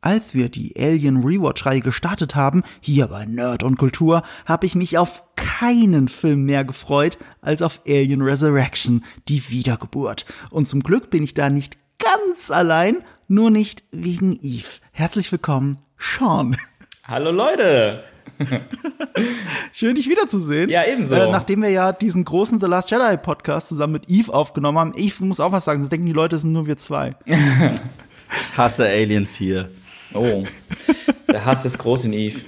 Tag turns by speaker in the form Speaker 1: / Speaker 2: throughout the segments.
Speaker 1: Als wir die Alien Rewatch-Reihe gestartet haben, hier bei Nerd und Kultur, habe ich mich auf keinen Film mehr gefreut als auf Alien Resurrection, die Wiedergeburt. Und zum Glück bin ich da nicht ganz allein, nur nicht wegen Eve. Herzlich willkommen, Sean.
Speaker 2: Hallo Leute.
Speaker 1: Schön, dich wiederzusehen.
Speaker 2: Ja, ebenso.
Speaker 1: Äh, nachdem wir ja diesen großen The Last Jedi Podcast zusammen mit Eve aufgenommen haben. Eve muss auch was sagen, sonst denken die Leute, es sind nur wir zwei.
Speaker 3: ich hasse Alien 4.
Speaker 2: Oh, der Hass ist groß in Eve.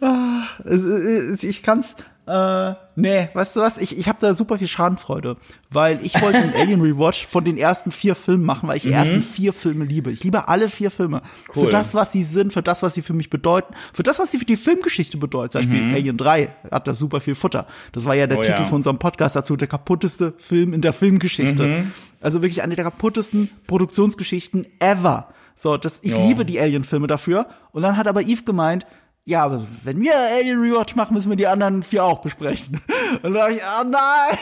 Speaker 1: Ah, ich kann's. Äh, nee, weißt du was? Ich, ich habe da super viel Schadenfreude, weil ich wollte einen Alien Rewatch von den ersten vier Filmen machen, weil ich die mhm. ersten vier Filme liebe. Ich liebe alle vier Filme. Cool. Für das, was sie sind, für das, was sie für mich bedeuten, für das, was sie für die Filmgeschichte bedeuten. Zum Beispiel mhm. Alien 3 hat da super viel Futter. Das war ja der oh, Titel ja. von unserem Podcast dazu, der kaputteste Film in der Filmgeschichte. Mhm. Also wirklich eine der kaputtesten Produktionsgeschichten ever. So, das, ich ja. liebe die Alien-Filme dafür. Und dann hat aber Eve gemeint, ja, aber wenn wir Alien Rewatch machen, müssen wir die anderen vier auch besprechen. Und dann dachte ich, ah nein.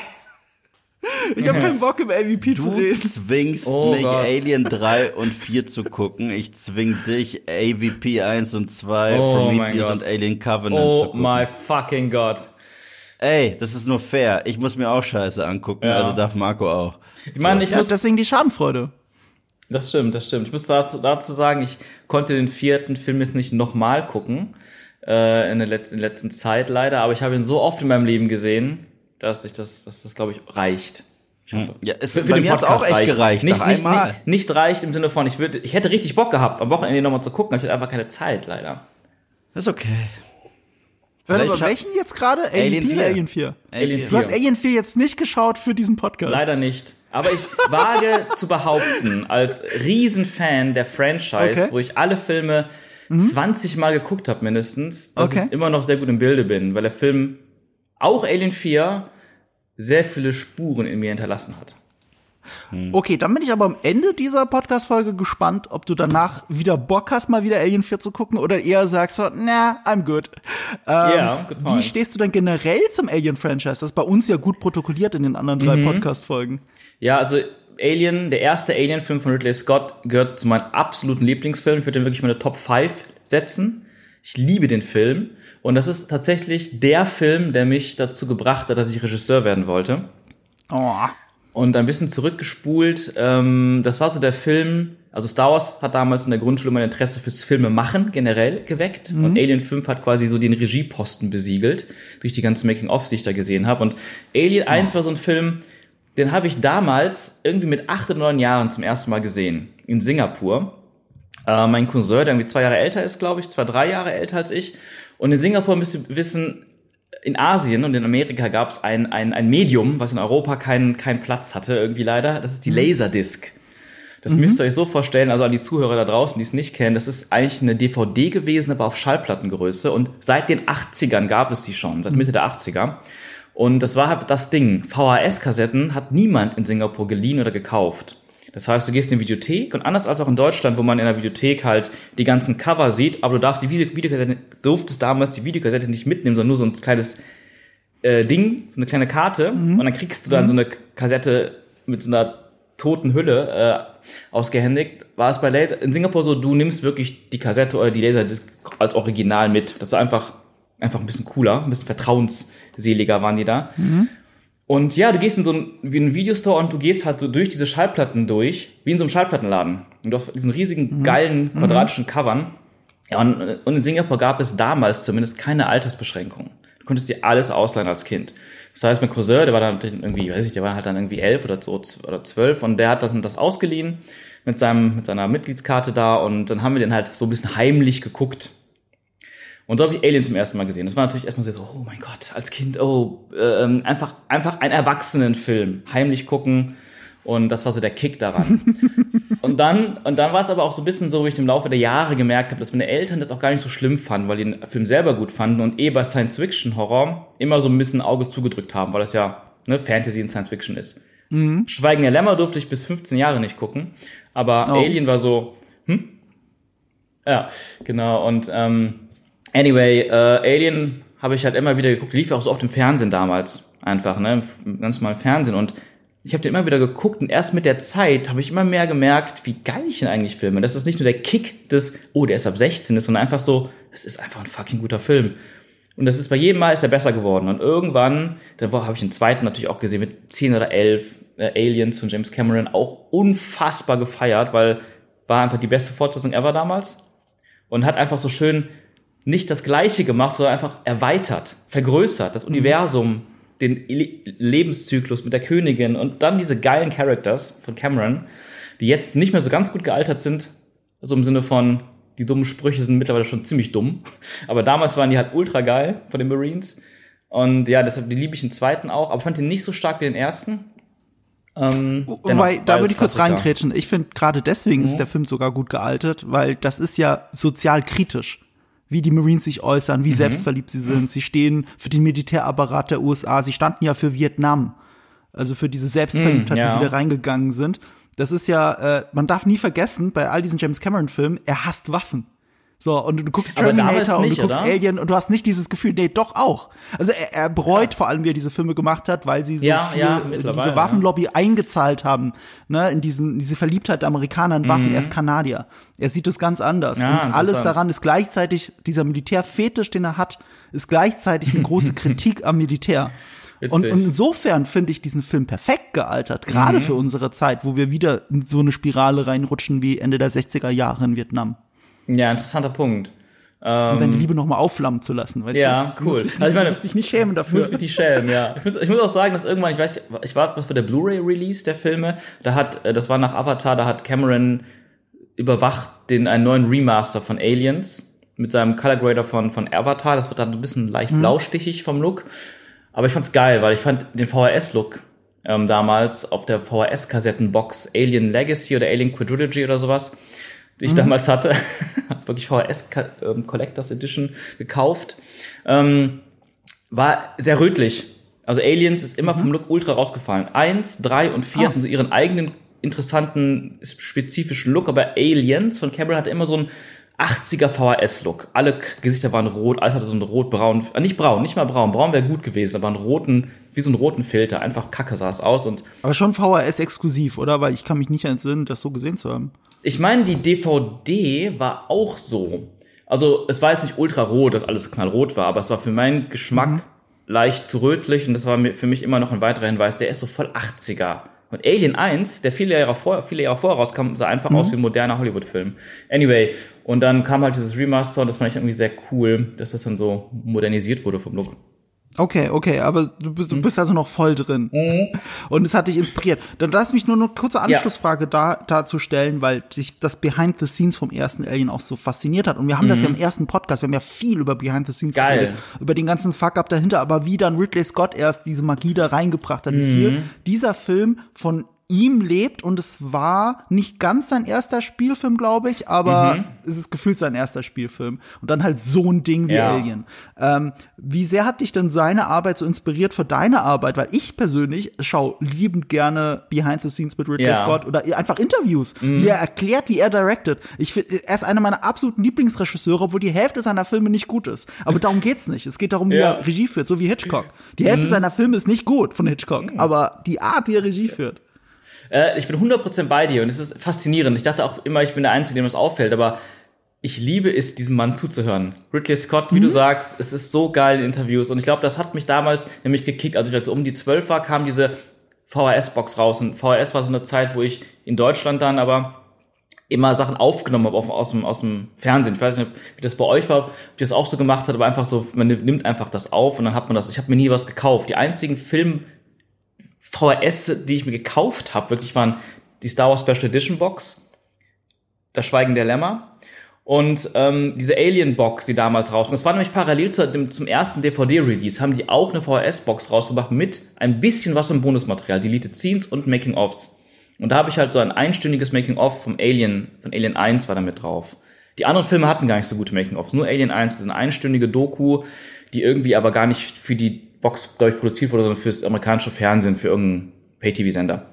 Speaker 1: Ich habe keinen Bock im AVP
Speaker 3: du
Speaker 1: zu reden.
Speaker 3: Du zwingst oh mich, Gott. Alien 3 und 4 zu gucken. Ich zwing dich, AVP 1 und 2, oh Prometheus und Alien Covenant
Speaker 2: oh
Speaker 3: zu gucken.
Speaker 2: Oh my fucking God.
Speaker 3: Ey, das ist nur fair. Ich muss mir auch Scheiße angucken, ja. also darf Marco auch.
Speaker 1: Ich meine, ich ja, muss deswegen die Schadenfreude.
Speaker 2: Das stimmt, das stimmt. Ich muss dazu, dazu sagen, ich konnte den vierten Film jetzt nicht nochmal gucken äh, in, der letzten, in der letzten Zeit leider, aber ich habe ihn so oft in meinem Leben gesehen, dass ich das, dass das glaube ich reicht.
Speaker 3: Ich hoffe. Ja, es, für, für bei mir hat auch echt reicht. gereicht,
Speaker 2: nicht, nach nicht, einmal. Nicht, nicht reicht im Sinne von, ich würde, ich hätte richtig Bock gehabt, am Wochenende nochmal zu gucken, aber ich hatte einfach keine Zeit, leider.
Speaker 3: Das ist okay.
Speaker 1: Warte mal, welchen jetzt gerade?
Speaker 3: Alien, 4.
Speaker 1: Alien 4. Alien 4. Du hast Alien 4 jetzt nicht geschaut für diesen Podcast.
Speaker 2: Leider nicht. Aber ich wage zu behaupten, als Riesenfan der Franchise, okay. wo ich alle Filme mhm. 20 Mal geguckt habe mindestens, dass okay. ich immer noch sehr gut im Bilde bin, weil der Film, auch Alien 4, sehr viele Spuren in mir hinterlassen hat.
Speaker 1: Hm. Okay, dann bin ich aber am Ende dieser Podcast-Folge gespannt, ob du danach wieder Bock hast, mal wieder Alien 4 zu gucken oder eher sagst na, I'm good. Ähm, yeah, good wie stehst du denn generell zum Alien-Franchise? Das ist bei uns ja gut protokolliert in den anderen drei mhm. Podcast-Folgen.
Speaker 2: Ja, also Alien, der erste Alien-Film von Ridley Scott gehört zu meinen absoluten Lieblingsfilmen. Ich würde den wirklich meine Top 5 setzen. Ich liebe den Film. Und das ist tatsächlich der Film, der mich dazu gebracht hat, dass ich Regisseur werden wollte. Oh. Und ein bisschen zurückgespult. Ähm, das war so der Film, also Star Wars hat damals in der Grundschule mein Interesse fürs Filme machen generell geweckt. Mhm. Und Alien 5 hat quasi so den Regieposten besiegelt, durch die ganzen Making-of, die ich da gesehen habe. Und Alien oh. 1 war so ein Film, den habe ich damals irgendwie mit acht oder neun Jahren zum ersten Mal gesehen. In Singapur. Äh, mein Cousin, der irgendwie zwei Jahre älter ist, glaube ich, zwei, drei Jahre älter als ich. Und in Singapur müsst ihr wissen, in Asien und in Amerika gab es ein, ein, ein Medium, was in Europa keinen keinen Platz hatte, irgendwie leider. Das ist die mhm. Laserdisc. Das mhm. müsst ihr euch so vorstellen, also an die Zuhörer da draußen, die es nicht kennen, das ist eigentlich eine DVD gewesen, aber auf Schallplattengröße. Und seit den 80ern gab es die schon, seit Mitte der 80er. Und das war halt das Ding. VHS-Kassetten hat niemand in Singapur geliehen oder gekauft. Das heißt, du gehst in die Videothek und anders als auch in Deutschland, wo man in der Videothek halt die ganzen Cover sieht, aber du darfst die Videokassette, durftest damals die Videokassette nicht mitnehmen, sondern nur so ein kleines äh, Ding, so eine kleine Karte mhm. und dann kriegst du dann mhm. so eine Kassette mit so einer toten Hülle äh, ausgehändigt. War es bei Laser in Singapur so, du nimmst wirklich die Kassette oder die Laserdisc als Original mit. Das ist einfach einfach ein bisschen cooler, ein bisschen vertrauens seliger waren die da. Mhm. Und ja, du gehst in so einen, wie einen Videostore und du gehst halt so durch diese Schallplatten durch, wie in so einem Schallplattenladen. Und auf diesen riesigen, mhm. geilen, mhm. quadratischen Covern. Ja, und, und in Singapur gab es damals zumindest keine Altersbeschränkungen. Du konntest dir alles ausleihen als Kind. Das heißt, mein Cousin, der war dann irgendwie, weiß ich, der war halt dann irgendwie elf oder so oder zwölf und der hat dann das ausgeliehen mit seinem, mit seiner Mitgliedskarte da und dann haben wir den halt so ein bisschen heimlich geguckt und so habe ich Alien zum ersten Mal gesehen. Das war natürlich erstmal so, oh mein Gott, als Kind, oh, äh, einfach, einfach ein Erwachsenenfilm. Heimlich gucken. Und das war so der Kick daran. und dann, und dann war es aber auch so ein bisschen so, wie ich im Laufe der Jahre gemerkt habe, dass meine Eltern das auch gar nicht so schlimm fanden, weil die den Film selber gut fanden und eh bei Science-Fiction-Horror immer so ein bisschen Auge zugedrückt haben, weil das ja ne, Fantasy und Science-Fiction ist. Mhm. Schweigen der Lämmer durfte ich bis 15 Jahre nicht gucken, aber oh. Alien war so, hm? Ja, genau. Und ähm, Anyway, äh, Alien habe ich halt immer wieder geguckt, lief auch so auf dem Fernsehen damals einfach, ne, ganz mal im Fernsehen und ich habe den immer wieder geguckt und erst mit der Zeit habe ich immer mehr gemerkt, wie geil ich ihn eigentlich filme. Das ist nicht nur der Kick des, oh, der ist ab 16 ist, sondern einfach so, es ist einfach ein fucking guter Film. Und das ist bei jedem Mal ist er besser geworden. Und irgendwann, dann habe ich den zweiten natürlich auch gesehen mit 10 oder 11 äh, Aliens von James Cameron, auch unfassbar gefeiert, weil war einfach die beste Fortsetzung ever damals. Und hat einfach so schön nicht das Gleiche gemacht, sondern einfach erweitert, vergrößert, das mhm. Universum, den Lebenszyklus mit der Königin und dann diese geilen Characters von Cameron, die jetzt nicht mehr so ganz gut gealtert sind, so im Sinne von, die dummen Sprüche sind mittlerweile schon ziemlich dumm. Aber damals waren die halt ultra geil von den Marines. Und ja, deshalb die liebe ich den zweiten auch, aber fand den nicht so stark wie den ersten.
Speaker 1: Ähm, Wobei, da würde ich kurz reinkrätschen. Ich finde, gerade deswegen mhm. ist der Film sogar gut gealtert, weil das ist ja sozial kritisch wie die Marines sich äußern, wie mhm. selbstverliebt sie sind. Sie stehen für den Militärapparat der USA. Sie standen ja für Vietnam. Also für diese Selbstverliebtheit, mhm, ja. wie sie da reingegangen sind. Das ist ja, äh, man darf nie vergessen, bei all diesen James Cameron-Filmen, er hasst Waffen. So, und du guckst Terminator nicht, und du guckst oder? Alien und du hast nicht dieses Gefühl, nee, doch auch. Also er, er bereut ja. vor allem, wie er diese Filme gemacht hat, weil sie so ja, viel ja, diese Waffenlobby eingezahlt haben, ne, in diesen, diese Verliebtheit der Amerikaner in Waffen, mhm. er ist Kanadier. Er sieht es ganz anders. und alles daran ist gleichzeitig, dieser Militärfetisch, den er hat, ist gleichzeitig eine große Kritik am Militär. Und, und, insofern finde ich diesen Film perfekt gealtert, gerade mhm. für unsere Zeit, wo wir wieder in so eine Spirale reinrutschen wie Ende der 60er Jahre in Vietnam.
Speaker 2: Ja, interessanter Punkt.
Speaker 1: Um seine ähm, Liebe nochmal aufflammen zu lassen, weißt
Speaker 2: ja, du? Ja, cool.
Speaker 1: Du musst, also ich meine, musst dich nicht schämen dafür.
Speaker 2: Ich muss mich nicht schämen, ja. Ich muss, ich muss auch sagen, dass irgendwann, ich weiß, ich war bei der Blu-ray-Release der Filme, da hat, äh, das war nach Avatar, da hat Cameron überwacht den einen neuen Remaster von Aliens mit seinem Color Grader von, von Avatar. Das wird dann ein bisschen leicht mhm. blaustichig vom Look. Aber ich fand's geil, weil ich fand den VHS-Look ähm, damals auf der VHS-Kassettenbox Alien Legacy oder Alien Quadrilogy oder sowas die ich mhm. damals hatte. wirklich VHS ähm, Collectors Edition gekauft. Ähm, war sehr rötlich. Also Aliens ist immer mhm. vom Look ultra rausgefallen. Eins, drei und vier ah. hatten so ihren eigenen interessanten, spezifischen Look, aber Aliens von Cameron hatte immer so einen 80er VHS-Look. Alle Gesichter waren rot, alles hatte so einen rot-braun, äh, nicht braun, nicht mal braun, braun wäre gut gewesen, aber einen roten, wie so einen roten Filter, einfach kacke sah es aus und.
Speaker 1: Aber schon VHS-exklusiv, oder? Weil ich kann mich nicht entsinnen, das so gesehen zu haben.
Speaker 2: Ich meine, die DVD war auch so. Also es war jetzt nicht ultra rot, dass alles knallrot war, aber es war für meinen Geschmack mhm. leicht zu rötlich und das war für mich immer noch ein weiterer Hinweis, der ist so voll 80er. Und Alien 1, der viele Jahre vorher, viele Jahre vorher rauskam, sah einfach mhm. aus wie ein moderner Hollywood-Film. Anyway, und dann kam halt dieses Remaster und das fand ich irgendwie sehr cool, dass das dann so modernisiert wurde vom Look.
Speaker 1: Okay, okay, aber du bist, du mhm. bist also noch voll drin. Mhm. Und es hat dich inspiriert. Dann lass mich nur eine kurze Anschlussfrage ja. da, dazu stellen, weil dich das Behind the Scenes vom ersten Alien auch so fasziniert hat. Und wir haben mhm. das ja im ersten Podcast, wir haben ja viel über Behind the Scenes
Speaker 2: Geil. geredet,
Speaker 1: über den ganzen Fuck-up dahinter, aber wie dann Ridley Scott erst diese Magie da reingebracht hat, wie viel mhm. dieser Film von ihm lebt und es war nicht ganz sein erster Spielfilm, glaube ich, aber mhm. es ist gefühlt sein erster Spielfilm. Und dann halt so ein Ding wie ja. Alien. Ähm, wie sehr hat dich denn seine Arbeit so inspiriert für deine Arbeit? Weil ich persönlich schaue liebend gerne Behind the Scenes mit Ridley ja. Scott oder einfach Interviews, mhm. wie er erklärt, wie er directed. Ich finde, er ist einer meiner absoluten Lieblingsregisseure, obwohl die Hälfte seiner Filme nicht gut ist. Aber darum geht's nicht. Es geht darum, wie ja. er Regie führt, so wie Hitchcock. Die Hälfte mhm. seiner Filme ist nicht gut von Hitchcock, mhm. aber die Art, wie er Regie führt.
Speaker 2: Äh, ich bin 100% bei dir und es ist faszinierend. Ich dachte auch immer, ich bin der Einzige, dem das auffällt, aber ich liebe es, diesem Mann zuzuhören. Ridley Scott, wie mhm. du sagst, es ist so geil in Interviews und ich glaube, das hat mich damals nämlich gekickt, als ich halt so um die 12 war, kam diese VHS-Box raus und VHS war so eine Zeit, wo ich in Deutschland dann aber immer Sachen aufgenommen habe aus dem, aus dem Fernsehen. Ich weiß nicht, wie das bei euch war, ob ihr das auch so gemacht hat, aber einfach so, man nimmt einfach das auf und dann hat man das. Ich habe mir nie was gekauft. Die einzigen Film, VHS, die ich mir gekauft habe, wirklich waren die Star Wars Special Edition Box, Das Schweigen der Lämmer und ähm, diese Alien Box, die damals rauskam. Das war nämlich parallel zu, dem, zum ersten DVD-Release, haben die auch eine VHS-Box rausgebracht mit ein bisschen was im Bonusmaterial, Deleted Scenes und Making-ofs. Und da habe ich halt so ein einstündiges Making-of vom Alien, von Alien 1 war da mit drauf. Die anderen Filme hatten gar nicht so gute Making-ofs, nur Alien 1, das ist eine einstündige Doku, die irgendwie aber gar nicht für die Box, glaube ich, produziert wurde, sondern fürs amerikanische Fernsehen, für irgendeinen Pay-TV-Sender.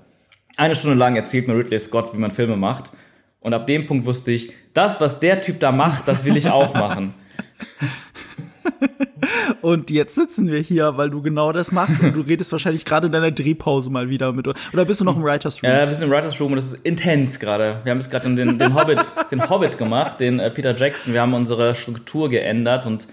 Speaker 2: Eine Stunde lang erzählt mir Ridley Scott, wie man Filme macht. Und ab dem Punkt wusste ich, das, was der Typ da macht, das will ich auch machen.
Speaker 1: und jetzt sitzen wir hier, weil du genau das machst und du redest wahrscheinlich gerade in deiner Drehpause mal wieder mit. Oder bist du noch im Writers
Speaker 2: Room? Ja, wir sind im Writers Room und das ist intens gerade. Wir haben jetzt gerade den, den Hobbit, den Hobbit gemacht, den äh, Peter Jackson. Wir haben unsere Struktur geändert und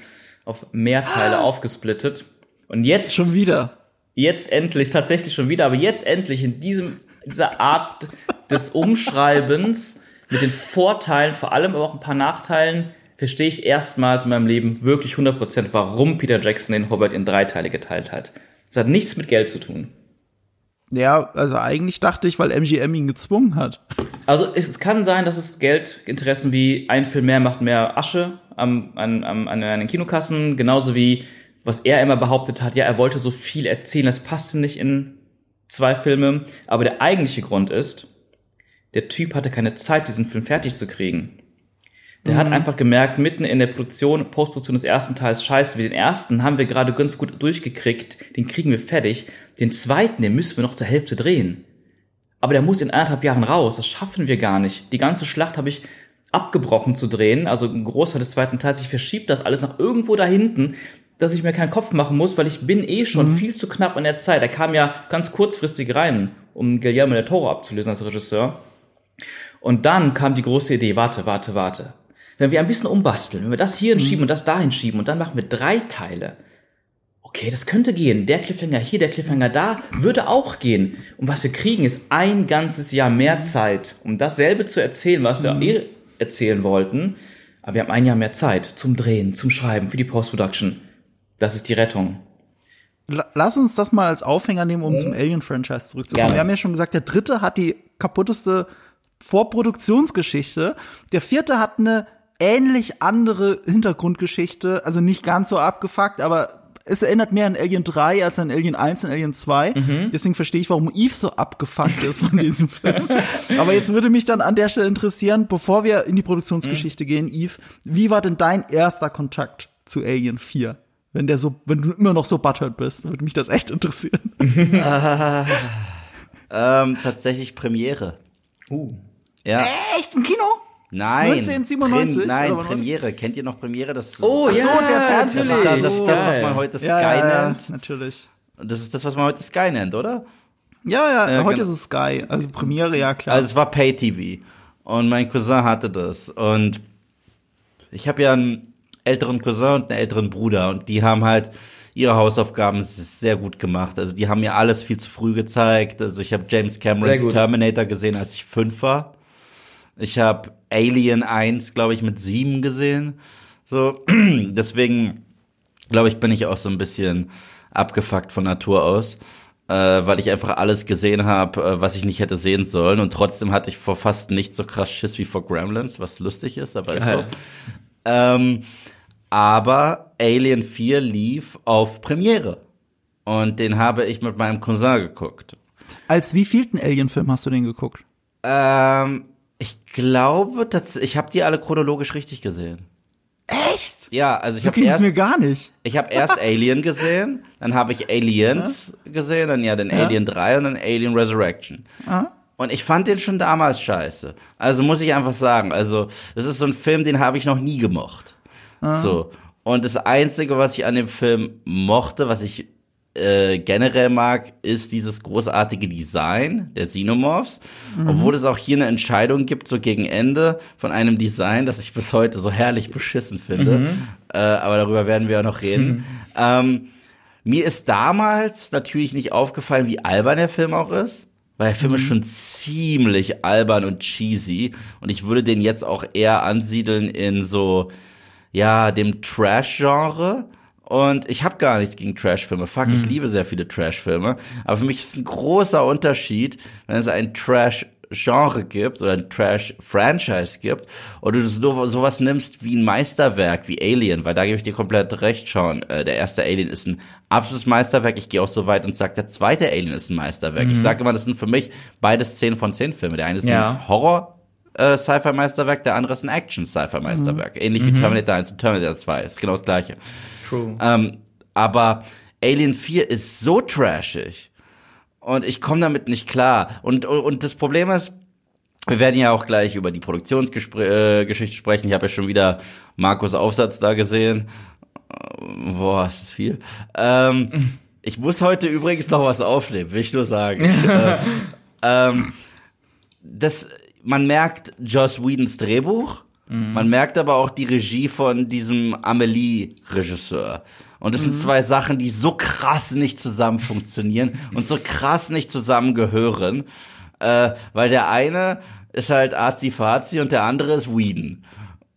Speaker 2: auf mehr Teile aufgesplittet. Und jetzt
Speaker 1: schon wieder.
Speaker 2: Jetzt endlich, tatsächlich schon wieder, aber jetzt endlich in diesem dieser Art des Umschreibens mit den Vorteilen, vor allem aber auch ein paar Nachteilen, verstehe ich erstmals in meinem Leben wirklich 100%, warum Peter Jackson den Hobbit in drei Teile geteilt hat. Das hat nichts mit Geld zu tun.
Speaker 1: Ja, also eigentlich dachte ich, weil MGM ihn gezwungen hat.
Speaker 2: Also es kann sein, dass es Geldinteressen wie ein Film mehr macht mehr Asche am, an, an, an den Kinokassen, genauso wie was er immer behauptet hat, ja, er wollte so viel erzählen, das passte nicht in zwei Filme. Aber der eigentliche Grund ist, der Typ hatte keine Zeit, diesen Film fertig zu kriegen. Der mhm. hat einfach gemerkt, mitten in der Produktion, Postproduktion des ersten Teils, scheiße, wie den ersten haben wir gerade ganz gut durchgekriegt, den kriegen wir fertig. Den zweiten, den müssen wir noch zur Hälfte drehen. Aber der muss in anderthalb Jahren raus, das schaffen wir gar nicht. Die ganze Schlacht habe ich abgebrochen zu drehen, also ein Großteil des zweiten Teils. Ich verschiebe das alles nach irgendwo da hinten, dass ich mir keinen Kopf machen muss, weil ich bin eh schon mhm. viel zu knapp an der Zeit. Er kam ja ganz kurzfristig rein, um Guillermo del Toro abzulösen als Regisseur. Und dann kam die große Idee, warte, warte, warte. Wenn wir ein bisschen umbasteln, wenn wir das hier mhm. schieben und das dahin schieben und dann machen wir drei Teile. Okay, das könnte gehen. Der Cliffhanger hier, der Cliffhanger da, würde auch gehen. Und was wir kriegen, ist ein ganzes Jahr mehr Zeit, um dasselbe zu erzählen, was wir mhm. eh erzählen wollten. Aber wir haben ein Jahr mehr Zeit zum Drehen, zum Schreiben, für die Post-Production. Das ist die Rettung.
Speaker 1: Lass uns das mal als Aufhänger nehmen, um mhm. zum Alien-Franchise zurückzukommen. Gerne. Wir haben ja schon gesagt, der dritte hat die kaputteste Vorproduktionsgeschichte. Der vierte hat eine ähnlich andere Hintergrundgeschichte, also nicht ganz so abgefuckt, aber es erinnert mehr an Alien 3 als an Alien 1 und Alien 2. Mhm. Deswegen verstehe ich, warum Eve so abgefuckt ist von diesem Film. Aber jetzt würde mich dann an der Stelle interessieren, bevor wir in die Produktionsgeschichte mhm. gehen, Eve, wie war denn dein erster Kontakt zu Alien 4? Wenn der so, wenn du immer noch so buttered bist, würde mich das echt interessieren.
Speaker 3: äh, ähm, tatsächlich Premiere.
Speaker 1: Uh. Ja. Echt? Im Kino?
Speaker 3: Nein.
Speaker 1: 1997?
Speaker 3: Prim, nein, Premiere. Kennt ihr noch Premiere?
Speaker 2: Das, oh, ja,
Speaker 1: so, der Fernseher.
Speaker 3: Das ist, das, das, ist das, was man heute Sky ja, ja, nennt.
Speaker 1: natürlich.
Speaker 3: Das ist das, was man heute Sky nennt, oder?
Speaker 1: Ja, ja, äh, heute ist es Sky. Also Premiere, ja, klar.
Speaker 3: Also es war Pay-TV. Und mein Cousin hatte das. Und ich habe ja einen älteren Cousin und einen älteren Bruder und die haben halt ihre Hausaufgaben sehr gut gemacht. Also die haben mir alles viel zu früh gezeigt. Also ich habe James Camerons Terminator gesehen, als ich fünf war. Ich habe Alien 1, glaube ich, mit sieben gesehen. So, deswegen glaube ich, bin ich auch so ein bisschen abgefuckt von Natur aus, äh, weil ich einfach alles gesehen habe, äh, was ich nicht hätte sehen sollen. Und trotzdem hatte ich vor fast nicht so krass Schiss wie vor Gremlins, was lustig ist, aber ist so. Ähm, aber Alien 4 lief auf Premiere. Und den habe ich mit meinem Cousin geguckt.
Speaker 1: Als wievielten Alien-Film hast du den geguckt?
Speaker 3: Ähm, ich glaube, dass, ich habe die alle chronologisch richtig gesehen.
Speaker 1: Echt?
Speaker 3: Ja, also ich
Speaker 1: so
Speaker 3: habe erst
Speaker 1: mir gar nicht.
Speaker 3: Ich habe erst Alien gesehen, dann habe ich Aliens ja? gesehen, dann ja den ja. Alien 3 und dann Alien Resurrection. Aha. Und ich fand den schon damals scheiße. Also muss ich einfach sagen, also das ist so ein Film, den habe ich noch nie gemocht. Ah. So. Und das Einzige, was ich an dem Film mochte, was ich äh, generell mag, ist dieses großartige Design der Xenomorphs. Mhm. Obwohl es auch hier eine Entscheidung gibt, so gegen Ende, von einem Design, das ich bis heute so herrlich beschissen finde. Mhm. Äh, aber darüber werden wir ja noch reden. Mhm. Ähm, mir ist damals natürlich nicht aufgefallen, wie albern der Film auch ist. Weil der Film mhm. ist schon ziemlich albern und cheesy. Und ich würde den jetzt auch eher ansiedeln in so ja, dem Trash-Genre. Und ich habe gar nichts gegen Trash-Filme. Fuck, mhm. ich liebe sehr viele Trash-Filme. Aber für mich ist ein großer Unterschied, wenn es ein Trash-Genre gibt oder ein Trash-Franchise gibt oder du so, sowas nimmst wie ein Meisterwerk, wie Alien, weil da gebe ich dir komplett recht, Sean. Äh, der erste Alien ist ein absolutes Meisterwerk. Ich gehe auch so weit und sage, der zweite Alien ist ein Meisterwerk. Mhm. Ich sage immer, das sind für mich beides 10 von 10 Filme. Der eine ist ja. ein Horror äh, Sci-Fi-Meisterwerk, der andere ist ein Action-Sci-Fi-Meisterwerk. Mhm. Ähnlich wie mhm. Terminator 1 und Terminator 2. Ist genau das gleiche. True. Ähm, aber Alien 4 ist so trashig. Und ich komme damit nicht klar. Und, und das Problem ist, wir werden ja auch gleich über die Produktionsgeschichte äh, sprechen. Ich habe ja schon wieder Markus Aufsatz da gesehen. Boah, ist das viel. Ähm, ich muss heute übrigens noch was aufnehmen, will ich nur sagen. äh, ähm, das, man merkt Joss Whedons Drehbuch, man merkt aber auch die Regie von diesem Amelie-Regisseur. Und das sind zwei Sachen, die so krass nicht zusammen funktionieren und so krass nicht zusammengehören. Äh, weil der eine ist halt Azi-Fazi und der andere ist Whedon.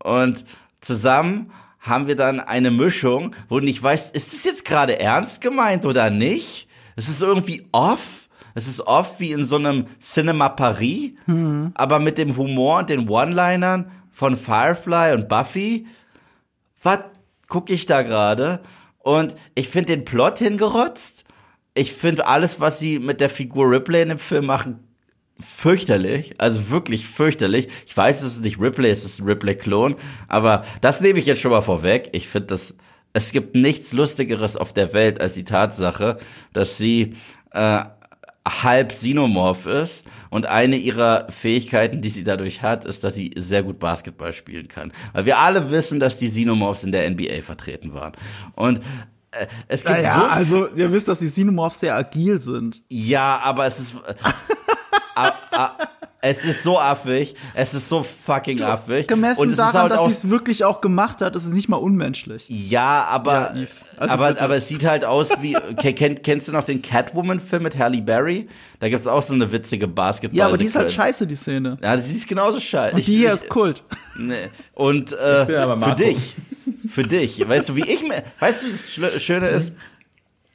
Speaker 3: Und zusammen haben wir dann eine Mischung, wo du nicht weißt, ist das jetzt gerade ernst gemeint oder nicht? Es ist irgendwie off. Es ist off wie in so einem Cinema Paris, aber mit dem Humor und den One-Linern von Firefly und Buffy. Was gucke ich da gerade? Und ich finde den Plot hingerotzt. Ich finde alles, was sie mit der Figur Ripley in dem Film machen, fürchterlich, also wirklich fürchterlich. Ich weiß, es ist nicht Ripley, es ist ein Ripley-Klon, aber das nehme ich jetzt schon mal vorweg. Ich finde das, es gibt nichts Lustigeres auf der Welt als die Tatsache, dass sie äh, halb Xenomorph ist und eine ihrer Fähigkeiten, die sie dadurch hat, ist, dass sie sehr gut Basketball spielen kann. Weil wir alle wissen, dass die Xenomorphs in der NBA vertreten waren. Und äh, es gibt
Speaker 1: Naja,
Speaker 3: so
Speaker 1: also ihr wisst, dass die Xenomorphs sehr agil sind.
Speaker 3: ja, aber es ist. a, a, es ist so affig. Es ist so fucking affig.
Speaker 1: Gemessen
Speaker 3: Und es
Speaker 1: daran,
Speaker 3: ist halt
Speaker 1: dass sie es wirklich auch gemacht hat, ist es nicht mal unmenschlich.
Speaker 3: Ja, aber.
Speaker 1: Ja. Also
Speaker 3: aber,
Speaker 1: bitte.
Speaker 3: aber es sieht halt aus wie. Ke- kenn, kennst du noch den Catwoman-Film mit Halle Berry? Da gibt's auch so eine witzige Basketball.
Speaker 1: Ja, aber die ist halt scheiße, die Szene.
Speaker 3: Ja, sie ist genauso scheiße.
Speaker 1: Und die hier ist Kult.
Speaker 3: Nee. Und äh,
Speaker 2: bin aber
Speaker 3: für dich. Für dich. Weißt du, wie ich mir. Weißt du, das Schöne ist.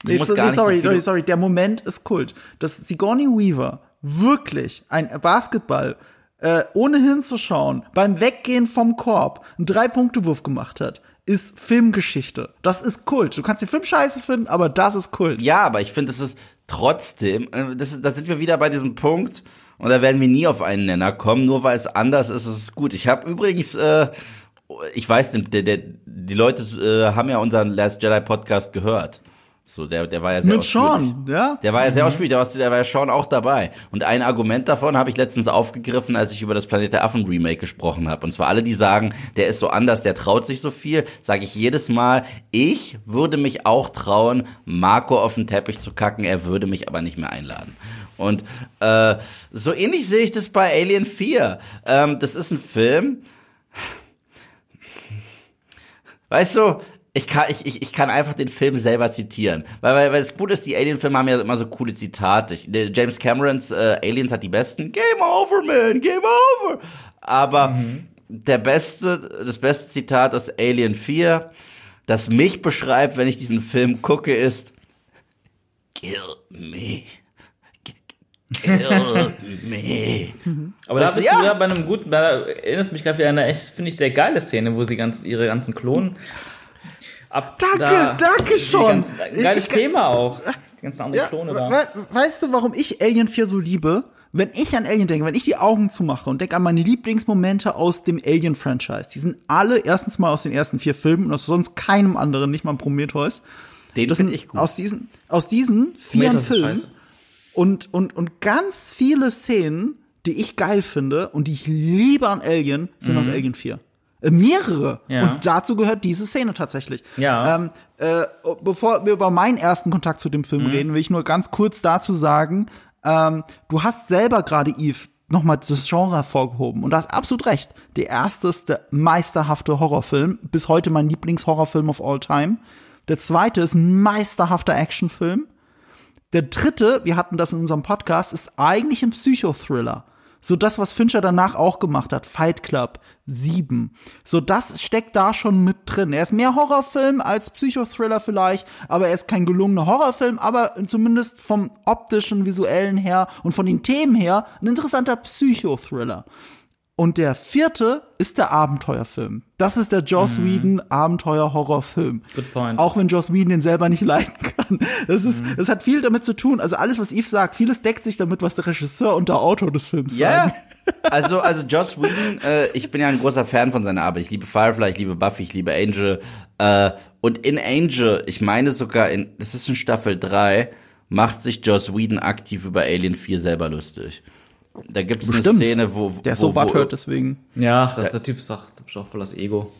Speaker 3: Du
Speaker 1: Nee,
Speaker 3: musst
Speaker 1: so,
Speaker 3: gar
Speaker 1: nee,
Speaker 3: nicht so
Speaker 1: sorry, sorry, sorry, der Moment ist Kult. Dass Sigourney Weaver wirklich ein Basketball äh, ohne hinzuschauen beim Weggehen vom Korb einen Drei-Punkte-Wurf gemacht hat, ist Filmgeschichte. Das ist Kult. Du kannst den Film scheiße finden, aber das ist Kult.
Speaker 3: Ja, aber ich finde, es ist trotzdem, äh, das da sind wir wieder bei diesem Punkt und da werden wir nie auf einen Nenner kommen, nur weil es anders ist, ist es gut. Ich habe übrigens, äh, ich weiß, der, der, die Leute äh, haben ja unseren Last Jedi Podcast gehört. So, der, der war ja sehr
Speaker 1: Mit. Sean, ja?
Speaker 3: Der war ja sehr ausführlich, der war, der war ja Sean auch dabei. Und ein Argument davon habe ich letztens aufgegriffen, als ich über das Planet der Affen Remake gesprochen habe. Und zwar alle, die sagen, der ist so anders, der traut sich so viel, sage ich jedes Mal, ich würde mich auch trauen, Marco auf den Teppich zu kacken, er würde mich aber nicht mehr einladen. Und äh, so ähnlich sehe ich das bei Alien 4. Ähm, das ist ein Film, Weißt du, ich kann, ich, ich, ich kann einfach den Film selber zitieren. Weil, weil, weil das Gute ist, die Alien-Filme haben ja immer so coole Zitate. James Camerons äh, Aliens hat die besten. Game over, man, game over. Aber der beste, das beste Zitat aus Alien 4, das mich beschreibt, wenn ich diesen Film gucke, ist Kill me. Kill me.
Speaker 2: Aber da bist du
Speaker 3: ja.
Speaker 2: bei einem guten, da erinnerst du mich gerade wieder an eine echt, finde ich, sehr geile Szene, wo sie ganz, ihre ganzen Klonen ab.
Speaker 1: Danke,
Speaker 2: da,
Speaker 1: danke schon.
Speaker 2: Ein geiles
Speaker 1: Ich-
Speaker 2: Thema auch. Die ganzen anderen
Speaker 1: Ja,
Speaker 2: Klone da.
Speaker 1: we weißt du, warum ich Alien 4 so liebe? Wenn ich an Alien denke, wenn ich die Augen zumache und denke an meine Lieblingsmomente aus dem Alien-Franchise, die sind alle erstens mal aus den ersten vier Filmen und aus sonst keinem anderen, nicht mal Prometheus.
Speaker 3: Den
Speaker 1: Das
Speaker 3: finde
Speaker 1: sind
Speaker 3: ich gut.
Speaker 1: aus diesen, aus diesen vier Filmen und, und, und ganz viele Szenen, die ich geil finde und die ich liebe an Alien, sind aus Alien 4. Äh, mehrere.
Speaker 2: Mhm. Ja.
Speaker 1: Und dazu gehört diese Szene tatsächlich.
Speaker 2: Ja.
Speaker 1: Ähm, äh, bevor wir über meinen ersten Kontakt zu dem
Speaker 2: Mhm.
Speaker 1: Film reden, will ich nur ganz kurz dazu sagen, ähm, du hast selber gerade, Yves, nochmal das Genre hervorgehoben. Und du hast absolut recht. Der erste ist der meisterhafte Horrorfilm. Bis heute mein Lieblingshorrorfilm of all time. Der zweite ist ein meisterhafter Actionfilm. Der dritte, wir hatten das in unserem Podcast, ist eigentlich ein Psychothriller. So das, was Fincher danach auch gemacht hat, Fight Club, Sieben. So das steckt da schon mit drin. Er ist mehr Horrorfilm als Psychothriller vielleicht, aber er ist kein gelungener Horrorfilm, aber zumindest vom optischen, visuellen her und von den Themen her ein interessanter Psychothriller. Und der vierte ist der Abenteuerfilm. Das ist der Joss Whedon Abenteuer-Horrorfilm.
Speaker 2: Mhm. Good point.
Speaker 1: Auch wenn Joss Whedon den selber nicht leiden kann. Das ist,
Speaker 2: Mhm.
Speaker 1: das hat viel damit zu tun. Also alles, was Yves sagt, vieles deckt sich damit, was der Regisseur und der Autor des Films
Speaker 3: Ja,
Speaker 1: sagen.
Speaker 3: also, also Joss Whedon, äh, ich bin ja ein großer Fan von seiner Arbeit. Ich liebe Firefly, ich liebe Buffy, ich liebe Angel. Äh, und in Angel, ich meine sogar in, das ist in Staffel 3, macht sich Joss Whedon aktiv über Alien 4 selber lustig. Da gibt es eine. Szene, wo,
Speaker 1: Der ist
Speaker 3: wo,
Speaker 1: so butthurt, deswegen.
Speaker 2: Ja, das, der Typ das ist doch voll das Ego.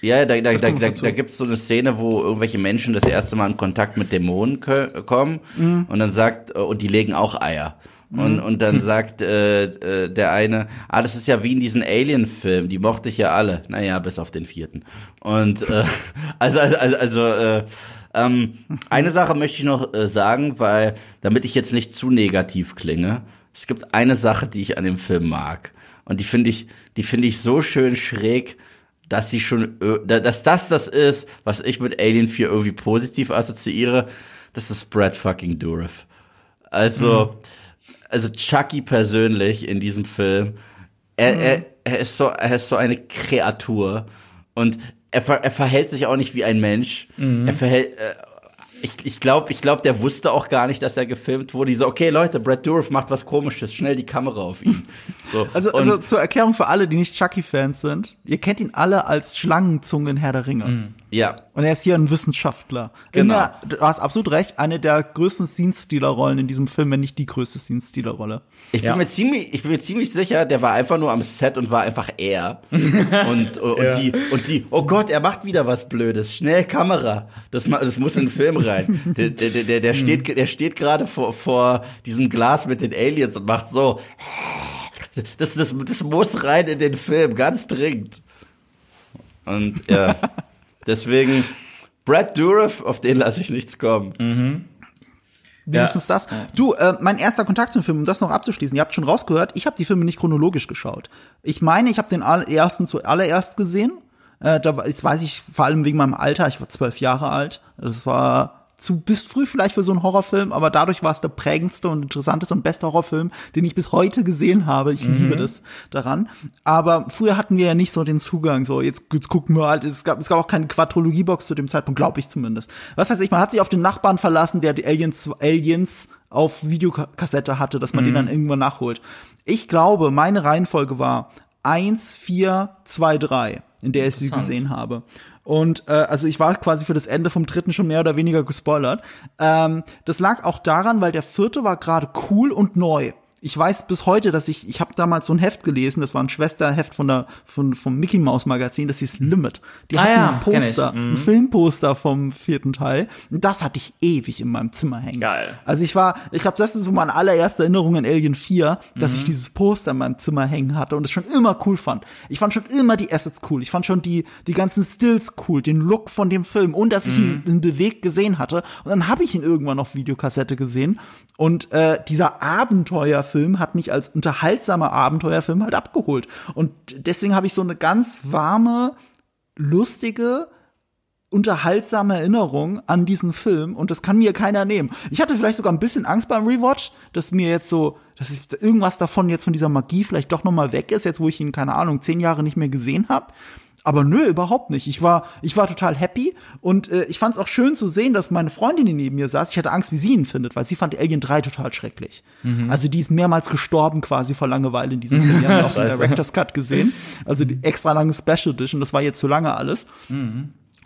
Speaker 3: Ja, da, da, da, da, da gibt's so eine Szene, wo irgendwelche Menschen das erste Mal in Kontakt mit Dämonen kommen
Speaker 1: Mhm.
Speaker 3: und dann sagt, äh, und die legen auch Eier. Und, und dann sagt äh, äh, der eine, ah, das ist ja wie in diesen Alien-Filmen, die mochte ich ja alle. Naja, bis auf den vierten. Und äh, also, also, also, also äh, ähm, eine Sache möchte ich noch äh, sagen, weil, damit ich jetzt nicht zu negativ klinge, es gibt eine Sache, die ich an dem Film mag. Und die finde ich, die finde ich so schön schräg, dass sie schon, dass das das ist, was ich mit Alien 4 irgendwie positiv assoziiere. Das ist Brad fucking Dourif. Also, also Chucky persönlich in diesem Film, er, er, er ist so, er ist so eine Kreatur und er, er verhält sich auch nicht wie ein Mensch. Er verhält, äh, ich, ich glaube, ich glaub, der wusste auch gar nicht, dass er gefilmt wurde. Die so, okay, Leute, Brad Dourif macht was Komisches, schnell die Kamera auf ihn. So.
Speaker 1: Also, also zur Erklärung für alle, die nicht Chucky-Fans sind, ihr kennt ihn alle als Schlangenzunge in Herr der Ringe.
Speaker 3: Ja,
Speaker 1: Und er ist hier ein Wissenschaftler.
Speaker 3: Genau.
Speaker 1: Der, du hast absolut recht, eine der größten Scene-Stealer-Rollen in diesem Film, wenn nicht die größte Scene-Stealer-Rolle.
Speaker 3: Ich
Speaker 2: Ja.
Speaker 3: bin mir ziemlich, ich bin mir ziemlich sicher, der war einfach nur am Set und war einfach er. und, und,
Speaker 2: Ja.
Speaker 3: die, und die, oh Gott, er macht wieder was Blödes. Schnell Kamera. Das, das muss in den Film rein. Der, der, der, der, der steht, der steht gerade vor, vor diesem Glas mit den Aliens und macht so. Das, das, das muss rein in den Film, ganz dringend. Und ja, deswegen, Brad Dourif, auf den lasse ich nichts kommen.
Speaker 1: Wenigstens das. Du, äh, mein erster Kontakt zum Film, um das noch abzuschließen, ihr habt schon rausgehört, ich habe die Filme nicht chronologisch geschaut. Ich meine, ich habe den ersten zuallererst gesehen. Äh, da, das weiß ich vor allem wegen meinem Alter. Ich war zwölf Jahre alt. Das war zu bis früh vielleicht für so einen Horrorfilm, aber dadurch war es der prägendste und interessanteste und beste Horrorfilm, den ich bis heute gesehen habe. Ich liebe das daran. Aber früher hatten wir ja nicht so den Zugang. So jetzt, jetzt gucken wir halt. Es gab, es gab auch keine Quadrologie-Box zu dem Zeitpunkt, glaube ich zumindest. Was weiß ich, man hat sich auf den Nachbarn verlassen, der die Aliens, Aliens auf Videokassette hatte, dass man den dann irgendwann nachholt. Ich glaube, meine Reihenfolge war eins, vier, zwei, drei, in der ich sie gesehen habe. Und äh, also ich war quasi für das Ende vom dritten schon mehr oder weniger gespoilert. Ähm, das lag auch daran, weil der vierte war gerade cool und neu. Ich weiß bis heute, dass ich, ich habe damals so ein Heft gelesen, das war ein Schwesterheft von der, von, vom Mickey Mouse Magazin, das hieß Limit. Die
Speaker 2: Ah
Speaker 1: hatten
Speaker 2: ja,
Speaker 1: ein. Poster,
Speaker 2: Mhm.
Speaker 1: ein Filmposter vom vierten Teil. Und das hatte ich ewig in meinem Zimmer hängen.
Speaker 2: Geil.
Speaker 1: Also ich war, ich glaube, das ist so meine allererste Erinnerung an Alien 4, dass
Speaker 2: Mhm.
Speaker 1: ich dieses Poster in meinem Zimmer hängen hatte und es schon immer cool fand. Ich fand schon immer die Assets cool. Ich fand schon die, die ganzen Stills cool, den Look von dem Film und dass ich ihn
Speaker 2: Mhm.
Speaker 1: in bewegt gesehen hatte. Und dann habe ich ihn irgendwann auf Videokassette gesehen. Und äh, dieser Abenteuerfilm hat mich als unterhaltsamer Abenteuerfilm halt abgeholt. Und deswegen habe ich so eine ganz warme, lustige, unterhaltsame Erinnerung an diesen Film und das kann mir keiner nehmen. Ich hatte vielleicht sogar ein bisschen Angst beim Rewatch, dass mir jetzt so, dass ich irgendwas davon jetzt von dieser Magie vielleicht doch noch mal weg ist, jetzt wo ich ihn keine Ahnung zehn Jahre nicht mehr gesehen habe. Aber nö, überhaupt nicht. Ich war, ich war total happy und äh, ich fand es auch schön zu sehen, dass meine Freundin, die neben mir saß, ich hatte Angst, wie sie ihn findet, weil sie fand Alien 3 total schrecklich. Also die ist mehrmals gestorben quasi vor Langeweile in diesem Film. Wir haben ja auch den. Director's Cut gesehen. Also die extra lange Special Edition, das war jetzt zu lange alles.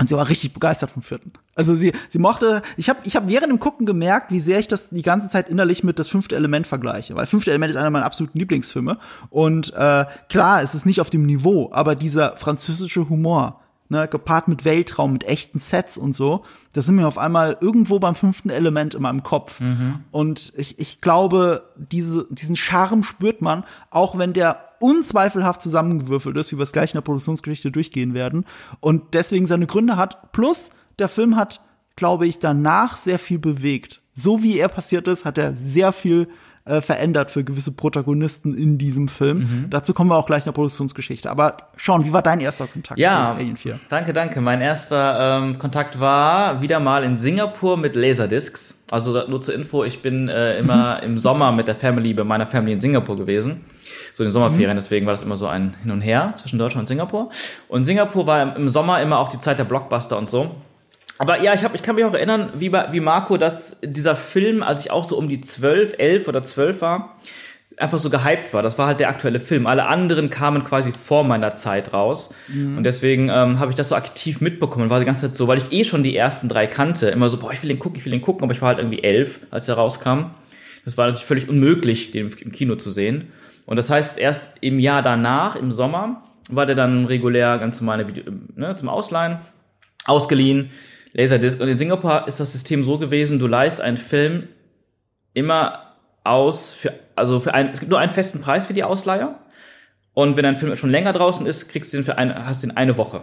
Speaker 1: Und sie war richtig begeistert vom vierten. Also sie, sie mochte, ich habe ich hab während dem Gucken gemerkt, wie sehr ich das die ganze Zeit innerlich mit das fünfte Element vergleiche. Weil fünfte Element ist einer meiner absoluten Lieblingsfilme. Und äh, klar, es ist nicht auf dem Niveau, aber dieser französische Humor, ne, gepaart mit Weltraum, mit echten Sets und so, das sind mir auf einmal irgendwo beim fünften Element in meinem Kopf. Und ich, ich glaube, diese, diesen Charme spürt man, auch wenn der unzweifelhaft zusammengewürfelt ist, wie wir es gleich in der Produktionsgeschichte durchgehen werden, und deswegen seine Gründe hat. Plus, der Film hat, glaube ich, danach sehr viel bewegt. So wie er passiert ist, hat er sehr viel äh, verändert für gewisse Protagonisten in diesem Film.
Speaker 2: Mhm.
Speaker 1: Dazu kommen wir auch gleich in der Produktionsgeschichte. Aber Sean, wie war dein erster Kontakt
Speaker 2: Ja,
Speaker 1: zu Alien 4?
Speaker 2: danke, danke. Mein erster ähm, Kontakt war wieder mal in Singapur mit Laserdiscs. Also nur zur Info, ich bin äh, immer im Sommer mit der Family bei meiner Family in Singapur gewesen. So in den Sommerferien, deswegen war das immer so ein Hin und Her zwischen Deutschland und Singapur. Und Singapur war im- Sommer immer auch die Zeit der Blockbuster und so. Aber ja, ich, hab, ich kann mich auch erinnern, wie, wie Marco, dass dieser Film, als ich auch so um die 12, 11 oder 12 war, einfach so gehypt war. Das war halt der aktuelle Film. Alle anderen kamen quasi vor meiner Zeit raus. Und deswegen ähm, habe ich das so aktiv mitbekommen. War die ganze Zeit so, weil ich eh schon die ersten drei kannte. Immer so, boah, ich will den gucken, ich will den gucken. Aber ich war halt irgendwie elf, als er rauskam. Das war natürlich völlig unmöglich, den im Kino zu sehen. Und das heißt, erst im Jahr danach, im Sommer, war der dann regulär ganz normal Video, ne, zum Ausleihen, ausgeliehen, Laserdisc. Und in Singapur ist das System so gewesen, du leihst einen Film immer aus für, also für einen, es gibt nur einen festen Preis für die Ausleihe. Und wenn ein Film schon länger draußen ist, kriegst du den für eine, hast du ihn eine Woche.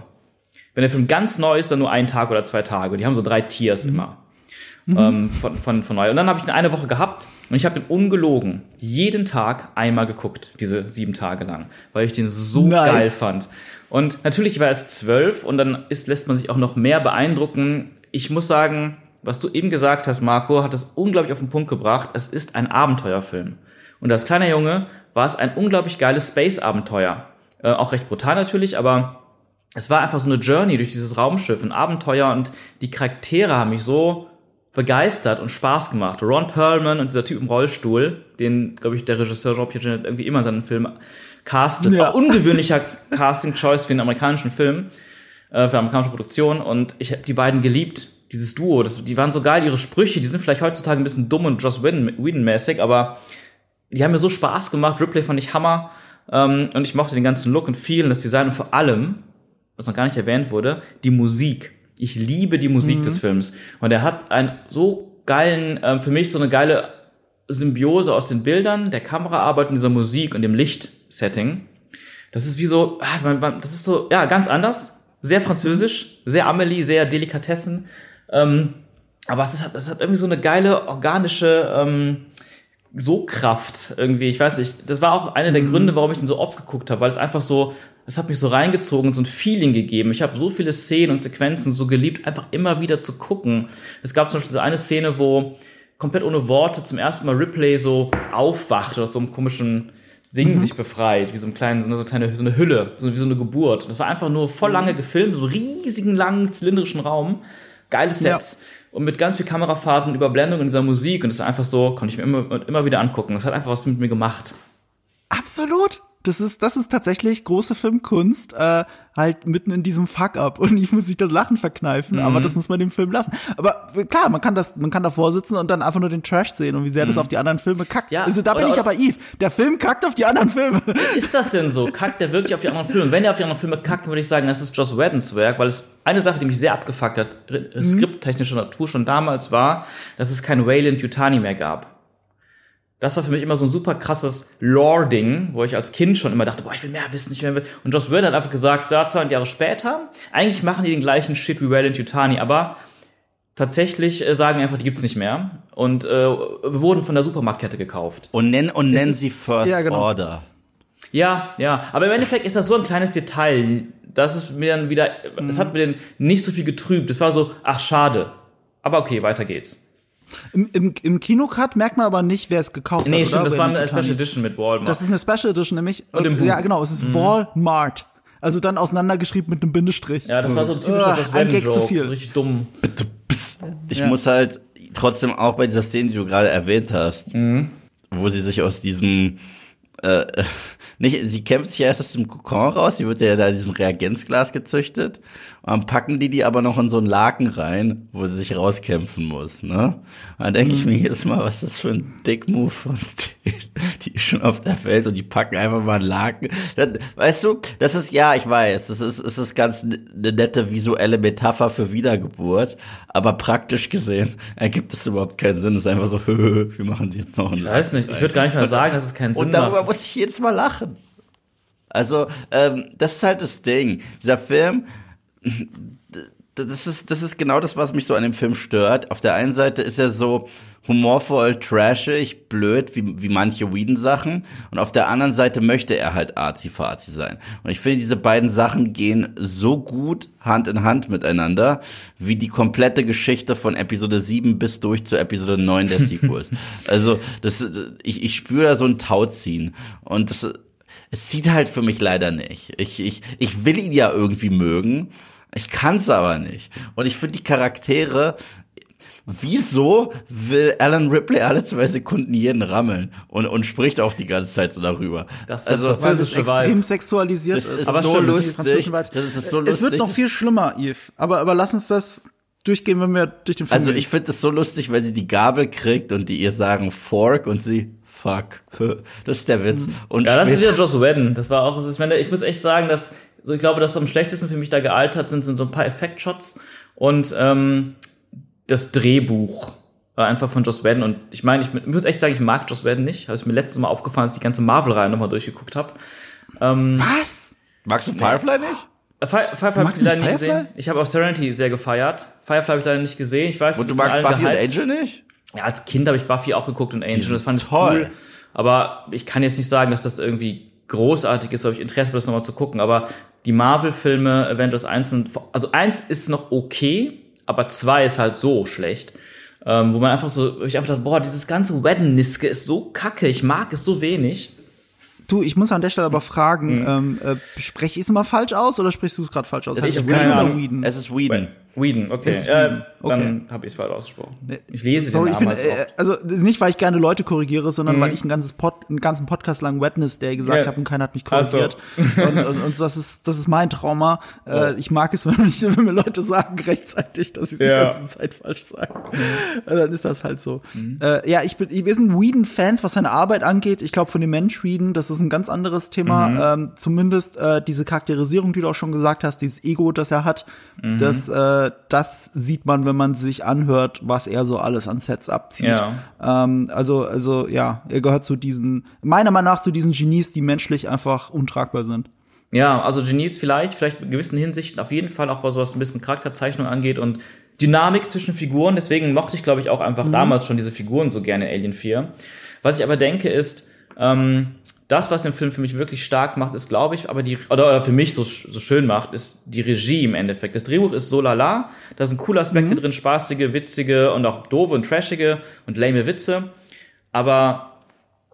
Speaker 2: Wenn der Film ganz neu ist, dann nur einen Tag oder zwei Tage. Die haben so drei Tiers immer. Ähm, von, von, von neu. Und dann habe ich ihn eine Woche gehabt und ich habe den ungelogen jeden Tag einmal geguckt, diese sieben Tage lang, weil ich den so
Speaker 1: Nice.
Speaker 2: geil fand. Und natürlich war es zwölf und dann ist, lässt man sich auch noch mehr beeindrucken. Ich muss sagen, was du eben gesagt hast, Marco, hat es unglaublich auf den Punkt gebracht. Es ist ein Abenteuerfilm. Und als kleiner Junge war es ein unglaublich geiles Space-Abenteuer. Äh, auch recht brutal natürlich, aber es war einfach so eine Journey durch dieses Raumschiff, ein Abenteuer und die Charaktere haben mich so begeistert und Spaß gemacht. Ron Perlman und dieser Typ im Rollstuhl, den, glaube ich, der Regisseur Jean Piaget irgendwie immer in seinen Film castet.
Speaker 1: Ja.
Speaker 2: Auch ungewöhnlicher Casting-Choice für einen amerikanischen Film, äh, für amerikanische Produktion. Und ich habe die beiden geliebt, dieses Duo. Das, die waren so geil, ihre Sprüche, die sind vielleicht heutzutage ein bisschen dumm und Joss Whedon- Whedon-mäßig, aber die haben mir so Spaß gemacht. Ripley fand ich Hammer. Ähm, und ich mochte den ganzen Look und Feel und das Design und vor allem, was noch gar nicht erwähnt wurde, die Musik. Ich liebe die Musik des Films. Und er hat einen so geilen, ähm, für mich so eine geile Symbiose aus den Bildern, der Kameraarbeit und dieser Musik und dem Lichtsetting. Das ist wie so, ah, das ist so, ja, ganz anders. Sehr französisch, sehr Amelie, sehr Delikatessen. Ähm, aber es, ist, halt, es hat irgendwie so eine geile, organische ähm, So-Kraft irgendwie. Ich weiß nicht, das war auch einer der Gründe, warum ich ihn so oft geguckt habe, weil es einfach so, es hat mich so reingezogen, so ein Feeling gegeben. Ich habe so viele Szenen und Sequenzen so geliebt, einfach immer wieder zu gucken. Es gab zum Beispiel so eine Szene, wo komplett ohne Worte zum ersten Mal Ripley so aufwacht aus so einem komischen Ding sich befreit, wie so, ein kleinen, so, eine, so, kleine, so eine Hülle, so wie so eine Geburt. Das war einfach nur voll lange gefilmt, so einen riesigen, langen, zylindrischen Raum. Geile Sets. Und mit ganz viel Kamerafahrten, Überblendung in dieser Musik. Und das war einfach so, konnte ich mir immer, immer wieder angucken. Das hat einfach was mit mir gemacht.
Speaker 1: Absolut. Das ist, das ist tatsächlich große Filmkunst, äh, halt mitten in diesem Fuck-up. Und ich muss sich das Lachen verkneifen, aber das muss man dem Film lassen. Aber klar, man kann das, man kann davor sitzen und dann einfach nur den Trash sehen und wie sehr das auf die anderen Filme kackt.
Speaker 2: Ja,
Speaker 1: also da bin ich aber Yves. Der Film kackt auf die anderen Filme.
Speaker 2: Ist das denn so? Kackt der wirklich auf die anderen Filme? Wenn er auf die anderen Filme kackt, würde ich sagen, das ist Joss Whedons Werk, weil es eine Sache, die mich sehr abgefuckt hat, äh, skripttechnischer Natur schon damals war, dass es kein Wayland Yutani mehr gab. Das war für mich immer so ein super krasses Lore-Ding, wo ich als Kind schon immer dachte, boah, ich will mehr wissen, ich will mehr wissen. Und Joss Whedon hat einfach gesagt, da 200 Jahre später, eigentlich machen die den gleichen Shit wie Wayland Yutani, aber tatsächlich äh, sagen einfach, die gibt's nicht mehr. Und äh, wir wurden von der Supermarktkette gekauft.
Speaker 3: Und nennen, und nennen
Speaker 1: ist-
Speaker 3: sie First
Speaker 1: ja, genau.
Speaker 3: Order.
Speaker 2: Ja, ja. Aber im Endeffekt ist das so ein kleines Detail, dass es mir dann wieder, es hat mir dann nicht so viel getrübt. Es war so, ach schade. Aber okay, weiter geht's.
Speaker 1: Im, im, im Kinocut merkt man aber nicht, wer es gekauft
Speaker 2: Nee,
Speaker 1: hat.
Speaker 2: stimmt,
Speaker 1: oder?
Speaker 2: das war eine. Special Edition mit Walmart.
Speaker 1: Das ist eine Special Edition nämlich.
Speaker 2: Und im Buch.
Speaker 1: ja, genau, es ist Walmart. Also dann auseinandergeschrieben mit einem Bindestrich.
Speaker 2: ja, das war so ein typischer Joss
Speaker 1: ein Gag zu viel.
Speaker 2: So richtig dumm.
Speaker 3: Ich
Speaker 1: Ja.
Speaker 3: muss halt trotzdem auch bei dieser Szene, die du gerade erwähnt hast, wo sie sich aus diesem äh, nicht, sie kämpft sich ja erst aus dem Kokon raus, sie wird ja da in diesem Reagenzglas gezüchtet dann packen die die aber noch in so einen Laken rein, wo sie sich rauskämpfen muss, ne? Dann denke ich mir jedes Mal, was ist das für ein Dick-Move von denen? Die ist schon auf der Welt und die packen einfach mal einen Laken. Dann, weißt du, das ist, ja, ich weiß, das ist, es ist ganz eine nette visuelle Metapher für Wiedergeburt, aber praktisch gesehen ergibt es überhaupt keinen Sinn. Es ist einfach so, wir machen sie jetzt noch einen
Speaker 2: Ich weiß nicht, ich würde gar nicht mal sagen, dass es keinen Sinn
Speaker 3: und darüber
Speaker 2: macht.
Speaker 3: muss ich jedes Mal lachen. Also, ähm, das ist halt das Ding. Dieser Film, das ist, das ist genau das, was mich so an dem Film stört. Auf der einen Seite ist er so humorvoll, trashig, blöd, wie, wie manche Whedon-Sachen. Und auf der anderen Seite möchte er halt arzi-fazi sein. Und ich finde, diese beiden Sachen gehen so gut Hand in Hand miteinander, wie die komplette Geschichte von Episode 7 bis durch zu Episode 9 der Sequels. also, das, ich, ich spüre da so ein Tauziehen. Und das, es zieht halt für mich leider nicht. Ich, ich, ich will ihn ja irgendwie mögen. Ich kann es aber nicht. Und ich finde die Charaktere, wieso will Alan Ripley alle zwei Sekunden jeden rammeln und, und spricht auch die ganze Zeit so darüber?
Speaker 2: Das ist
Speaker 3: also,
Speaker 2: das
Speaker 1: Weil es extrem
Speaker 2: Vibe.
Speaker 1: sexualisiert
Speaker 3: Das
Speaker 1: ist.
Speaker 3: ist
Speaker 2: Aber
Speaker 3: so
Speaker 2: stimmt, das
Speaker 3: lustig. Das ist so
Speaker 1: Es wird
Speaker 3: lustig.
Speaker 1: noch viel schlimmer, Yves. Aber, aber lass uns das durchgehen, wenn wir durch den Film
Speaker 3: Also
Speaker 1: gehen.
Speaker 3: ich finde es so lustig, weil sie die Gabel kriegt und die ihr sagen Fork und sie fuck. Das ist der Witz. Und
Speaker 2: Ja, das ist wieder Joss Whedon. Das war auch, ich meine, ich muss echt sagen, dass, so ich glaube, dass am schlechtesten für mich da gealtert sind, sind so ein paar Effektshots und ähm, das Drehbuch einfach von Joss Whedon. Und ich meine, ich, ich muss echt sagen, ich mag Joss Whedon nicht. Habe es mir letztes Mal aufgefallen, als ich die ganze Marvel-Reihe nochmal durchgeguckt habe. Ähm,
Speaker 1: Was?
Speaker 3: Magst du Firefly nicht?
Speaker 2: Fire- Firefly habe ich leider
Speaker 1: nicht
Speaker 2: gesehen. Ich habe auch Serenity sehr gefeiert. Firefly habe ich leider nicht gesehen. Ich weiß,
Speaker 3: Und du magst Buffy und. Angel nicht?
Speaker 2: Ja, als Kind habe ich Buffy auch geguckt und Angel. Das fand ich
Speaker 3: toll.
Speaker 2: cool. Aber ich kann jetzt nicht sagen, dass das irgendwie großartig ist, habe ich Interesse, das nochmal zu gucken. Aber die Marvel-Filme, Avengers 1 und, also 1 ist noch okay, aber 2 ist halt so schlecht. Ähm, wo man einfach so, ich einfach dachte, boah, dieses ganze Wedden-Niske ist so kacke, ich mag es so wenig.
Speaker 1: Du, ich muss an der Stelle aber fragen,
Speaker 2: Mhm.
Speaker 1: ähm, äh, spreche ich es immer falsch aus oder sprichst du es gerade falsch aus?
Speaker 3: Es
Speaker 1: Heißt
Speaker 3: ist
Speaker 1: Whedon?
Speaker 3: Es ist Whedon.
Speaker 2: Whedon, okay.
Speaker 1: Ist
Speaker 2: Äh,
Speaker 1: Whedon, okay.
Speaker 2: Dann habe ich es falsch ausgesprochen. Ich lese
Speaker 1: Sorry,
Speaker 2: den
Speaker 1: ich bin,
Speaker 2: Namen
Speaker 1: äh, also nicht, weil ich gerne Leute korrigiere, sondern
Speaker 2: Mhm.
Speaker 1: weil ich ein ganzes Pod, einen ganzen Podcast lang Wednesday gesagt
Speaker 2: Ja.
Speaker 1: habe und keiner hat mich
Speaker 2: Ach so.
Speaker 1: korrigiert. und, und, und das ist das ist mein Trauma. Äh, ich mag es, wenn, mich, wenn mir Leute sagen rechtzeitig, dass sie es
Speaker 2: Ja.
Speaker 1: die ganze Zeit falsch sagen. Äh, dann ist das halt so. Äh, ja, ich bin, wir sind Whedon-Fans, was seine Arbeit angeht. Ich glaube, von dem Mensch Whedon, das ist ein ganz anderes Thema. Ähm, zumindest äh, diese Charakterisierung, die du auch schon gesagt hast, dieses Ego, das er hat, das, äh, das sieht man, wenn man sich anhört, was er so alles an Sets abzieht.
Speaker 2: Ja.
Speaker 1: Ähm, also, also ja, er gehört zu diesen, meiner Meinung nach zu diesen Genies, die menschlich einfach untragbar sind.
Speaker 2: Ja, also Genies vielleicht, vielleicht in gewissen Hinsichten auf jeden Fall auch was, was ein bisschen Charakterzeichnung angeht und Dynamik zwischen Figuren. Deswegen mochte ich, glaube ich, auch einfach damals schon diese Figuren so gerne in Alien 4. Was ich aber denke ist, ähm, das, was den Film für mich wirklich stark macht, ist, glaube ich, aber die, oder, oder für mich so, so schön macht, ist die Regie im Endeffekt. Das Drehbuch ist so lala, da sind coole Aspekte drin, spaßige, witzige und auch doofe und trashige und lame Witze. Aber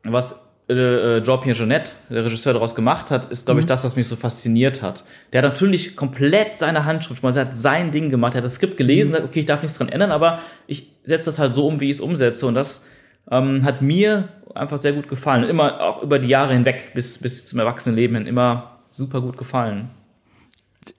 Speaker 2: was äh, äh, Jean-Pierre Jeunet, der Regisseur, daraus gemacht hat, ist, glaube ich, das, was mich so fasziniert hat. Der hat natürlich komplett seine Handschrift, man hat sein Ding gemacht, er hat das Skript gelesen, sagt, okay, ich darf nichts dran ändern, aber ich setze das halt so um, wie ich es umsetze. Und das ähm, hat mir einfach sehr gut gefallen. Immer auch über die Jahre hinweg, bis, bis zum Erwachsenenleben hin, immer super gut gefallen.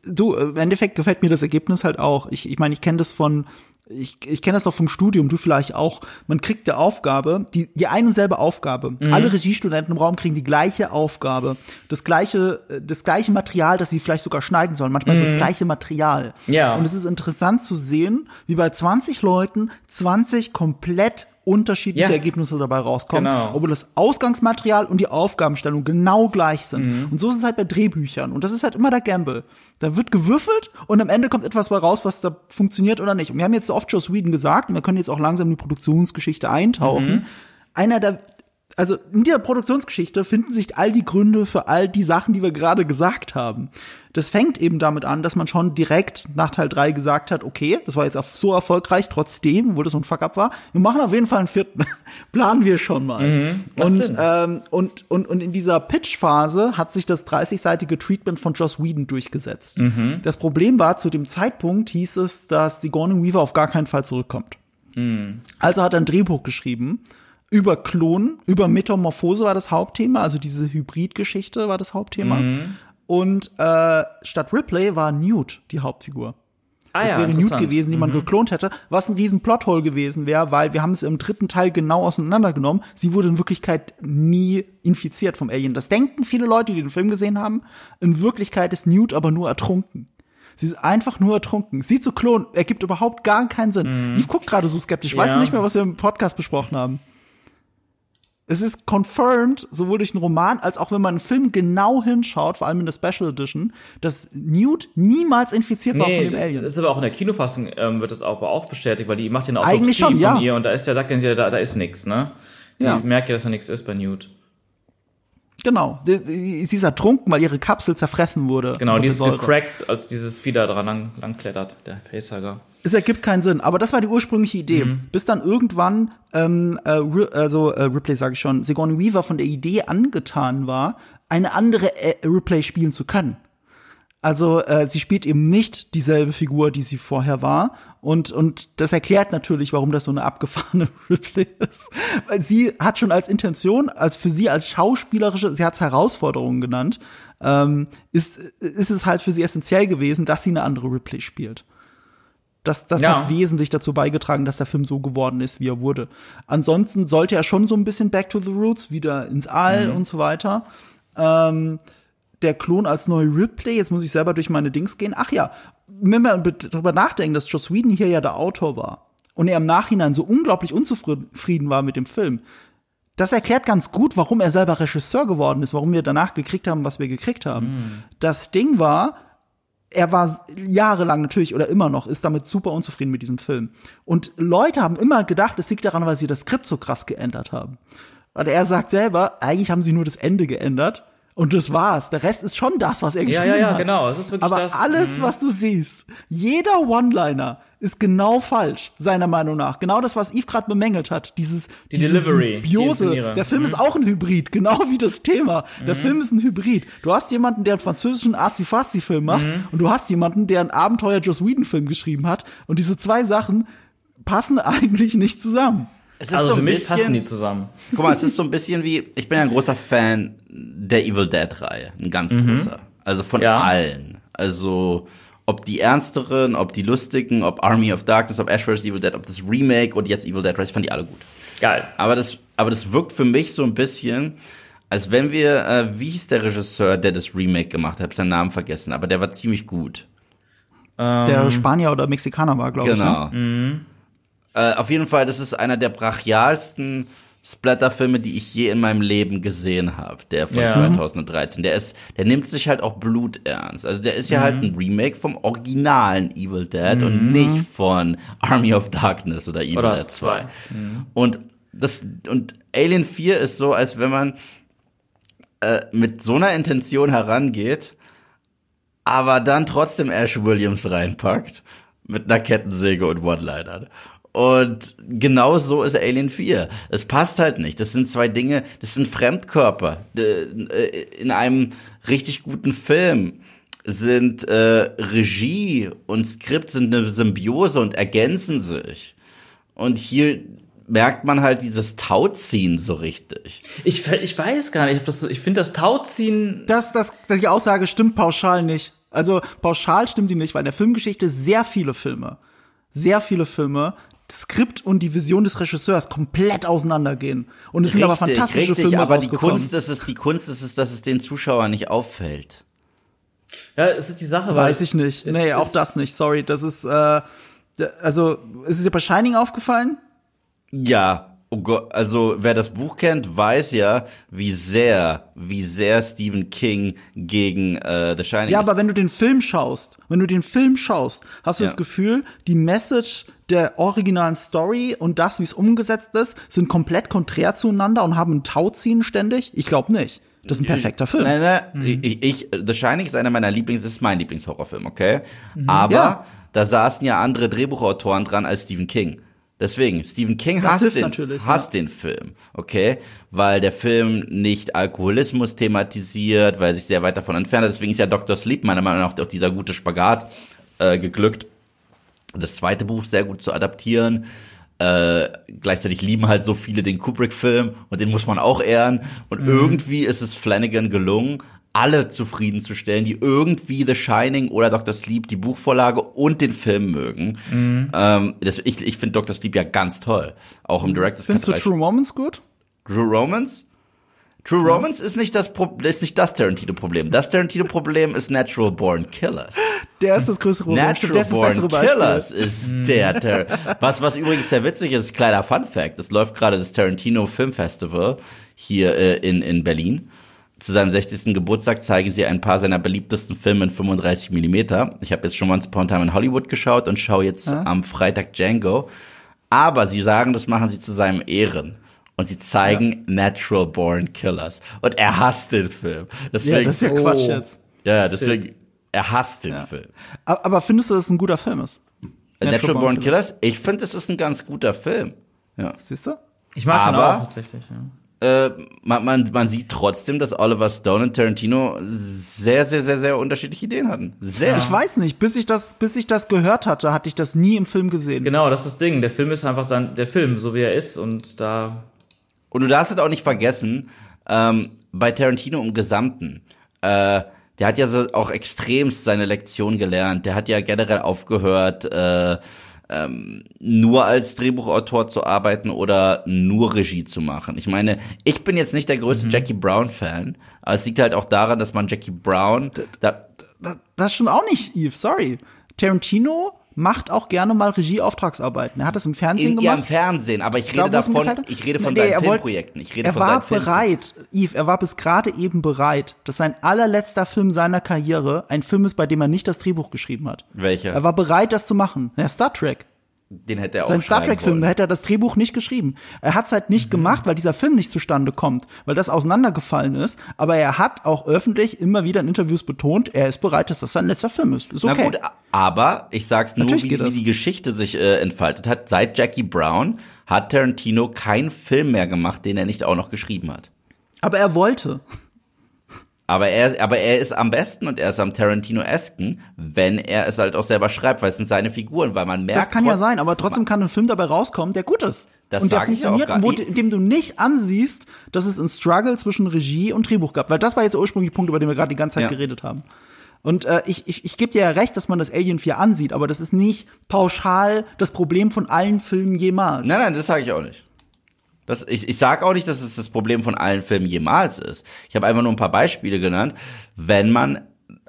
Speaker 1: Du, im Endeffekt gefällt mir das Ergebnis halt auch. Ich, ich meine, ich kenne das von, ich, ich kenne das auch vom Studium, du vielleicht auch. Man kriegt eine Aufgabe, die, die eine und selbe Aufgabe.
Speaker 2: Mhm.
Speaker 1: Alle Regiestudenten im Raum kriegen die gleiche Aufgabe. Das gleiche, äh, das gleiche Material, das sie vielleicht sogar schneiden sollen. Manchmal ist das gleiche Material.
Speaker 2: Mhm. Ja.
Speaker 1: Und es ist interessant zu sehen, wie bei 20 Leuten 20 komplett unterschiedliche
Speaker 2: Ja.
Speaker 1: Ergebnisse dabei rauskommen,
Speaker 2: Genau.
Speaker 1: obwohl das Ausgangsmaterial und die Aufgabenstellung genau gleich sind.
Speaker 2: Mhm.
Speaker 1: Und so ist es halt bei Drehbüchern. Und das ist halt immer der Gamble. Da wird gewürfelt und am Ende kommt etwas bei raus, was da funktioniert oder nicht. Und wir haben jetzt oft Joe Sweden gesagt, und wir können jetzt auch langsam in die Produktionsgeschichte eintauchen.
Speaker 2: Mhm.
Speaker 1: Einer der also in dieser Produktionsgeschichte finden sich all die Gründe für all die Sachen, die wir gerade gesagt haben. Das fängt eben damit an, dass man schon direkt nach Teil 3 gesagt hat, okay, das war jetzt so erfolgreich, trotzdem, obwohl das so ein Fuck-up war, wir machen auf jeden Fall einen vierten. Planen wir schon mal.
Speaker 2: macht
Speaker 1: und, ähm, und, und, und in dieser Pitch-Phase hat sich das 30-seitige Treatment von Joss Whedon durchgesetzt. Das Problem war, zu dem Zeitpunkt hieß es, dass Sigourney Weaver auf gar keinen Fall zurückkommt. Also hat er ein Drehbuch geschrieben über Klonen, über Metamorphose war das Hauptthema, also diese Hybrid-Geschichte war das Hauptthema. Und äh, statt Ripley war Newt die Hauptfigur.
Speaker 2: Ah,
Speaker 1: Das wäre Newt gewesen, die man geklont hätte, was ein riesen Plothole gewesen wäre, weil wir haben es im dritten Teil genau auseinandergenommen. Sie wurde in Wirklichkeit nie infiziert vom Alien. Das denken viele Leute, die den Film gesehen haben. In Wirklichkeit ist Newt aber nur ertrunken. Sie ist einfach nur ertrunken. Sie zu klonen ergibt überhaupt gar keinen Sinn. Ich guck gerade so skeptisch. Ich weiß
Speaker 2: Ja.
Speaker 1: nicht mehr, was wir im Podcast besprochen haben. Es ist confirmed, sowohl durch den Roman als auch wenn man einen Film genau hinschaut, vor allem in der Special Edition, dass Newt niemals infiziert war von
Speaker 2: Nee,
Speaker 1: dem Alien.
Speaker 2: das ist aber auch in der Kinofassung ähm, wird das auch, auch bestätigt, weil die macht ja eine
Speaker 1: Eigentlich
Speaker 2: Autopsie
Speaker 1: schon,
Speaker 2: von
Speaker 1: ja.
Speaker 2: ihr und da ist ja, sagt ja, da, da ist nichts, ne?
Speaker 1: Ja.
Speaker 2: Ich merke ja, dass da nichts ist bei Newt.
Speaker 1: Genau. Sie ist ertrunken, weil ihre Kapsel zerfressen wurde.
Speaker 2: Genau, die ist gecrackt, als dieses da dran lang, lang klettert, der Facehugger.
Speaker 1: Es ergibt keinen Sinn, aber das war die ursprüngliche Idee.
Speaker 2: Mhm.
Speaker 1: Bis dann irgendwann, ähm, äh, Ri- also äh, Ripley sage ich schon, Sigourney Weaver von der Idee angetan war, eine andere äh, Ripley spielen zu können. Also äh, sie spielt eben nicht dieselbe Figur, die sie vorher war. Und, und das erklärt natürlich, warum das so eine abgefahrene Ripley ist. Weil sie hat schon als Intention, als für sie als schauspielerische, sie hat es Herausforderungen genannt, ähm, ist, ist es halt für sie essentiell gewesen, dass sie eine andere Ripley spielt. Das, das
Speaker 2: Ja.
Speaker 1: hat wesentlich dazu beigetragen, dass der Film so geworden ist, wie er wurde. Ansonsten sollte er schon so ein bisschen back to the roots, wieder ins All und so weiter. Ähm, der Klon als neue Ripley, jetzt muss ich selber durch meine Dings gehen. Ach ja, wenn wir darüber nachdenken, dass Joss Whedon hier ja der Autor war und er im Nachhinein so unglaublich unzufrieden war mit dem Film, das erklärt ganz gut, warum er selber Regisseur geworden ist, warum wir danach gekriegt haben, was wir gekriegt haben. Das Ding war, er war jahrelang natürlich oder immer noch, ist damit super unzufrieden mit diesem Film. Und Leute haben immer gedacht, es liegt daran, weil sie das Skript so krass geändert haben. Und er sagt selber, eigentlich haben sie nur das Ende geändert. Und das war's. Der Rest ist schon das, was er
Speaker 2: Ja,
Speaker 1: geschrieben
Speaker 2: ja, ja,
Speaker 1: hat.
Speaker 2: genau. Es ist wirklich
Speaker 1: Aber
Speaker 2: das.
Speaker 1: alles, was du siehst, jeder One-Liner ist genau falsch, seiner Meinung nach. Genau das, was Yves gerade bemängelt hat. Dieses,
Speaker 2: Die
Speaker 1: diese
Speaker 2: Delivery, die
Speaker 1: Symbiose.
Speaker 2: Inszenierung.
Speaker 1: Der Film ist auch ein Hybrid, genau wie das Thema. Der Film ist ein Hybrid. Du hast jemanden, der einen französischen Azi-Fazi-Film macht und du hast jemanden, der einen Abenteuer-Joss Whedon-Film geschrieben hat. Und diese zwei Sachen passen eigentlich nicht zusammen.
Speaker 3: Es ist
Speaker 2: Also
Speaker 3: so
Speaker 2: für mich passen
Speaker 3: bisschen,
Speaker 2: die zusammen.
Speaker 3: guck mal, es ist so ein bisschen wie, ich bin ja ein großer Fan der Evil Dead-Reihe, ein ganz großer. Also von
Speaker 2: Ja.
Speaker 3: allen. Also, ob die ernsteren, ob die lustigen, ob Army of Darkness, ob Ash vs. Evil Dead, ob das Remake und jetzt Evil Dead Rise, ich fand die alle gut.
Speaker 2: Geil.
Speaker 3: Aber das, aber das wirkt für mich so ein bisschen, als wenn wir, äh, wie hieß der Regisseur, der das Remake gemacht hat, ich hab seinen Namen vergessen, aber der war ziemlich gut.
Speaker 1: Der Spanier oder Mexikaner war, glaube ich. Ne?
Speaker 3: Genau. Äh, auf jeden Fall, das ist einer der brachialsten Splatter-Filme, die ich je in meinem Leben gesehen habe. Der von
Speaker 2: Ja.
Speaker 3: 2013. Der ist, der nimmt sich halt auch Blut ernst. Also der ist ja halt ein Remake vom originalen Evil Dead und nicht von Army of Darkness oder Evil
Speaker 2: Oder
Speaker 3: Dead 2.
Speaker 2: zwei.
Speaker 3: Und das, und Alien 4 ist so, als wenn man äh, mit so einer Intention herangeht, aber dann trotzdem Ash Williams reinpackt mit einer Kettensäge und One-Linern. Und genau so ist Alien 4. Es passt halt nicht. Das sind zwei Dinge, das sind Fremdkörper. D- äh, In einem richtig guten Film sind äh, Regie und Skript sind eine Symbiose und ergänzen sich. Und hier merkt man halt dieses Tauziehen so richtig.
Speaker 2: Ich, ich weiß gar nicht, das so- ich finde das Tauziehen.
Speaker 1: Das, das, das, die Aussage stimmt pauschal nicht. Also pauschal stimmt die nicht, weil in der Filmgeschichte sehr viele Filme, sehr viele Filme, Skript und die Vision des Regisseurs komplett auseinandergehen. Und es sind aber fantastische
Speaker 3: richtig,
Speaker 1: Filme
Speaker 3: aber die. Kunst ist es, die Kunst ist es, dass es den Zuschauern nicht auffällt.
Speaker 2: Ja, es ist die Sache.
Speaker 1: Weiß
Speaker 2: weil
Speaker 1: ich nicht.
Speaker 2: es
Speaker 1: Nee,
Speaker 2: ist-
Speaker 1: auch das nicht. Sorry, das ist, äh, also, ist es dir bei Shining aufgefallen?
Speaker 3: Ja, oh Gott, also wer das Buch kennt, weiß ja, wie sehr, wie sehr Stephen King gegen äh, The Shining
Speaker 1: Ja,
Speaker 3: ist.
Speaker 1: aber wenn du den Film schaust, wenn du den Film schaust, hast du
Speaker 3: Ja.
Speaker 1: das Gefühl, die Message der originalen Story und das, wie es umgesetzt ist, sind komplett konträr zueinander und haben ein Tauziehen ständig? Ich glaube nicht. Das ist ein perfekter Film.
Speaker 3: Nein, nein, ich, ich, The Shining ist einer meiner Lieblings, das ist mein Lieblingshorrorfilm, okay? Aber
Speaker 1: Ja.
Speaker 3: da saßen ja andere Drehbuchautoren dran als Stephen King. Deswegen, Stephen King
Speaker 1: Das
Speaker 3: hasst, den, hasst den Film, okay? Weil der Film nicht Alkoholismus thematisiert, weil er sich sehr weit davon entfernt hat. Deswegen ist ja Dr. Sleep meiner Meinung nach auch dieser gute Spagat äh, geglückt. Das zweite Buch sehr gut zu adaptieren. Äh, gleichzeitig lieben halt so viele den Kubrick-Film und den muss man auch ehren. Und irgendwie ist es Flanagan gelungen, alle zufriedenzustellen, die irgendwie The Shining oder Dr. Sleep, die Buchvorlage und den Film mögen. Ähm, das, ich ich finde Dr. Sleep ja ganz toll. Auch im Director's
Speaker 1: Findest du
Speaker 3: Cut
Speaker 1: True Moments gut?
Speaker 3: True Romance? True Romance ist nicht das Pro ist nicht das Tarantino-Problem. Das Tarantino-Problem ist Natural Born Killers.
Speaker 1: Der ist das größere Problem.
Speaker 3: Natural
Speaker 1: ist das bessere
Speaker 3: Born. Killers ist der, Tar was, was übrigens sehr witzig ist, kleiner Fun Fact. Es läuft gerade das Tarantino Film Festival hier äh, in, in Berlin. Zu seinem 60. Geburtstag zeigen sie ein paar seiner beliebtesten Filme in 35 Millimeter. Ich habe jetzt schon Once Upon a Time in Hollywood geschaut und schaue jetzt am Freitag Django. Aber sie sagen, das machen sie zu seinem Ehren. Und sie zeigen Natural Born Killers. Und er hasst den Film. Deswegen,
Speaker 1: Ja, das ist ja Quatsch
Speaker 2: Oh.
Speaker 1: jetzt.
Speaker 3: ja, ja, deswegen, er hasst den
Speaker 1: Ja.
Speaker 3: Film.
Speaker 1: Aber findest du, dass es ein guter Film ist?
Speaker 3: Natural, Born Killers, ich finde, es ist ein ganz guter Film. Ja.
Speaker 1: Siehst du?
Speaker 2: Ich mag den
Speaker 3: Aber-
Speaker 2: auch tatsächlich. Ja.
Speaker 3: Äh, man, man, man sieht trotzdem, dass Oliver Stone und Tarantino sehr, sehr, sehr, sehr unterschiedliche Ideen hatten. Sehr.
Speaker 1: Ich weiß nicht, bis ich das, bis ich das gehört hatte, hatte ich das nie im Film gesehen.
Speaker 2: Genau, das ist das Ding. Der Film ist einfach sein, der Film, so wie er ist und da.
Speaker 3: Und du darfst halt auch nicht vergessen, ähm, bei Tarantino im Gesamten, äh, Der hat ja so auch extremst seine Lektion gelernt. Der hat ja generell aufgehört, äh, ähm, nur als Drehbuchautor zu arbeiten oder nur Regie zu machen. Ich meine, ich bin jetzt nicht der größte mhm. Jackie Brown-Fan, aber es liegt halt auch daran, dass man Jackie Brown.
Speaker 1: Da, das, das stimmt auch nicht, Eve, sorry. Tarantino macht auch gerne mal Regieauftragsarbeiten. Er hat das im Fernsehen
Speaker 3: in,
Speaker 1: gemacht. Ja,
Speaker 3: im Fernsehen, aber ich rede glaub, davon, ich rede von nee, seinen Filmprojekten. Ich rede
Speaker 1: er
Speaker 3: von
Speaker 1: war bereit, Yves, er war bis gerade eben bereit, dass sein allerletzter Film seiner Karriere ein Film ist, bei dem er nicht das Drehbuch geschrieben hat.
Speaker 3: Welcher?
Speaker 1: Er war bereit, das zu machen. Ja, Star Trek.
Speaker 3: Den hätte er auch
Speaker 1: Sein Star Trek-Film, hätte er das Drehbuch nicht geschrieben. Er hat es halt nicht mhm. gemacht, weil dieser Film nicht zustande kommt, weil das auseinandergefallen ist. Aber er hat auch öffentlich immer wieder in Interviews betont, er ist bereit, dass das sein letzter Film ist. Ist okay.
Speaker 3: Na gut, aber ich sag's nur, wie, wie, die Geschichte sich äh, entfaltet hat. Seit Jackie Brown hat Tarantino keinen Film mehr gemacht, den er nicht auch noch geschrieben hat.
Speaker 1: Aber er wollte.
Speaker 3: Aber er, aber er ist am besten und er ist am Tarantino-esken, wenn er es halt auch selber schreibt, weil es sind seine Figuren, weil man merkt.
Speaker 1: Das kann ja sein, aber trotzdem kann ein Film dabei rauskommen, der gut ist. Das und der funktioniert, und wo, indem du nicht ansiehst, dass es ein Struggle zwischen Regie und Drehbuch gab. Weil das war jetzt der ursprüngliche Punkt, über den wir gerade die ganze Zeit ja. geredet haben. Und äh, ich, ich, ich gebe dir ja recht, dass man das Alien 4 ansieht, aber das ist nicht pauschal das Problem von allen Filmen jemals.
Speaker 3: Nein, nein, das sage ich auch nicht. Das, ich ich sage auch nicht, dass es das Problem von allen Filmen jemals ist. Ich habe einfach nur ein paar Beispiele genannt, wenn man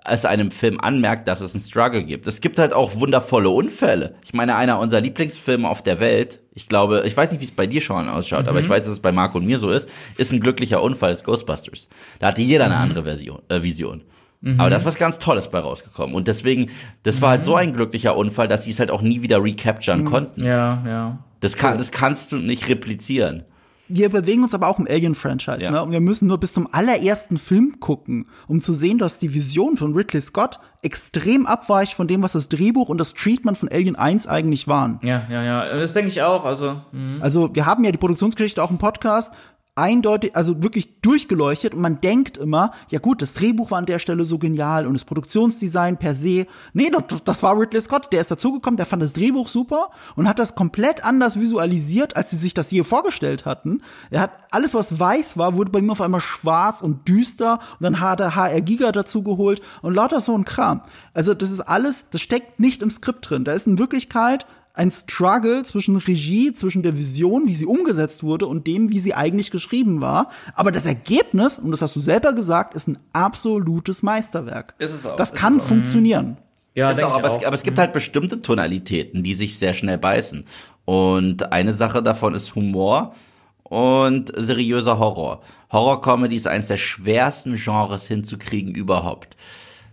Speaker 3: es einem Film anmerkt, dass es einen Struggle gibt. Es gibt halt auch wundervolle Unfälle. Ich meine, einer unserer Lieblingsfilme auf der Welt, ich glaube, ich weiß nicht, wie es bei dir schon ausschaut, mhm. aber ich mhm. weiß, dass es bei Marco und mir so ist, ist ein glücklicher Unfall, ist Ghostbusters. Da hatte jeder eine mhm. andere Version, äh, Vision. Mhm. Aber da ist was ganz Tolles bei rausgekommen. Und deswegen, das war halt so ein glücklicher Unfall, dass sie es halt auch nie wieder recapturen mhm. konnten.
Speaker 2: Ja, ja.
Speaker 3: Das, kann, das kannst du nicht replizieren.
Speaker 1: Wir bewegen uns aber auch im Alien-Franchise, ja. ne? Und wir müssen nur bis zum allerersten Film gucken, um zu sehen, dass die Vision von Ridley Scott extrem abweicht von dem, was das Drehbuch und das Treatment von Alien 1 eigentlich waren.
Speaker 2: Ja, ja, ja. Das denke ich auch. Also,
Speaker 1: mh. also wir haben ja die Produktionsgeschichte auch im Podcast eindeutig, also wirklich durchgeleuchtet und man denkt immer, ja gut, das Drehbuch war an der Stelle so genial und das Produktionsdesign per se. Nee, das, das war Ridley Scott, der ist dazugekommen, der fand das Drehbuch super und hat das komplett anders visualisiert, als sie sich das je vorgestellt hatten. Er hat alles, was weiß war, wurde bei ihm auf einmal schwarz und düster und dann hat er HR Giga dazu geholt und lauter so ein Kram. Also das ist alles, das steckt nicht im Skript drin. Da ist in Wirklichkeit ein Struggle zwischen Regie, zwischen der Vision, wie sie umgesetzt wurde und dem, wie sie eigentlich geschrieben war. Aber das Ergebnis, und das hast du selber gesagt, ist ein absolutes Meisterwerk.
Speaker 3: Ist es auch.
Speaker 1: Das kann funktionieren.
Speaker 3: Ja, auch, aber, auch. Es, aber es gibt halt bestimmte Tonalitäten, die sich sehr schnell beißen. Und eine Sache davon ist Humor und seriöser Horror. Horror-Comedy ist eines der schwersten Genres hinzukriegen überhaupt.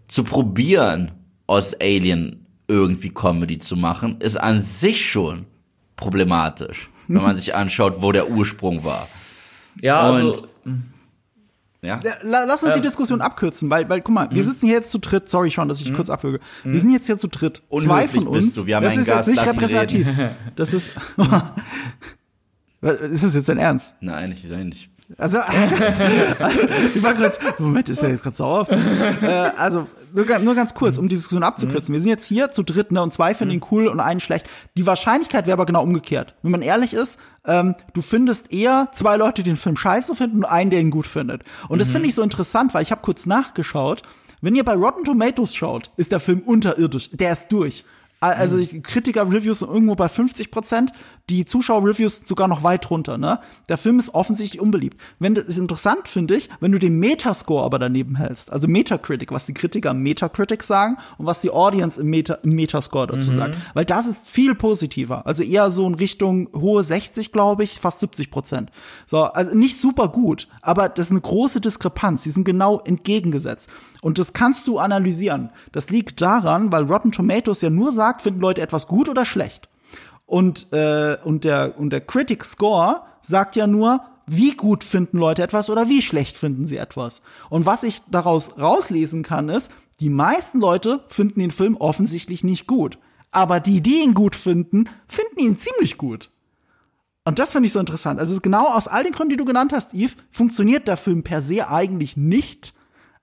Speaker 3: Zu probieren, aus Alien irgendwie Comedy zu machen, ist an sich schon problematisch, wenn man sich anschaut, wo der Ursprung war.
Speaker 2: Ja, Und, also.
Speaker 1: Ja? Lass uns die ähm, Diskussion abkürzen, weil, weil guck mal, wir mhm. sitzen hier jetzt zu dritt. Sorry schon, dass ich mhm. kurz abwürge. Wir sind jetzt hier zu dritt. Zwei von uns.
Speaker 3: Du. Wir haben
Speaker 1: das
Speaker 3: einen
Speaker 1: ist
Speaker 3: Gast,
Speaker 1: jetzt nicht repräsentativ. Das ist. ist das jetzt dein Ernst?
Speaker 3: Nein, ich, nein, ich
Speaker 1: also, ich war kurz, Moment, ist der jetzt gerade sauer auf mich? Äh, also, nur, nur, ganz kurz, um die Diskussion abzukürzen. Wir sind jetzt hier zu dritt, ne, und zwei finden ihn cool und einen schlecht. Die Wahrscheinlichkeit wäre aber genau umgekehrt. Wenn man ehrlich ist, ähm, du findest eher zwei Leute, die den Film scheiße finden und einen, der ihn gut findet. Und das mhm. finde ich so interessant, weil ich habe kurz nachgeschaut. Wenn ihr bei Rotten Tomatoes schaut, ist der Film unterirdisch. Der ist durch. Also mhm. Kritiker-Reviews sind irgendwo bei 50 Prozent, die Zuschauer-Reviews sogar noch weit runter. Ne? Der Film ist offensichtlich unbeliebt. Wenn das ist interessant, finde ich, wenn du den Metascore aber daneben hältst, also Metacritic, was die Kritiker im Metacritic sagen und was die Audience im, Meta, im Metascore dazu mhm. sagt, weil das ist viel positiver. Also eher so in Richtung hohe 60, glaube ich, fast 70 Prozent. So, also nicht super gut, aber das ist eine große Diskrepanz. Die sind genau entgegengesetzt. Und das kannst du analysieren. Das liegt daran, weil Rotten Tomatoes ja nur sagt, finden Leute etwas gut oder schlecht. Und, äh, und, der, und der Critic Score sagt ja nur, wie gut finden Leute etwas oder wie schlecht finden sie etwas. Und was ich daraus rauslesen kann, ist, die meisten Leute finden den Film offensichtlich nicht gut. Aber die, die ihn gut finden, finden ihn ziemlich gut. Und das finde ich so interessant. Also genau aus all den Gründen, die du genannt hast, Yves, funktioniert der Film per se eigentlich nicht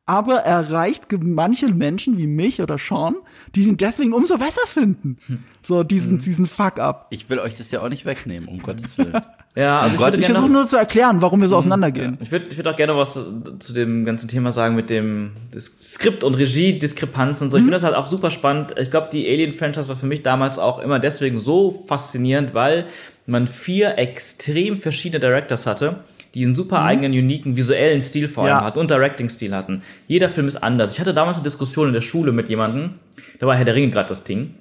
Speaker 1: aber er erreicht manche Menschen wie mich oder Sean, die ihn deswegen umso besser finden. So diesen, diesen Fuck-up.
Speaker 3: Ich will euch das ja auch nicht wegnehmen, um Gottes Willen.
Speaker 2: Ja, also ich
Speaker 3: Gott,
Speaker 1: Ich versuche nur zu erklären, warum wir so auseinandergehen.
Speaker 2: ich würde ich würd auch gerne was zu, zu dem ganzen Thema sagen mit dem Skript und Regie, Diskrepanz und so. Ich finde das halt auch super spannend. Ich glaube, die Alien-Franchise war für mich damals auch immer deswegen so faszinierend, weil man vier extrem verschiedene Directors hatte, die einen super eigenen, uniken visuellen Stil vor allem
Speaker 1: Ja.
Speaker 2: hatten und Directing-Stil hatten. Jeder Film ist anders. Ich hatte damals eine Diskussion in der Schule mit jemandem, da war Herr der Ringe gerade das Ding.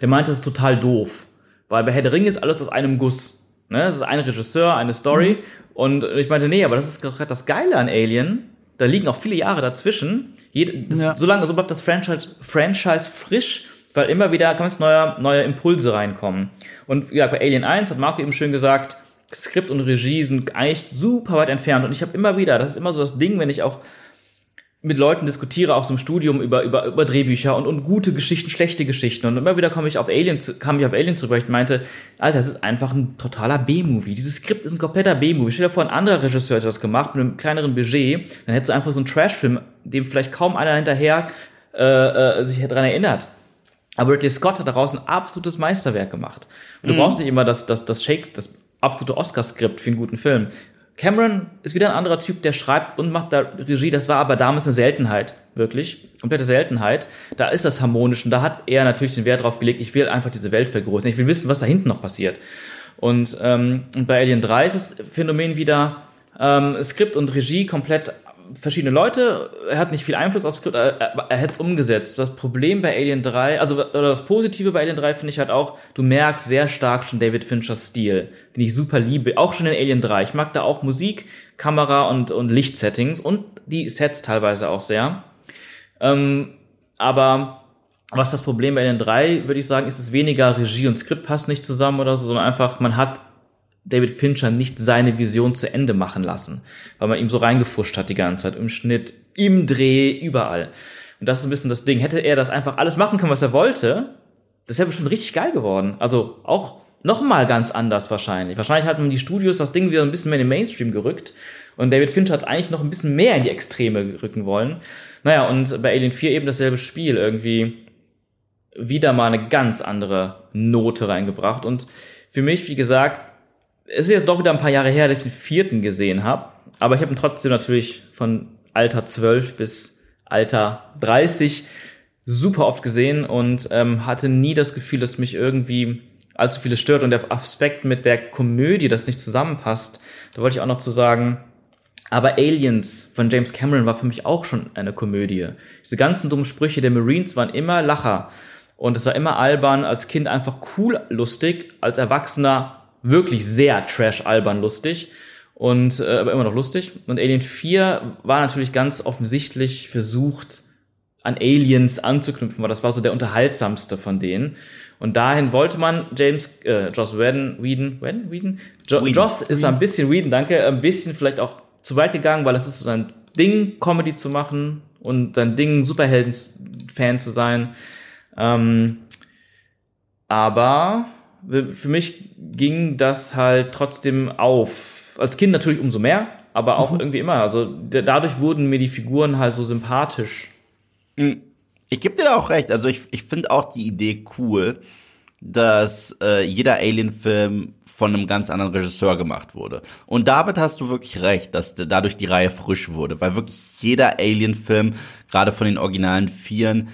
Speaker 2: Der meinte, das ist total doof. Weil bei Herr der Ringe ist alles aus einem Guss. Ne? Es ist ein Regisseur, eine Story. Und ich meinte, nee, aber das ist gerade das Geile an Alien. Da liegen auch viele Jahre dazwischen. Jede, das,
Speaker 1: Ja.
Speaker 2: Solange so bleibt das Franchise, Franchise frisch, weil immer wieder ganz neue, neue Impulse reinkommen. Und ja, bei Alien 1 hat Marco eben schön gesagt, Skript und Regie sind eigentlich super weit entfernt. Und ich habe immer wieder, das ist immer so das Ding, wenn ich auch mit Leuten diskutiere, auch so im Studium über, über, über Drehbücher und, und gute Geschichten, schlechte Geschichten. Und immer wieder komme ich auf Alien, zu- kam ich auf Alien zurück, weil ich meinte, Alter, das ist einfach ein totaler B-Movie. Dieses Skript ist ein kompletter B-Movie. Stell dir vor, ein anderer Regisseur hätte das gemacht mit einem kleineren Budget, dann hättest du einfach so einen Trash-Film, dem vielleicht kaum einer hinterher äh, äh, sich daran erinnert. Aber Ridley Scott hat daraus ein absolutes Meisterwerk gemacht. Und du brauchst nicht immer das, das, das Shakes, das absolute Oscar-Skript für einen guten Film. Cameron ist wieder ein anderer Typ, der schreibt und macht da Regie. Das war aber damals eine Seltenheit, wirklich. Komplette Seltenheit. Da ist das harmonisch und da hat er natürlich den Wert drauf gelegt, ich will einfach diese Welt vergrößern. Ich will wissen, was da hinten noch passiert. Und, ähm, bei Alien 3 ist das Phänomen wieder ähm, Skript und Regie komplett verschiedene Leute. Er hat nicht viel Einfluss aufs Skript, er, er, hat es umgesetzt. Das Problem bei Alien 3, also oder das Positive bei Alien 3 finde ich halt auch, du merkst sehr stark schon David Finchers Stil, den ich super liebe. Auch schon in Alien 3. Ich mag da auch Musik, Kamera und, und Lichtsettings und die Sets teilweise auch sehr. Ähm, aber was das Problem bei Alien 3, würde ich sagen, ist es weniger Regie und Skript passt nicht zusammen oder so, sondern einfach, man hat David Fincher nicht seine Vision zu Ende machen lassen, weil man ihm so reingefuscht hat die ganze Zeit, im Schnitt, im Dreh, überall. Und das ist ein bisschen das Ding. Hätte er das einfach alles machen können, was er wollte, das wäre bestimmt richtig geil geworden. Also auch noch mal ganz anders wahrscheinlich. Wahrscheinlich hatten die Studios das Ding wieder ein bisschen mehr in den Mainstream gerückt und David Fincher hat es eigentlich noch ein bisschen mehr in die Extreme rücken wollen. Naja, und bei Alien 4 eben dasselbe Spiel irgendwie wieder mal eine ganz andere Note reingebracht. Und für mich, wie gesagt, es ist jetzt doch wieder ein paar Jahre her, dass ich den vierten gesehen habe. Aber ich habe ihn trotzdem natürlich von Alter 12 bis Alter 30 super oft gesehen und ähm, hatte nie das Gefühl, dass mich irgendwie allzu vieles stört. Und der Aspekt mit der Komödie, das nicht zusammenpasst, da wollte ich auch noch zu sagen, aber Aliens von James Cameron war für mich auch schon eine Komödie. Diese ganzen dummen Sprüche der Marines waren immer Lacher. Und es war immer albern, als Kind einfach cool lustig, als Erwachsener wirklich sehr trash-albern lustig. Und äh, aber immer noch lustig. Und Alien 4 war natürlich ganz offensichtlich versucht, an Aliens anzuknüpfen, weil das war so der unterhaltsamste von denen. Und dahin wollte man James, äh, Joss Whedon, Whedon, Whedon, Whedon? Jo
Speaker 3: Whedon.
Speaker 2: Joss ist ein bisschen Whedon, danke, ein bisschen vielleicht auch zu weit gegangen, weil es ist so sein Ding, Comedy zu machen und sein Ding, Superhelden-Fan zu sein. Ähm, aber für mich ging das halt trotzdem auf. Als Kind natürlich umso mehr, aber auch irgendwie immer. Also dadurch wurden mir die Figuren halt so sympathisch.
Speaker 3: Ich gebe dir da auch recht. Also ich, ich finde auch die Idee cool, dass äh, jeder Alien-Film von einem ganz anderen Regisseur gemacht wurde. Und damit hast du wirklich recht, dass dadurch die Reihe frisch wurde, weil wirklich jeder Alien-Film, gerade von den originalen Vieren,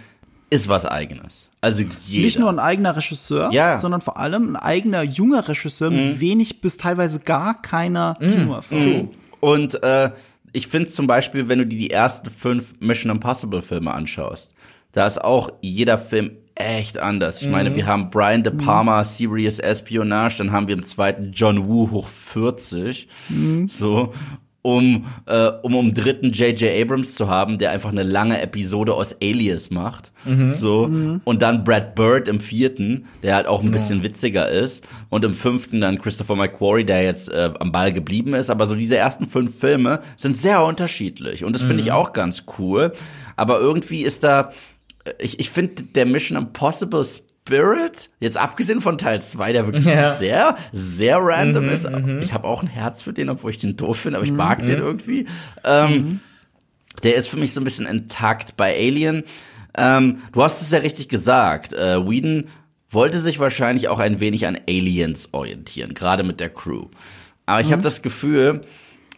Speaker 3: ist was eigenes. Also jeder.
Speaker 1: Nicht nur ein eigener Regisseur,
Speaker 3: Ja.
Speaker 1: sondern vor allem ein eigener junger Regisseur mit wenig bis teilweise gar keiner Kinoerfahrung.
Speaker 3: Und äh, ich finde zum Beispiel, wenn du dir die ersten fünf Mission Impossible Filme anschaust, da ist auch jeder Film echt anders. Ich meine, wir haben Brian De Palma, Serious Espionage, dann haben wir im zweiten John Woo hoch 40, so, um, äh, um um dritten J.J. Abrams zu haben, der einfach eine lange Episode aus Alias macht, so, und dann Brad Bird im vierten, der halt auch ein bisschen witziger ist, und im fünften dann Christopher McQuarrie, der jetzt äh, am Ball geblieben ist, aber so diese ersten fünf Filme sind sehr unterschiedlich. Und das finde ich auch ganz cool, aber irgendwie ist da ich, ich finde der Mission Impossible Spirit, jetzt abgesehen von Teil 2, der wirklich
Speaker 2: Ja.
Speaker 3: sehr, sehr random ist. Ich habe auch ein Herz für den, obwohl ich den doof finde, aber ich mag den irgendwie. Ähm, der ist für mich so ein bisschen intakt. Bei Alien, ähm, du hast es ja richtig gesagt, äh, Whedon wollte sich wahrscheinlich auch ein wenig an Aliens orientieren, gerade mit der Crew. Aber ich mhm. habe das Gefühl,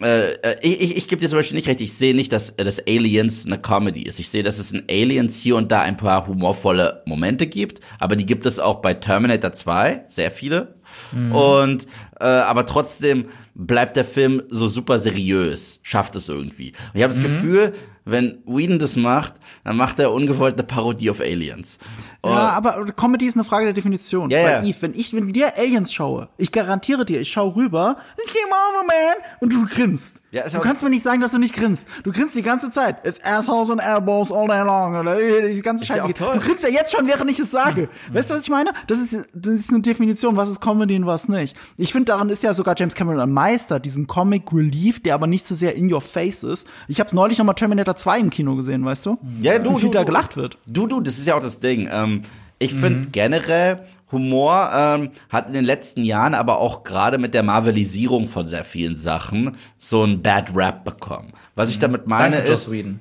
Speaker 3: äh, äh, ich, ich, ich gebe dir zum Beispiel nicht recht, ich sehe nicht, dass, dass Aliens eine Comedy ist. Ich sehe, dass es in Aliens hier und da ein paar humorvolle Momente gibt, aber die gibt es auch bei Terminator 2, sehr viele. Mhm. Und äh, aber trotzdem bleibt der Film so super seriös, schafft es irgendwie. Und ich habe das mhm. Gefühl, wenn Whedon das macht, dann macht er ungewollt eine Parodie auf Aliens.
Speaker 1: Und ja, aber Comedy ist eine Frage der Definition.
Speaker 3: Ja,
Speaker 1: Weil ja. Eve, wenn ich wenn dir Aliens schaue, ich garantiere dir, ich schaue rüber, ich game over, man, und du grinst. Ja, du kannst mir nicht sagen, dass du nicht grinst. Du grinst die ganze Zeit. It's assholes and elbows all day long. Oder die ganze Scheiße. Ja du grinst ja jetzt schon, während ich es sage. Hm. Weißt du, was ich meine? Das ist, das ist eine Definition, was ist Comedy und was nicht. Ich finde, daran ist ja sogar James Cameron ein Meister, diesen Comic Relief, der aber nicht so sehr in your face ist. Ich habe neulich noch mal Terminator 2 im Kino gesehen, weißt du?
Speaker 3: Ja, du,
Speaker 1: Wie viel
Speaker 3: du,
Speaker 1: da gelacht wird.
Speaker 3: Du, du, das ist ja auch das Ding. Ähm, ich finde mhm. generell Humor ähm, hat in den letzten Jahren aber auch gerade mit der Marvelisierung von sehr vielen Sachen so ein Bad Rap bekommen. Was ich mhm. damit meine
Speaker 2: Danke,
Speaker 3: ist.
Speaker 2: Joss Whedon.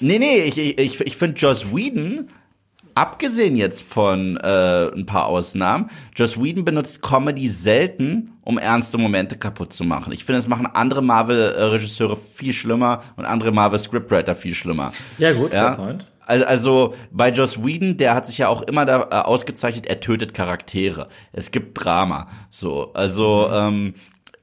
Speaker 3: Nee, nee, ich, ich, ich finde Joss Whedon, abgesehen jetzt von äh, ein paar Ausnahmen, Joss Whedon benutzt Comedy selten, um ernste Momente kaputt zu machen. Ich finde, es machen andere Marvel-Regisseure viel schlimmer und andere Marvel-Scriptwriter viel schlimmer.
Speaker 2: Ja, gut,
Speaker 3: ja? Point. Also bei Joss Whedon, der hat sich ja auch immer da äh, ausgezeichnet, er tötet Charaktere. Es gibt Drama. So, also mhm. ähm,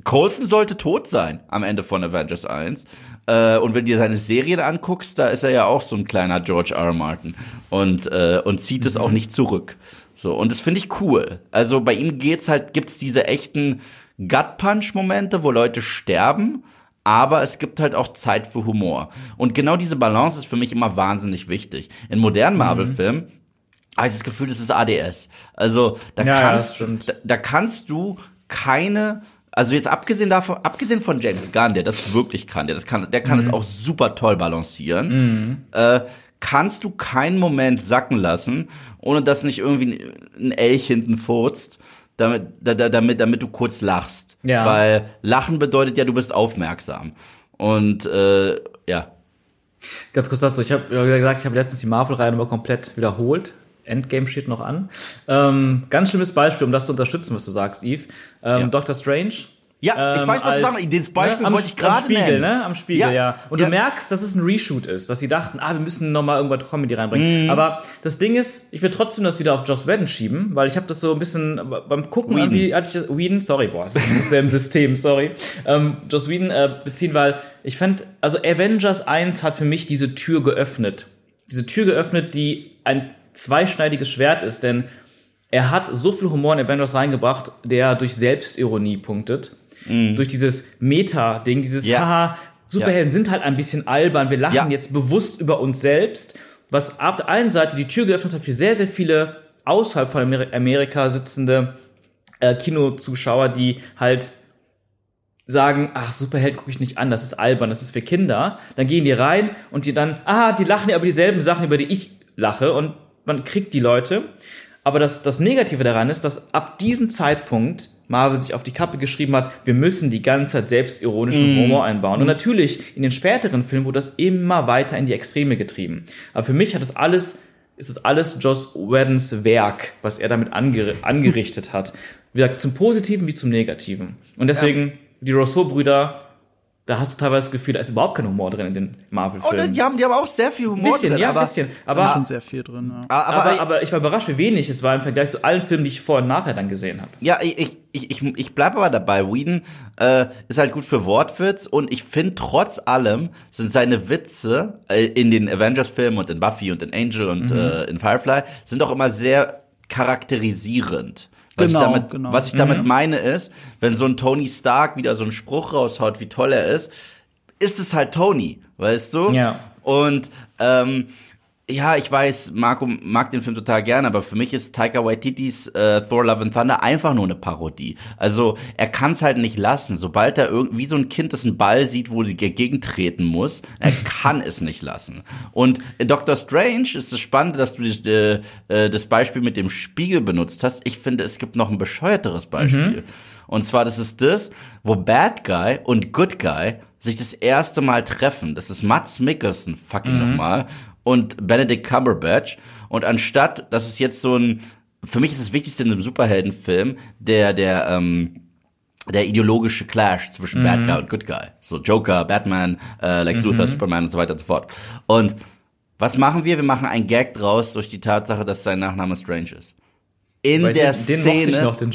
Speaker 3: Coulson sollte tot sein am Ende von Avengers 1. Äh, und wenn du dir seine Serien anguckst, da ist er ja auch so ein kleiner George R. R. Martin und äh, und zieht mhm. es auch nicht zurück. So und das finde ich cool. Also bei ihm geht's halt gibt's diese echten Gut Punch Momente, wo Leute sterben aber es gibt halt auch Zeit für Humor. Und genau diese Balance ist für mich immer wahnsinnig wichtig. In modernen mhm. Marvel-Filmen habe ich das Gefühl, das ist ADS. Also da ja, kannst da, da kannst du keine also jetzt abgesehen davon, abgesehen von James Gunn, der das wirklich kann, der das kann, der kann es mhm. auch super toll balancieren, mhm. äh, kannst du keinen Moment sacken lassen, ohne dass nicht irgendwie ein Elch hinten furzt damit, damit, damit du kurz lachst. Ja. Weil Lachen bedeutet ja, du bist aufmerksam. Und äh, ja.
Speaker 2: Ganz kurz dazu, ich habe gesagt, ich habe letztens die Marvel-Reihe nochmal komplett wiederholt. Endgame steht noch an. Ähm, ganz schlimmes Beispiel, um das zu unterstützen, was du sagst, Eve. Ähm, ja. Doctor Strange
Speaker 3: ja, ich weiß, was du sagst. Das Beispiel ne, wollte ich gerade
Speaker 2: Spiegel,
Speaker 3: nennen.
Speaker 2: Ne? Am Spiegel, ja. ja. Und ja. du merkst, dass es ein Reshoot ist, dass sie dachten, ah, wir müssen noch mal irgendwas Comedy reinbringen. Mhm. Aber das Ding ist, ich will trotzdem das wieder auf Joss Whedon schieben, weil ich habe das so ein bisschen beim Gucken Whedon. irgendwie hatte ich Whedon, sorry, boah, das ist im System, sorry. Ähm, Joss Whedon äh, beziehen, weil ich fand, also Avengers 1 hat für mich diese Tür geöffnet. Diese Tür geöffnet, die ein zweischneidiges Schwert ist, denn er hat so viel Humor in Avengers reingebracht, der durch Selbstironie punktet mhm. durch dieses Meta-Ding, dieses ja. Haha, Superhelden ja. sind halt ein bisschen albern, wir lachen ja. jetzt bewusst über uns selbst, was auf der einen Seite die Tür geöffnet hat für sehr, sehr viele außerhalb von Amerika sitzende äh, Kinozuschauer, die halt sagen, ach, Superheld gucke ich nicht an, das ist albern, das ist für Kinder. Dann gehen die rein und die dann, ah, die lachen ja über dieselben Sachen, über die ich lache und man kriegt die Leute. Aber das, das Negative daran ist, dass ab diesem Zeitpunkt Marvel sich auf die Kappe geschrieben hat, wir müssen die ganze Zeit selbstironischen mm. Humor einbauen. Und natürlich, in den späteren Filmen wurde das immer weiter in die Extreme getrieben. Aber für mich hat das alles, ist es alles Joss Whedons Werk, was er damit anger angerichtet hat. Wie gesagt, zum Positiven wie zum Negativen. Und deswegen, ja. die Rousseau-Brüder da hast du teilweise das Gefühl, da ist überhaupt kein Humor drin in den Marvel-Filmen.
Speaker 3: Oh, die haben, die haben auch sehr viel Humor
Speaker 2: bisschen,
Speaker 3: drin.
Speaker 2: Ja, aber, bisschen. Aber,
Speaker 1: da sind sehr viel drin. Ja.
Speaker 2: Aber, aber, aber, ich war überrascht, wie wenig es war im Vergleich zu allen Filmen, die ich vorher und nachher dann gesehen habe.
Speaker 3: Ja, ich, ich, ich, ich bleibe aber dabei. Whedon äh, ist halt gut für Wortwitz und ich finde, trotz allem sind seine Witze äh, in den Avengers-Filmen und in Buffy und in Angel und mhm. äh, in Firefly sind auch immer sehr charakterisierend. Was genau, ich damit, genau. Was ich damit mhm. meine ist, wenn so ein Tony Stark wieder so einen Spruch raushaut, wie toll er ist, ist es halt Tony, weißt du?
Speaker 2: Ja.
Speaker 3: Und ähm, ja, ich weiß, Marco mag den Film total gerne, aber für mich ist Taika Waititis äh, Thor Love and Thunder einfach nur eine Parodie. Also er kann es halt nicht lassen. Sobald er irgendwie so ein Kind, das einen Ball sieht, wo sie dagegen treten muss, er kann es nicht lassen. Und in Doctor Strange ist es spannend, dass du das, äh, äh, das Beispiel mit dem Spiegel benutzt hast. Ich finde, es gibt noch ein bescheuerteres Beispiel. Mhm. Und zwar, das ist das, wo Bad Guy und Good Guy sich das erste Mal treffen. Das ist Mats Mikkelsen, fucking mhm. nochmal, und Benedict Cumberbatch. Und anstatt, das ist jetzt so ein, für mich ist das Wichtigste in einem Superheldenfilm, der, der, ähm, der ideologische Clash zwischen mhm. Bad Guy und Good Guy. So Joker, Batman, äh, Lex Luthor, mhm. Superman und so weiter und so fort. Und was machen wir? Wir machen ein Gag draus durch die Tatsache, dass sein Nachname Strange ist. In Weil der den, Szene,
Speaker 2: den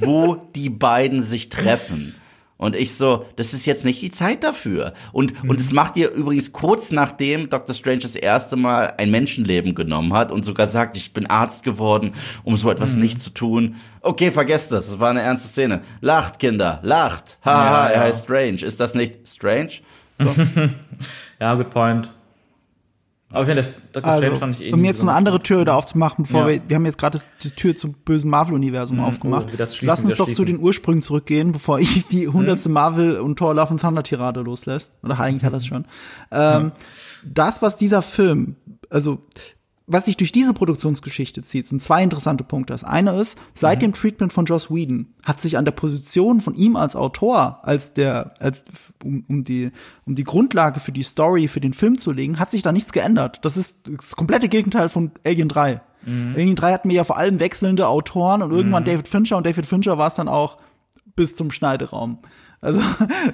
Speaker 3: wo die beiden sich treffen. Und ich so, das ist jetzt nicht die Zeit dafür. Und, mhm. und es macht ihr übrigens kurz nachdem Dr. Strange das erste Mal ein Menschenleben genommen hat und sogar sagt, ich bin Arzt geworden, um so etwas mhm. nicht zu tun. Okay, vergesst das. Das war eine ernste Szene. Lacht, Kinder, lacht. Haha, ja, er ja. heißt Strange. Ist das nicht Strange? So.
Speaker 2: ja, good point.
Speaker 1: Aber ich finde, Dr. Also, Strange fand ich eh Um jetzt eine andere Tür da aufzumachen, bevor ja. wir, wir haben jetzt gerade die Tür zum bösen Marvel-Universum mhm. aufgemacht. Oh, Lass uns doch zu den Ursprüngen zurückgehen, bevor ich die hundertste mhm. Marvel und Thor Love and Thunder Tirade loslässt. Oder eigentlich hat das schon. Ähm, mhm. Das, was dieser Film, also was sich durch diese Produktionsgeschichte zieht, sind zwei interessante Punkte. Das eine ist, seit mhm. dem Treatment von Joss Whedon hat sich an der Position von ihm als Autor, als der, als, um, um die, um die Grundlage für die Story, für den Film zu legen, hat sich da nichts geändert. Das ist das komplette Gegenteil von Alien 3. Mhm. Alien 3 hatten wir ja vor allem wechselnde Autoren und irgendwann mhm. David Fincher und David Fincher war es dann auch bis zum Schneideraum. Also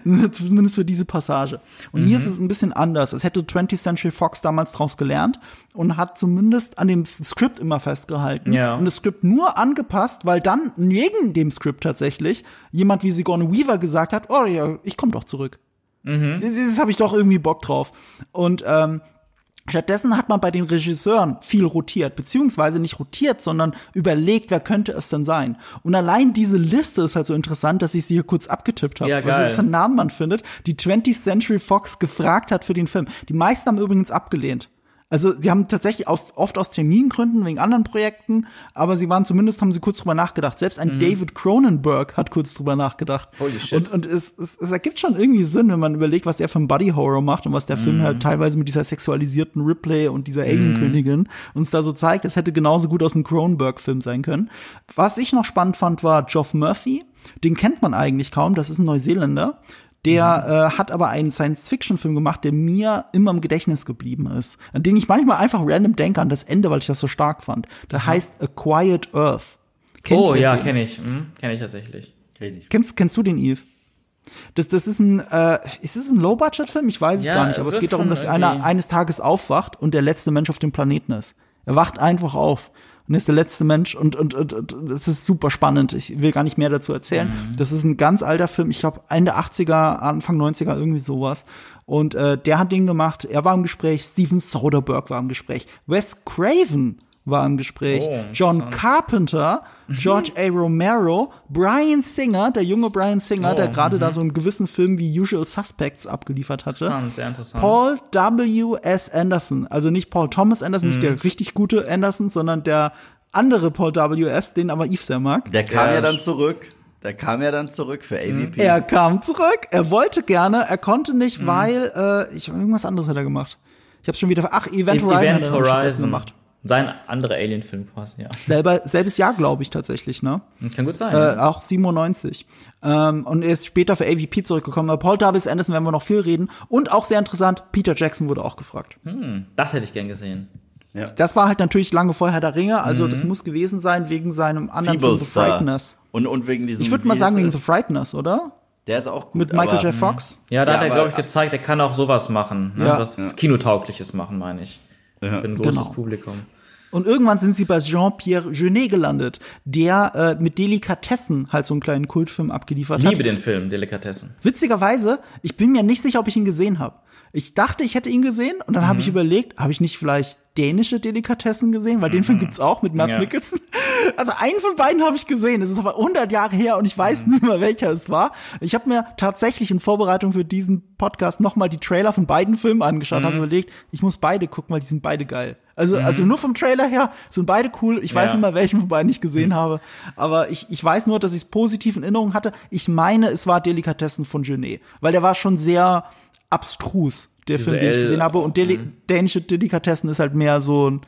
Speaker 1: zumindest für diese Passage. Und mhm. hier ist es ein bisschen anders. Es hätte 20th Century Fox damals draus gelernt und hat zumindest an dem Skript immer festgehalten ja. und das Skript nur angepasst, weil dann neben dem Skript tatsächlich jemand wie Sigourney Weaver gesagt hat, oh ja, ich komme doch zurück. Mhm. Das, das habe ich doch irgendwie Bock drauf. Und ähm, Stattdessen hat man bei den Regisseuren viel rotiert, beziehungsweise nicht rotiert, sondern überlegt, wer könnte es denn sein. Und allein diese Liste ist halt so interessant, dass ich sie hier kurz abgetippt habe, ja, was für einen Namen man findet, die 20th Century Fox gefragt hat für den Film. Die meisten haben übrigens abgelehnt. Also sie haben tatsächlich aus, oft aus Termingründen wegen anderen Projekten, aber sie waren zumindest, haben sie kurz drüber nachgedacht. Selbst ein mhm. David Cronenberg hat kurz drüber nachgedacht. Holy shit. Und, und es, es, es ergibt schon irgendwie Sinn, wenn man überlegt, was er für ein Buddy Horror macht und was der mhm. Film halt teilweise mit dieser sexualisierten Ripley und dieser Alien-Königin mhm. uns da so zeigt. Es hätte genauso gut aus einem Cronenberg-Film sein können. Was ich noch spannend fand, war Geoff Murphy. Den kennt man eigentlich kaum. Das ist ein Neuseeländer. Der mhm. äh, hat aber einen Science-Fiction-Film gemacht, der mir immer im Gedächtnis geblieben ist. An den ich manchmal einfach random denke an das Ende, weil ich das so stark fand. Der mhm. heißt A Quiet Earth.
Speaker 2: Kennt oh ja, kenne ich. Hm, kenne ich tatsächlich.
Speaker 1: Kenn ich. Kennst, kennst du den Eve? Das, das ist ein, äh, ist es ein Low-Budget-Film? Ich weiß es ja, gar nicht, aber es geht darum, dass einer eines Tages aufwacht und der letzte Mensch auf dem Planeten ist. Er wacht einfach auf und ist der letzte Mensch und, und, und, und das ist super spannend. Ich will gar nicht mehr dazu erzählen. Mhm. Das ist ein ganz alter Film, ich glaube Ende 80er, Anfang 90er, irgendwie sowas. Und äh, der hat den gemacht, er war im Gespräch, Steven Soderbergh war im Gespräch, Wes Craven war im Gespräch. Oh, John Carpenter, mhm. George A. Romero, Brian Singer, der junge Brian Singer, oh, der gerade da mhm. so einen gewissen Film wie Usual Suspects abgeliefert hatte.
Speaker 2: Interessant, sehr interessant.
Speaker 1: Paul W. S. Anderson, also nicht Paul Thomas Anderson, mhm. nicht der richtig gute Anderson, sondern der andere Paul W. S., den aber Yves sehr mag.
Speaker 3: Der kam ja, ja dann zurück. Der kam ja dann zurück für AVP.
Speaker 1: Er kam zurück. Er wollte gerne, er konnte nicht, mhm. weil äh, ich irgendwas anderes hat er gemacht. Ich habe schon wieder. Ach, Event Horizon Event hat er Horizon. gemacht.
Speaker 2: Sein anderer Alien-Film quasi, ja.
Speaker 1: Selber, selbes Jahr, glaube ich, tatsächlich, ne?
Speaker 2: Kann gut sein.
Speaker 1: Äh, auch 97. Ähm, und er ist später für AVP zurückgekommen. Aber Paul W. Anderson werden wir noch viel reden. Und auch sehr interessant, Peter Jackson wurde auch gefragt.
Speaker 2: Hm, das hätte ich gern gesehen.
Speaker 1: Ja. Das war halt natürlich lange vorher der Ringe, also mhm. das muss gewesen sein wegen seinem anderen Film The Frighteners.
Speaker 3: Und, und wegen diesem.
Speaker 1: Ich würde mal sagen wegen The Frighteners, oder?
Speaker 3: Der ist auch gut.
Speaker 1: Mit Michael J. Fox?
Speaker 2: Ja, da ja, hat er, glaube ich, gezeigt, er kann auch sowas machen. Ne? Ja. Was ja. Kinotaugliches machen, meine ich. Ja. Für ein großes genau. Publikum.
Speaker 1: Und irgendwann sind sie bei Jean-Pierre Jeunet gelandet, der äh, mit Delikatessen halt so einen kleinen Kultfilm abgeliefert
Speaker 2: Liebe
Speaker 1: hat.
Speaker 2: Liebe den Film, Delikatessen.
Speaker 1: Witzigerweise, ich bin mir nicht sicher, ob ich ihn gesehen habe. Ich dachte, ich hätte ihn gesehen und dann mhm. habe ich überlegt, habe ich nicht vielleicht dänische Delikatessen gesehen, weil mhm. den Film mhm. gibt's auch mit Mats ja. Mikkelsen. Also einen von beiden habe ich gesehen. Es ist aber 100 Jahre her und ich weiß mhm. nicht mehr, welcher es war. Ich habe mir tatsächlich in Vorbereitung für diesen Podcast nochmal die Trailer von beiden Filmen angeschaut, mhm. habe überlegt, ich muss beide gucken, weil die sind beide geil. Also, mhm. also nur vom Trailer her sind beide cool. Ich weiß ja. nicht mal, welchen von beiden ich gesehen mhm. habe. Aber ich, ich weiß nur, dass ich es positiv in Erinnerung hatte. Ich meine, es war Delikatessen von Genet. Weil der war schon sehr abstrus, der Film, den ich gesehen habe. Und Deli dänische Delikatessen ist halt mehr so ein,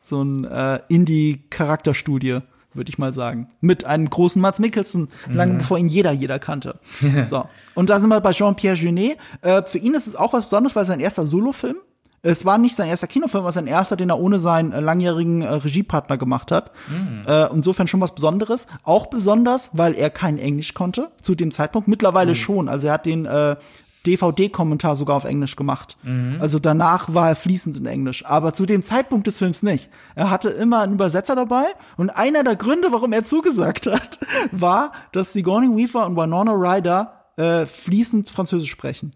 Speaker 1: so ein äh, Indie-Charakterstudie. würde ich mal sagen. Mit einem großen Mats Mikkelsen, lange bevor ihn jeder, jeder kannte. so. Und da sind wir bei Jean-Pierre Jeunet. Äh, für ihn ist es auch was Besonderes, weil sein erster Solofilm. Es war nicht sein erster Kinofilm, aber sein erster, den er ohne seinen äh, langjährigen äh, Regiepartner gemacht hat. Äh, insofern schon was Besonderes. Auch besonders, weil er kein Englisch konnte zu dem Zeitpunkt. Mittlerweile schon. Also er hat den äh, DVD-Kommentar sogar auf Englisch gemacht. Also danach war er fließend in Englisch. Aber zu dem Zeitpunkt des Films nicht. Er hatte immer einen Übersetzer dabei. Und einer der Gründe, warum er zugesagt hat, war, dass Sigourney Weaver und Winona Ryder äh, fließend Französisch sprechen.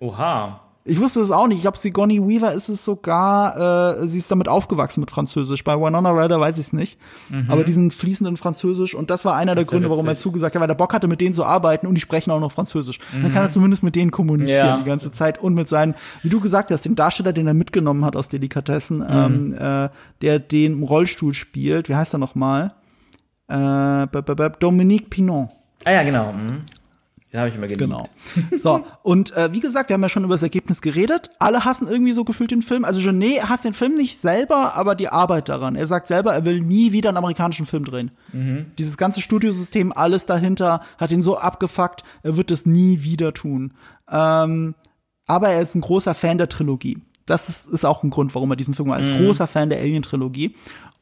Speaker 2: Oha.
Speaker 1: Ich wusste es auch nicht. Ich glaube, Sigourney Weaver ist es sogar, äh, sie ist damit aufgewachsen mit Französisch. Bei Winona Ryder weiß ich es nicht. Aber die sind fließend in Französisch und das war einer der Gründe, warum er zugesagt hat, weil er Bock hatte, mit denen zu arbeiten und die sprechen auch noch Französisch. Dann kann er zumindest mit denen kommunizieren
Speaker 2: Ja.
Speaker 1: die ganze Zeit und mit seinen, wie du gesagt hast, den Darsteller, den er mitgenommen hat aus Delikatessen, ähm, äh, der den im Rollstuhl spielt. Wie heißt er noch mal? Äh, Dominique Pinon.
Speaker 2: Ah ja, genau. Mhm. Den habe ich immer geliebt.
Speaker 1: Genau. So, und äh, wie gesagt, wir haben ja schon über das Ergebnis geredet. Alle hassen irgendwie so gefühlt den Film. Also Genet hasst den Film nicht selber, aber die Arbeit daran. Er sagt selber, er will nie wieder einen amerikanischen Film drehen. Dieses ganze Studiosystem, alles dahinter, hat ihn so abgefuckt, er wird es nie wieder tun. Ähm, aber er ist ein großer Fan der Trilogie. Das ist, ist auch ein Grund, warum er diesen Film macht. Er ist großer Fan der Alien-Trilogie.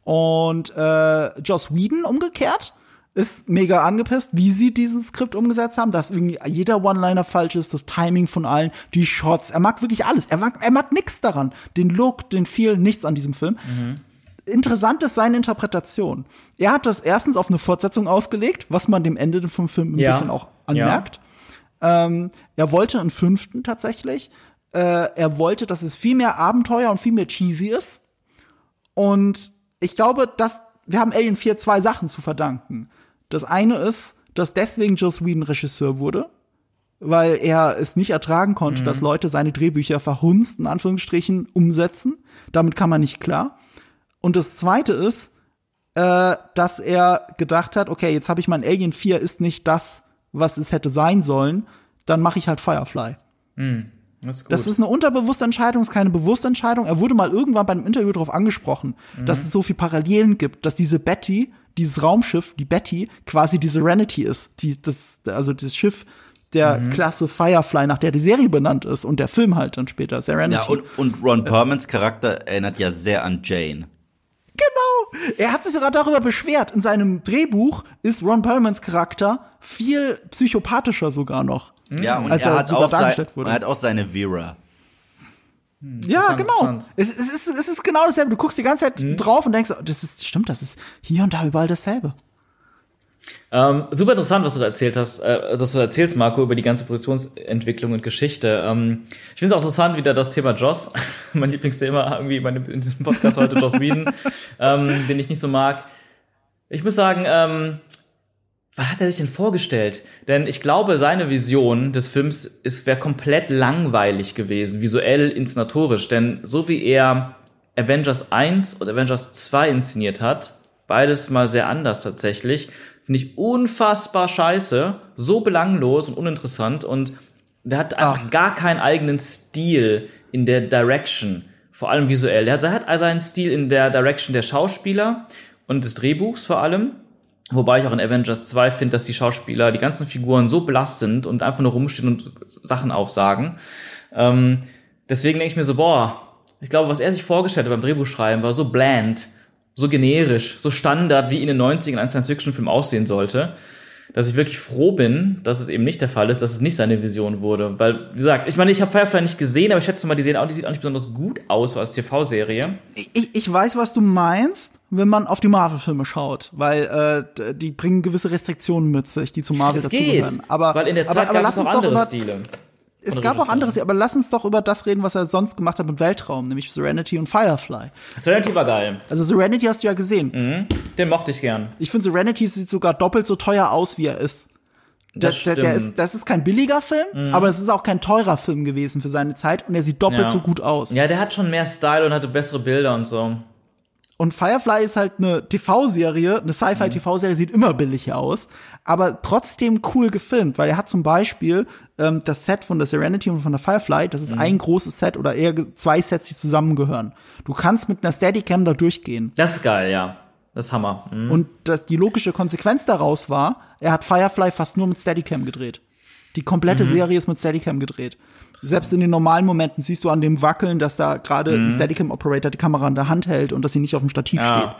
Speaker 1: Und äh, Joss Whedon umgekehrt ist mega angepisst, wie sie dieses Skript umgesetzt haben, dass irgendwie jeder One-Liner falsch ist, das Timing von allen, die Shots. Er mag wirklich alles. Er mag, er mag nichts daran. Den Look, den Feel, nichts an diesem Film. Interessant ist seine Interpretation. Er hat das erstens auf eine Fortsetzung ausgelegt, was man dem Ende vom Film ein
Speaker 2: Ja.
Speaker 1: bisschen auch anmerkt. Ähm, er wollte einen fünften tatsächlich. Äh, er wollte, dass es viel mehr Abenteuer und viel mehr cheesy ist. Und ich glaube, dass wir haben Alien 4 zwei Sachen zu verdanken. Das eine ist, dass deswegen Joss Whedon Regisseur wurde, weil er es nicht ertragen konnte, dass Leute seine Drehbücher verhunzt, in Anführungsstrichen, umsetzen. Damit kann man nicht klar. Und das zweite ist, äh, dass er gedacht hat, okay, jetzt habe ich mein Alien 4 ist nicht das, was es hätte sein sollen, dann mache ich halt Firefly.
Speaker 2: Das ist.
Speaker 1: Das ist eine unterbewusste Entscheidung, ist keine bewusste Entscheidung. Er wurde mal irgendwann bei einem Interview darauf angesprochen, dass es so viel Parallelen gibt, dass diese Betty, dieses Raumschiff, die Betty, quasi die Serenity ist, die, das, also das Schiff der Klasse Firefly, nach der die Serie benannt ist und der Film halt dann später, Serenity.
Speaker 3: Ja, und, und Ron Perlmans Charakter erinnert ja sehr an Jane.
Speaker 1: Genau. Er hat sich sogar darüber beschwert. In seinem Drehbuch ist Ron Perlmans Charakter viel psychopathischer sogar noch.
Speaker 3: Ja, und
Speaker 1: Als
Speaker 3: er,
Speaker 1: er
Speaker 3: hat
Speaker 1: sogar
Speaker 3: auch sein, er hat auch seine Vera.
Speaker 1: Ja,
Speaker 2: Interessant,
Speaker 1: genau. Es, es, ist, es ist genau dasselbe. Du guckst die ganze Zeit
Speaker 2: Mhm.
Speaker 1: drauf und denkst, das ist, stimmt, das ist hier und da überall dasselbe.
Speaker 2: Ähm, super interessant, was du da erzählt hast, äh, was du erzählst, Marco, über die ganze Produktionsentwicklung und Geschichte. Ähm, ich finde es auch interessant, wieder das Thema Joss, mein Lieblingsthema irgendwie bei dem- in diesem Podcast heute, Joss Whedon, ähm, den ich nicht so mag. Ich muss sagen, ähm, was hat er sich denn vorgestellt? Denn ich glaube, seine Vision des Films ist wäre komplett langweilig gewesen, visuell, inszenatorisch. Denn so wie er Avengers 1 und Avengers 2 inszeniert hat, beides mal sehr anders tatsächlich, finde ich unfassbar scheiße, so belanglos und uninteressant und der hat einfach
Speaker 1: Ach.
Speaker 2: gar keinen eigenen Stil in der Direction, vor allem visuell. Er hat, er hat seinen Stil in der Direction der Schauspieler und des Drehbuchs vor allem. Wobei ich auch in Avengers 2 finde, dass die Schauspieler, die ganzen Figuren so blass sind und einfach nur rumstehen und Sachen aufsagen. Ähm, deswegen denke ich mir so, boah, ich glaube, was er sich vorgestellt hat beim Drehbuchschreiben, war so bland, so generisch, so Standard, wie in den 90ern ein Science-Fiction-Film aussehen sollte, dass ich wirklich froh bin, dass es eben nicht der Fall ist, dass es nicht seine Vision wurde. Weil, wie gesagt, ich meine, ich habe Firefly nicht gesehen, aber ich schätze mal, die, sehen auch, die sieht auch nicht besonders gut aus als TV-Serie.
Speaker 1: Ich, ich weiß, was du meinst, wenn man auf die Marvel-Filme schaut, weil äh, die bringen gewisse Restriktionen mit sich, die zu Marvel dazugehören. Aber,
Speaker 2: weil in der
Speaker 1: aber,
Speaker 2: Zeit
Speaker 1: aber
Speaker 2: gab
Speaker 1: lass uns doch
Speaker 2: andere
Speaker 1: über,
Speaker 2: Stile.
Speaker 1: Es
Speaker 2: von
Speaker 1: gab auch
Speaker 2: Regisseuren.
Speaker 1: anderes, aber lass uns doch über das reden, was er sonst gemacht hat mit Weltraum, nämlich Serenity und Firefly.
Speaker 2: Serenity war geil.
Speaker 1: Also Serenity hast du ja gesehen.
Speaker 2: Mhm. Den mochte ich gern.
Speaker 1: Ich finde, Serenity sieht sogar doppelt so teuer aus, wie er ist. Der,
Speaker 2: Das
Speaker 1: der, der ist, das ist kein billiger Film, aber es ist auch kein teurer Film gewesen für seine Zeit und er sieht doppelt
Speaker 2: Ja.
Speaker 1: so gut aus.
Speaker 2: Ja, der hat schon mehr Style und hatte bessere Bilder und so.
Speaker 1: Und Firefly ist halt eine TV-Serie, eine Sci-Fi-TV-Serie, sieht immer billig aus, aber trotzdem cool gefilmt, weil er hat zum Beispiel ähm, das Set von der Serenity und von der Firefly, das ist ein großes Set oder eher zwei Sets, die zusammengehören. Du kannst mit einer Steadicam da durchgehen.
Speaker 2: Das ist geil, ja. Das ist Hammer. Mhm.
Speaker 1: Und das, die logische Konsequenz daraus war, er hat Firefly fast nur mit Steadicam gedreht. Die komplette
Speaker 2: Mhm.
Speaker 1: Serie ist mit Steadicam gedreht. Selbst in den normalen Momenten siehst du an dem Wackeln, dass da gerade ein Steadicam-Operator die Kamera in der Hand hält und dass sie nicht auf dem Stativ
Speaker 2: Mhm. Ja.
Speaker 1: steht.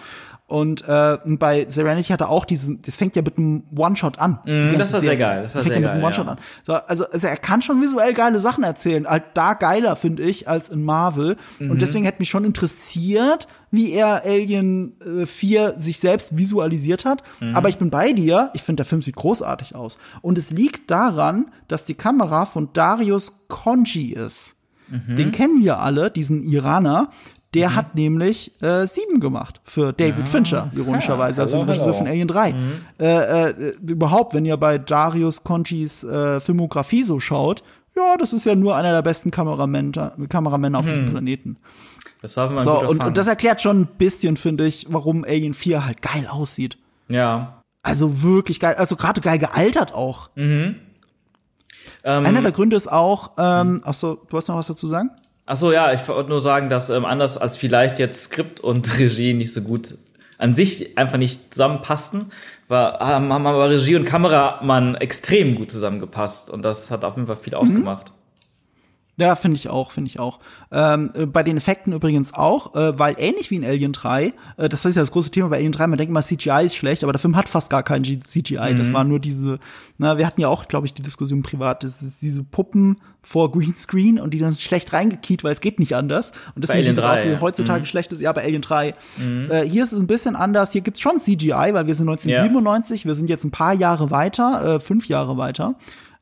Speaker 1: Und äh, bei Serenity hat er auch diesen, das fängt ja mit einem One-Shot an.
Speaker 2: Mhm, das war sehr
Speaker 1: Serie.
Speaker 2: geil, das war
Speaker 1: fängt
Speaker 2: sehr
Speaker 1: ja mit einem One-Shot
Speaker 2: ja.
Speaker 1: an. So, also, also er kann schon visuell geile Sachen erzählen. Halt da geiler, finde ich, als in Marvel.
Speaker 2: Mhm.
Speaker 1: Und deswegen hätte mich schon interessiert, wie er Alien äh, 4 sich selbst visualisiert hat.
Speaker 2: Mhm.
Speaker 1: Aber ich bin bei dir. Ich finde, der Film sieht großartig aus. Und es liegt daran, dass die Kamera von Darius Konji ist.
Speaker 2: Mhm.
Speaker 1: Den kennen wir alle, diesen Iraner. Der hat nämlich äh, sieben gemacht für David Fincher, ironischerweise, also
Speaker 2: Hallo,
Speaker 1: den Regisseur von Alien 3. Äh, äh, überhaupt, wenn ihr bei Darius Conchis äh, Filmografie so schaut, ja, das ist ja nur einer der besten Kameramänner, Kameramänner auf diesem Planeten.
Speaker 2: Das war mal
Speaker 1: So, und, und das erklärt schon ein bisschen, finde ich, warum Alien 4 halt geil aussieht.
Speaker 2: ja.
Speaker 1: Also wirklich geil, also gerade geil gealtert auch.
Speaker 2: Ähm,
Speaker 1: Einer der Gründe ist auch, ähm, ach so, du hast noch was dazu zu sagen?
Speaker 2: Ach so, ja, ich wollte nur sagen, dass ähm, anders als vielleicht jetzt Skript und Regie nicht so gut an sich einfach nicht zusammenpassten, war, haben, aber Regie und Kameramann extrem gut zusammengepasst und das hat auf jeden Fall
Speaker 1: Mhm.
Speaker 2: viel ausgemacht.
Speaker 1: Ja, finde ich auch, finde ich auch. Ähm, äh, bei den Effekten übrigens auch, äh, weil ähnlich wie in Alien 3, äh, das ist ja das große Thema bei Alien 3, man denkt immer, CGI ist schlecht, aber der Film hat fast gar kein CGI. Das war nur diese, na, wir hatten ja auch, glaube ich, die Diskussion privat, das ist diese Puppen vor Greenscreen und die dann schlecht reingekiet, weil es geht nicht anders. Und deswegen sieht es aus
Speaker 2: 3,
Speaker 1: wie heutzutage schlecht ist, ja, bei Alien 3. Äh, hier ist es ein bisschen anders, hier gibt's schon CGI, weil wir sind 1997, wir sind jetzt ein paar Jahre weiter, äh, fünf Jahre weiter.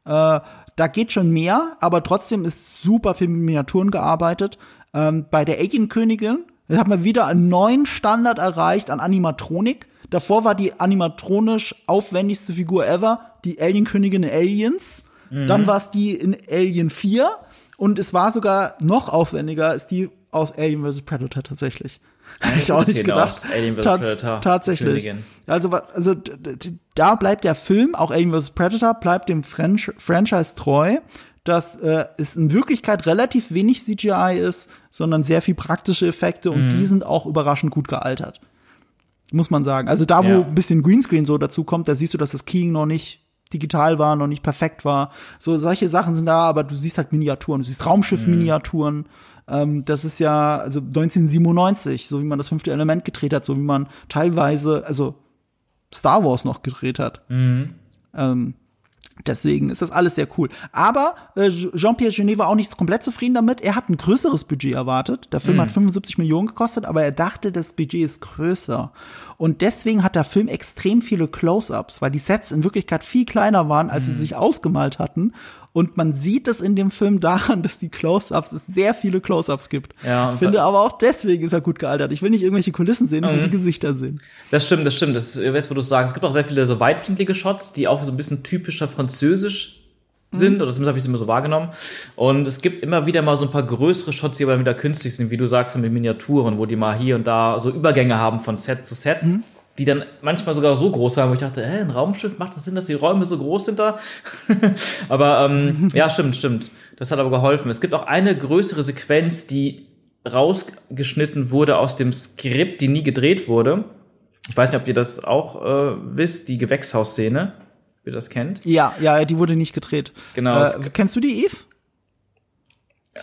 Speaker 1: Äh, da geht schon mehr, aber trotzdem ist super viel mit Miniaturen gearbeitet. Ähm, bei der Alien-Königin haben wir wieder einen neuen Standard erreicht an Animatronik. Davor war die animatronisch aufwendigste Figur ever, die Alien-Königin in Aliens. Dann war es die in Alien 4 und es war sogar noch aufwendiger, ist die aus Alien vs. Predator tatsächlich. Hätte ich auch nicht gedacht. Tats- Tatsächlich. Also, also da bleibt der Film, auch Alien vs. Predator, bleibt dem French Franchise treu, dass äh, es in Wirklichkeit relativ wenig CGI ist, sondern sehr viel praktische Effekte und
Speaker 2: Mhm.
Speaker 1: die sind auch überraschend gut gealtert. Muss man sagen. Also da, wo
Speaker 2: Ja.
Speaker 1: ein bisschen Greenscreen so dazu kommt, da siehst du, dass das Keying noch nicht digital war, noch nicht perfekt war. So solche Sachen sind da, aber du siehst halt Miniaturen, du siehst Raumschiff-Miniaturen. Ähm, das ist ja also 1997, so wie man das fünfte Element gedreht hat, so wie man teilweise, also Star Wars noch gedreht hat. Ähm, Deswegen ist das alles sehr cool. Aber äh, Jean-Pierre Genet war auch nicht komplett zufrieden damit. Er hat ein größeres Budget erwartet. Der Film hat 75 Millionen gekostet, aber er dachte, das Budget ist größer. Und deswegen hat der Film extrem viele Close-ups, weil die Sets in Wirklichkeit viel kleiner waren, als sie sich ausgemalt hatten. Und man sieht es in dem Film daran, dass die Close-ups, es sehr viele Close-ups gibt.
Speaker 2: Ja,
Speaker 1: ich finde aber auch deswegen ist er gut gealtert. Ich will nicht irgendwelche Kulissen sehen, ich will die Gesichter sehen.
Speaker 2: Das stimmt, das stimmt. Das, ich weiß, wo du es sagst. Es gibt auch sehr viele so weitwinklige Shots, die auch so ein bisschen typischer französisch sind, oder zumindest habe ich es immer so wahrgenommen. Und es gibt immer wieder mal so ein paar größere Shots, die aber wieder künstlich sind, wie du sagst, mit Miniaturen, wo die mal hier und da so Übergänge haben von Set zu Set. Die dann manchmal sogar so groß waren, wo ich dachte, hä, ein Raumschiff, macht das Sinn, dass die Räume so groß sind da? aber ähm, ja, stimmt, stimmt. Das hat aber geholfen. Es gibt auch eine größere Sequenz, die rausgeschnitten wurde aus dem Skript, die nie gedreht wurde. Ich weiß nicht, ob ihr das auch äh, wisst, die Gewächshausszene, ob ihr das kennt.
Speaker 1: Ja, ja, die wurde nicht gedreht.
Speaker 2: Genau.
Speaker 1: Äh, kennst du die, Eve?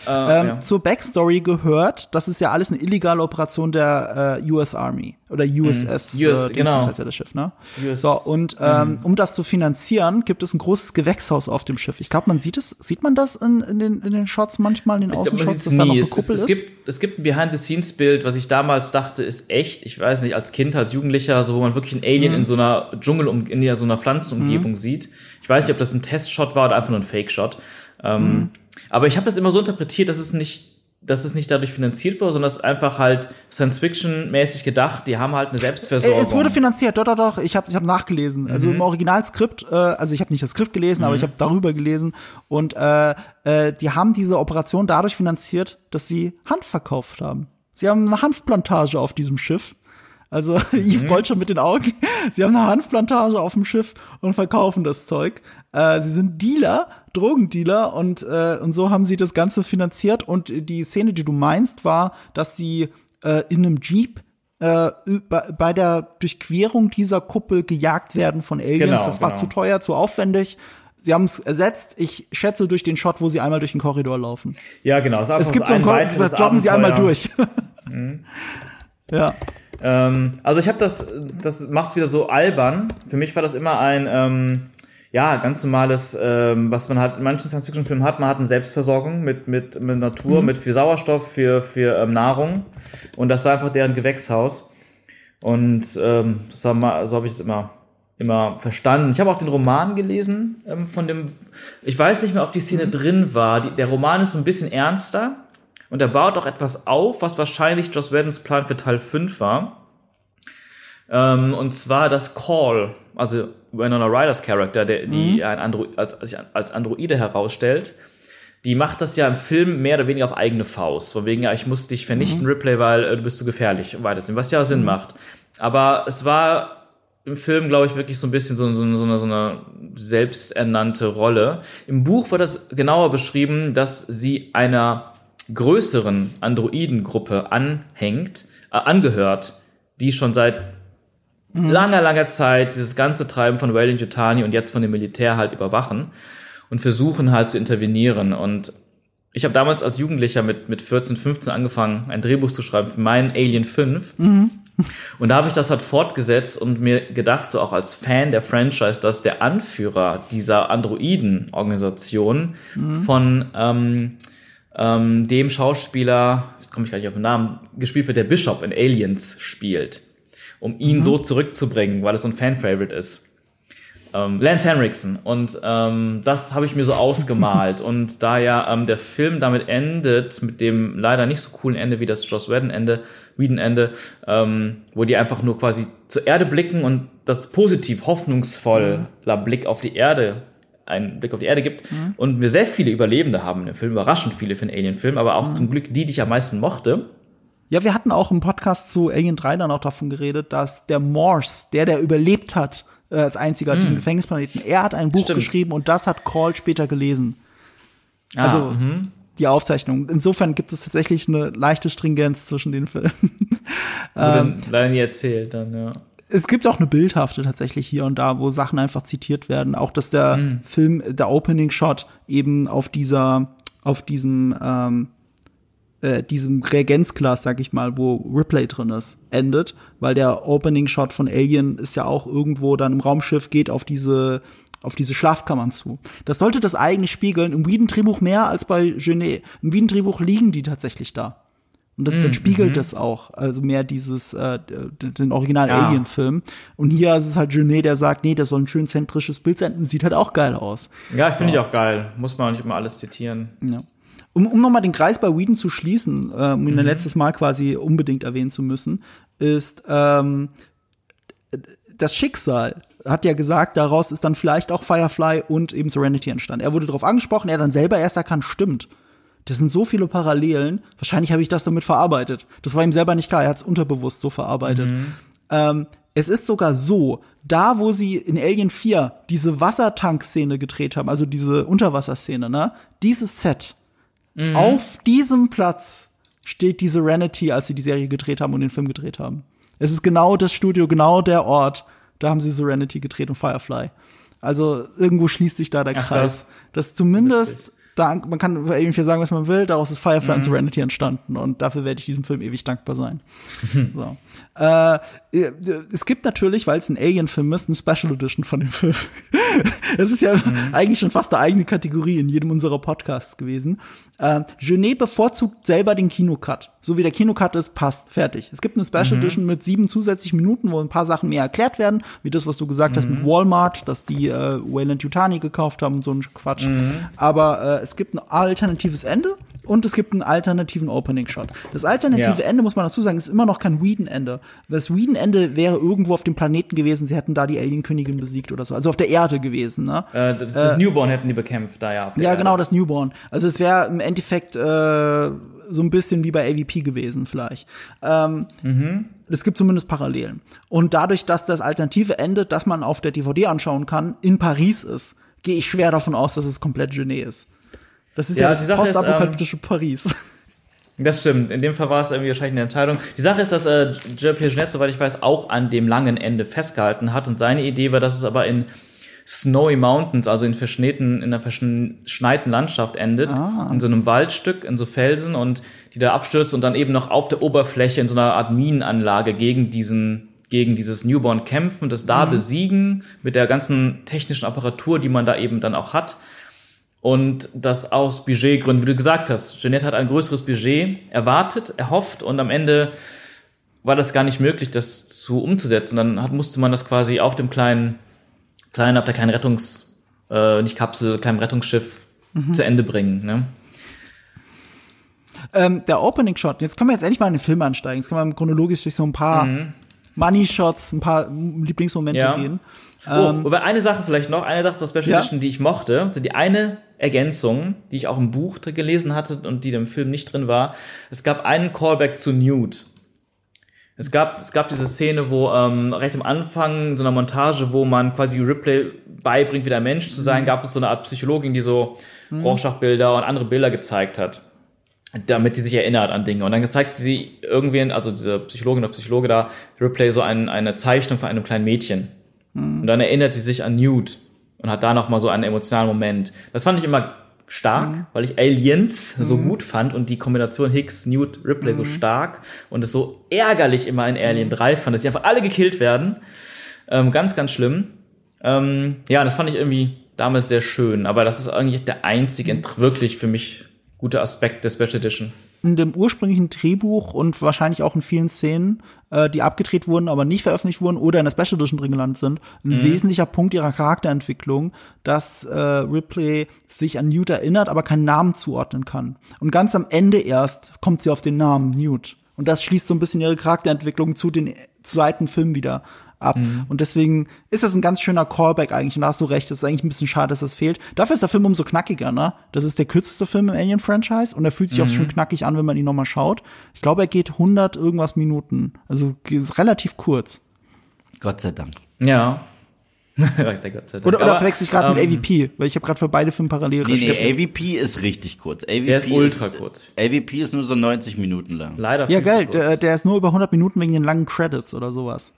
Speaker 2: Äh,
Speaker 1: Ähm,
Speaker 2: ja.
Speaker 1: Zur Backstory gehört, das ist ja alles eine illegale Operation der äh, US Army oder USS,
Speaker 2: US,
Speaker 1: äh,
Speaker 2: genau.
Speaker 1: heißt ja das Schiff, ne?
Speaker 2: US,
Speaker 1: so und ähm, um das zu finanzieren, gibt es ein großes Gewächshaus auf dem Schiff. Ich glaube, man sieht es, sieht man das in, in, den, in den Shots manchmal, in den Außenshots, dass da noch
Speaker 2: nie.
Speaker 1: eine
Speaker 2: Es, es,
Speaker 1: Kuppel
Speaker 2: es,
Speaker 1: ist?
Speaker 2: gibt, es gibt ein Behind-the-Scenes-Bild, was ich damals dachte, ist echt. Ich weiß nicht, als Kind, als Jugendlicher, so wo man wirklich ein Alien
Speaker 1: Mhm.
Speaker 2: in so einer Dschungel, in so einer Pflanzenumgebung sieht. Ich weiß nicht, ob das ein Testshot war oder einfach nur ein Fake-Shot. Ähm,
Speaker 1: Mhm.
Speaker 2: Aber ich habe das immer so interpretiert, dass es nicht, dass es nicht dadurch finanziert wurde, sondern es ist einfach halt Science-Fiction-mäßig gedacht. Die haben halt eine Selbstversorgung.
Speaker 1: Es wurde finanziert, doch, doch, doch. Ich habe ich hab nachgelesen. Also
Speaker 2: Mhm.
Speaker 1: im Originalskript, äh, also ich habe nicht das Skript gelesen, aber ich habe darüber gelesen. Und äh, äh, die haben diese Operation dadurch finanziert, dass sie Hanf verkauft haben. Sie haben eine Hanfplantage auf diesem Schiff. Also Yves rollt schon mit den Augen. Sie haben eine Hanfplantage auf dem Schiff und verkaufen das Zeug. Äh, sie sind Dealer, Drogendealer und äh, und so haben sie das Ganze finanziert. Und die Szene, die du meinst, war, dass sie äh, in einem Jeep äh, bei, der Durchquerung dieser Kuppel gejagt werden von Aliens.
Speaker 2: Genau,
Speaker 1: das war
Speaker 2: genau.
Speaker 1: zu teuer, zu aufwendig. Sie haben es ersetzt, ich schätze, durch den Shot, wo sie einmal durch den Korridor laufen.
Speaker 2: Ja, genau.
Speaker 1: Es
Speaker 2: einfach
Speaker 1: gibt so einen
Speaker 2: ein
Speaker 1: Korridor, da joggen sie einmal durch. ja.
Speaker 2: Ähm, also ich habe das, das macht's wieder so albern. Für mich war das immer ein, ähm, ja, ganz normales, ähm, was man halt in manchen Science-Fiction-Filmen hat. Man hat eine Selbstversorgung mit, mit, mit Natur, mit viel Sauerstoff, für, für ähm, Nahrung. Und das war einfach deren Gewächshaus. Und ähm, das so habe ich es immer, immer verstanden. Ich habe auch den Roman gelesen ähm, von dem, ich weiß nicht mehr, ob die Szene drin war. Die, der Roman ist so ein bisschen ernster. Und er baut auch etwas auf, was wahrscheinlich Joss Whedons Plan für Teil 5 war. Ähm, und zwar das Call, also Winona Riders Charakter, der, die ein Andro als, als, Androide herausstellt. Die macht das ja im Film mehr oder weniger auf eigene Faust. Von wegen, ja, ich muss dich vernichten, Ripley, weil äh, du bist zu gefährlich und weitersehen, was ja Sinn macht. Aber es war im Film, glaube ich, wirklich so ein bisschen so, so, so, eine, so eine selbsternannte Rolle. Im Buch wird das genauer beschrieben, dass sie einer größeren Androidengruppe anhängt, äh, angehört, die schon seit langer, langer Zeit dieses ganze Treiben von Wayland Yutani und jetzt von dem Militär halt überwachen und versuchen halt zu intervenieren. Und ich habe damals als Jugendlicher mit, mit 14, 15 angefangen, ein Drehbuch zu schreiben für meinen Alien 5. Und da habe ich das halt fortgesetzt und mir gedacht, so auch als Fan der Franchise, dass der Anführer dieser Androiden-Organisation von ähm, ähm, dem Schauspieler, jetzt komme ich gar nicht auf den Namen, gespielt wird, der Bishop in Aliens spielt, um ihn so zurückzubringen, weil es so ein Fan-Favorite ist. Ähm, Lance Henriksen. Und ähm, das habe ich mir so ausgemalt. und da ja ähm, der Film damit endet, mit dem leider nicht so coolen Ende wie das Joss Whedon-Ende, Whedon-Ende, ähm, wo die einfach nur quasi zur Erde blicken und das positiv, hoffnungsvoller Blick auf die Erde einen Blick auf die Erde gibt und wir sehr viele Überlebende haben in dem Film, überraschend viele für einen Alien-Film, aber auch zum Glück die, die ich am meisten mochte.
Speaker 1: Ja, wir hatten auch im Podcast zu Alien 3 dann auch davon geredet, dass der Morse, der, der überlebt hat, äh, als einziger diesen Gefängnisplaneten, er hat ein Buch
Speaker 2: Stimmt.
Speaker 1: geschrieben und das hat Call später gelesen.
Speaker 2: Ah,
Speaker 1: Also
Speaker 2: mhm.
Speaker 1: die Aufzeichnung. Insofern gibt es tatsächlich eine leichte Stringenz zwischen den Filmen. Ähm,
Speaker 2: leider nie erzählt dann, ja.
Speaker 1: es gibt auch eine bildhafte tatsächlich hier und da, wo Sachen einfach zitiert werden. Auch dass der
Speaker 2: Mhm.
Speaker 1: Film, der Opening Shot eben auf dieser, auf diesem, ähm, äh, diesem Reagenzglas, sag ich mal, wo Ripley drin ist, endet, weil der Opening Shot von Alien ist ja auch irgendwo dann im Raumschiff geht auf diese auf diese Schlafkammern zu. Das sollte das eigentlich spiegeln. Im Whedon-Drehbuch mehr als bei Genet. Im Whedon-Drehbuch liegen die tatsächlich da. Und das, dann spiegelt das auch, also mehr dieses, äh, den den original
Speaker 2: Ja.
Speaker 1: Und hier ist es halt Genet, der sagt, nee, das soll ein schön zentrisches Bild sein und sieht halt auch geil aus.
Speaker 2: Ja, finde ich auch geil. Muss man auch nicht immer alles zitieren.
Speaker 1: Ja. Um, um nochmal den Kreis bei Whedon zu schließen, äh, um ihn ein letztes Mal quasi unbedingt erwähnen zu müssen, ist ähm, das Schicksal hat ja gesagt, daraus ist dann vielleicht auch Firefly und eben Serenity entstanden. Er wurde darauf angesprochen, er dann selber erst erkannt, stimmt. Das sind so viele Parallelen. Wahrscheinlich habe ich das damit verarbeitet. Das war ihm selber nicht klar. Er hat es unterbewusst so verarbeitet. Ähm, es ist sogar so, da wo sie in Alien 4 diese Wassertankszene gedreht haben, also diese Unterwasserszene, ne, dieses Set, auf diesem Platz steht die Serenity, als sie die Serie gedreht haben und den Film gedreht haben. Es ist genau das Studio, genau der Ort, da haben sie Serenity gedreht und Firefly. Also irgendwo schließt sich da der
Speaker 2: Ach,
Speaker 1: Kreis. Das zumindest, da, man kann 4 sagen, was man will, daraus ist Firefly
Speaker 2: Mhm.
Speaker 1: und Serenity entstanden und dafür werde ich diesem Film ewig dankbar sein. so. Äh, es gibt natürlich, weil es ein Alien-Film ist, eine Special Edition von dem Film. Es ist ja
Speaker 2: Mhm.
Speaker 1: eigentlich schon fast eine eigene Kategorie in jedem unserer Podcasts gewesen. Äh, Genet bevorzugt selber den Kinocut. So wie der Kinocut ist, passt, fertig. Es gibt eine Special Edition mit sieben zusätzlichen Minuten, wo ein paar Sachen mehr erklärt werden, wie das, was du gesagt hast mit Walmart, dass die äh, Wayland Yutani gekauft haben und so ein Quatsch. Aber äh, es gibt ein alternatives Ende und es gibt einen alternativen Opening Shot. Das alternative
Speaker 2: Ja.
Speaker 1: Ende, muss man dazu sagen, ist immer noch kein Whedon-Ende. Das Whedon-Ende wäre irgendwo auf dem Planeten gewesen, sie hätten da die Alien-Königin besiegt oder so. Also auf der Erde gewesen, ne?
Speaker 2: Äh, das, das Newborn hätten die bekämpft, da ja.
Speaker 1: Ja,
Speaker 2: Erde.
Speaker 1: genau, das Newborn. Also es wäre im Endeffekt äh, so ein bisschen wie bei AVP gewesen, vielleicht. Ähm, Es gibt zumindest Parallelen. Und dadurch, dass das alternative Ende, das man auf der DVD anschauen kann, in Paris ist, gehe ich schwer davon aus, dass es komplett Genet ist. Das ist ja,
Speaker 2: Ja,
Speaker 1: das
Speaker 2: ist, ähm,
Speaker 1: postapokalyptische Paris.
Speaker 2: Das stimmt. In dem Fall war es irgendwie wahrscheinlich eine Entscheidung. Die Sache ist, dass äh, Pierre Jeanette, soweit ich weiß, auch an dem langen Ende festgehalten hat. Und seine Idee war, dass es aber in Snowy Mountains, also in verschneiten, in einer verschneiten Landschaft endet,
Speaker 1: Ah.
Speaker 2: in so einem Waldstück, in so Felsen und die da abstürzt und dann eben noch auf der Oberfläche in so einer Art Minenanlage gegen diesen gegen dieses Newborn kämpfen, das da besiegen mit der ganzen technischen Apparatur, die man da eben dann auch hat. Und das aus Budgetgründen, wie du gesagt hast, Jeanette hat ein größeres Budget erwartet, erhofft und am Ende war das gar nicht möglich, das zu umzusetzen. Dann hat, musste man das quasi auf dem kleinen, kleinen, auf der kleinen Rettungs, äh, nicht Kapsel, kleinen Rettungsschiff zu Ende bringen. Ne?
Speaker 1: Ähm, der Opening Shot, jetzt können wir jetzt endlich mal in den Film ansteigen. Jetzt können wir chronologisch durch so ein paar Money Shots, ein paar Lieblingsmomente
Speaker 2: Ja.
Speaker 1: gehen.
Speaker 2: Oh, aber eine Sache vielleicht noch, eine Sache zur Special
Speaker 1: Ja.
Speaker 2: Edition, die ich mochte, so die eine Ergänzung, die ich auch im Buch gelesen hatte und die im Film nicht drin war. Es gab einen Callback zu Nude. Es gab, es gab diese Szene, wo ähm, recht am Anfang so einer Montage, wo man quasi Ripley beibringt, wieder Mensch zu sein, gab es so eine Art Psychologin, die so Rorschach-Bilder und andere Bilder gezeigt hat, damit die sich erinnert an Dinge. Und dann zeigt sie irgendwen, also diese Psychologin oder Psychologe da, Ripley so ein, eine Zeichnung von einem kleinen Mädchen. Und dann erinnert sie sich an Nude und hat da noch mal so einen emotionalen Moment. Das fand ich immer stark, weil ich Aliens so gut fand und die Kombination Hicks, Newt, Ripley so stark und es so ärgerlich immer in Alien 3 fand, dass sie einfach alle gekillt werden. Ähm, ganz, ganz schlimm. Ähm, ja, das fand ich irgendwie damals sehr schön, aber das ist eigentlich der einzige wirklich für mich gute Aspekt der Special Edition.
Speaker 1: In dem ursprünglichen Drehbuch und wahrscheinlich auch in vielen Szenen, äh, die abgedreht wurden, aber nicht veröffentlicht wurden oder in der Special Edition drin gelandet sind, ein wesentlicher Punkt ihrer Charakterentwicklung, dass äh, Ripley sich an Newt erinnert, aber keinen Namen zuordnen kann. Und ganz am Ende erst kommt sie auf den Namen Newt. Und das schließt so ein bisschen ihre Charakterentwicklung zu den zweiten Film wieder ab. Und deswegen ist das ein ganz schöner Callback eigentlich. Und da hast du recht, es ist eigentlich ein bisschen schade, dass das fehlt. Dafür ist der Film umso knackiger, ne? Das ist der kürzeste Film im Alien-Franchise und er fühlt sich auch schon knackig an, wenn man ihn nochmal schaut. Ich glaube, er geht 100 irgendwas Minuten. Also ist relativ kurz.
Speaker 3: Gott sei Dank.
Speaker 2: Ja. Der Gott sei Dank.
Speaker 1: Oder, oder verwechsel ich gerade
Speaker 2: ähm,
Speaker 1: mit AVP, weil ich habe gerade für beide Filme parallel
Speaker 3: Nee,
Speaker 1: recherchiert.
Speaker 3: nee, AVP ist richtig kurz. AVP
Speaker 2: Der ist ultra kurz.
Speaker 3: AVP ist nur so 90 Minuten lang.
Speaker 2: Leider
Speaker 1: Ja, geil, der, der ist nur über 100 Minuten wegen den langen Credits oder sowas.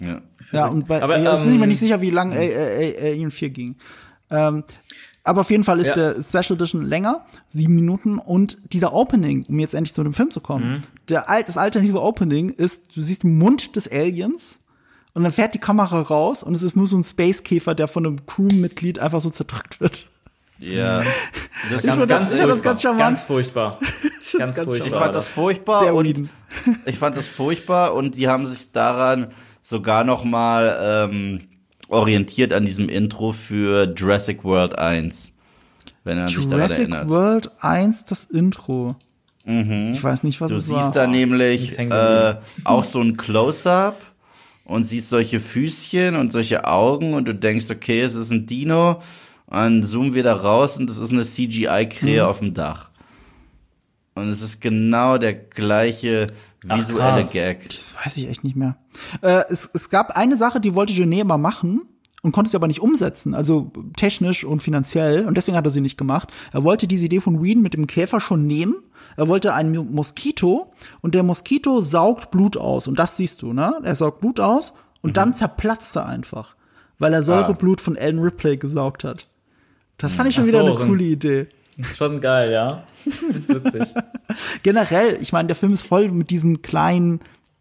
Speaker 3: Ja.
Speaker 1: Ja, und bei,
Speaker 2: Aber,
Speaker 1: das bin ich mir
Speaker 2: ähm,
Speaker 1: nicht sicher, wie lang Alien 4 ging. Ähm, aber auf jeden Fall ist
Speaker 2: Ja.
Speaker 1: der Special Edition länger, sieben Minuten und dieser Opening, um jetzt endlich zu dem Film zu kommen,
Speaker 2: Mhm.
Speaker 1: der alt, das alternative Opening ist, du siehst den Mund des Aliens und dann fährt die Kamera raus und es ist nur so ein Spacekäfer, der von einem Crewmitglied einfach so zerdrückt wird.
Speaker 3: Ja. Das
Speaker 1: Ich
Speaker 3: ist
Speaker 1: das- ich fand das ganz charmant.
Speaker 2: Ganz furchtbar. ganz,
Speaker 1: ganz
Speaker 2: furchtbar.
Speaker 3: Ich fand das furchtbar
Speaker 1: Sehr
Speaker 3: und ich fand das furchtbar und die haben sich daran sogar noch mal ähm, orientiert an diesem Intro für Jurassic World 1. Wenn man sich daran
Speaker 1: Jurassic
Speaker 3: erinnert.
Speaker 1: World 1, das Intro. Ich weiß nicht, was
Speaker 3: Du
Speaker 1: es
Speaker 3: siehst
Speaker 1: war.
Speaker 3: da nämlich
Speaker 2: Nichts hängen
Speaker 3: äh, auch so ein Close-up und siehst solche Füßchen und solche Augen und du denkst, okay, es ist ein Dino. Und dann zoomen wir da raus und es ist eine CGI-Krähe
Speaker 2: Mhm.
Speaker 3: auf dem Dach. Und es ist genau der gleiche visuelle
Speaker 2: krass.
Speaker 3: Gag.
Speaker 1: Das weiß ich echt nicht mehr. Äh, es, es gab eine Sache, die wollte Genet mal machen und konnte sie aber nicht umsetzen, also technisch und finanziell. Und deswegen hat er sie nicht gemacht. Er wollte diese Idee von Whedon mit dem Käfer schon nehmen. Er wollte einen Mo- Moskito und der Moskito saugt Blut aus. Und das siehst du, ne? Er saugt Blut aus und dann zerplatzt er einfach, weil er Säureblut von Ellen Ripley gesaugt hat. Das fand ich schon
Speaker 2: Ach
Speaker 1: wieder
Speaker 2: so,
Speaker 1: eine
Speaker 2: so ein-
Speaker 1: coole Idee.
Speaker 2: Schon geil, ja. Ist witzig.
Speaker 1: generell, ich meine, der Film ist voll mit diesen kleinen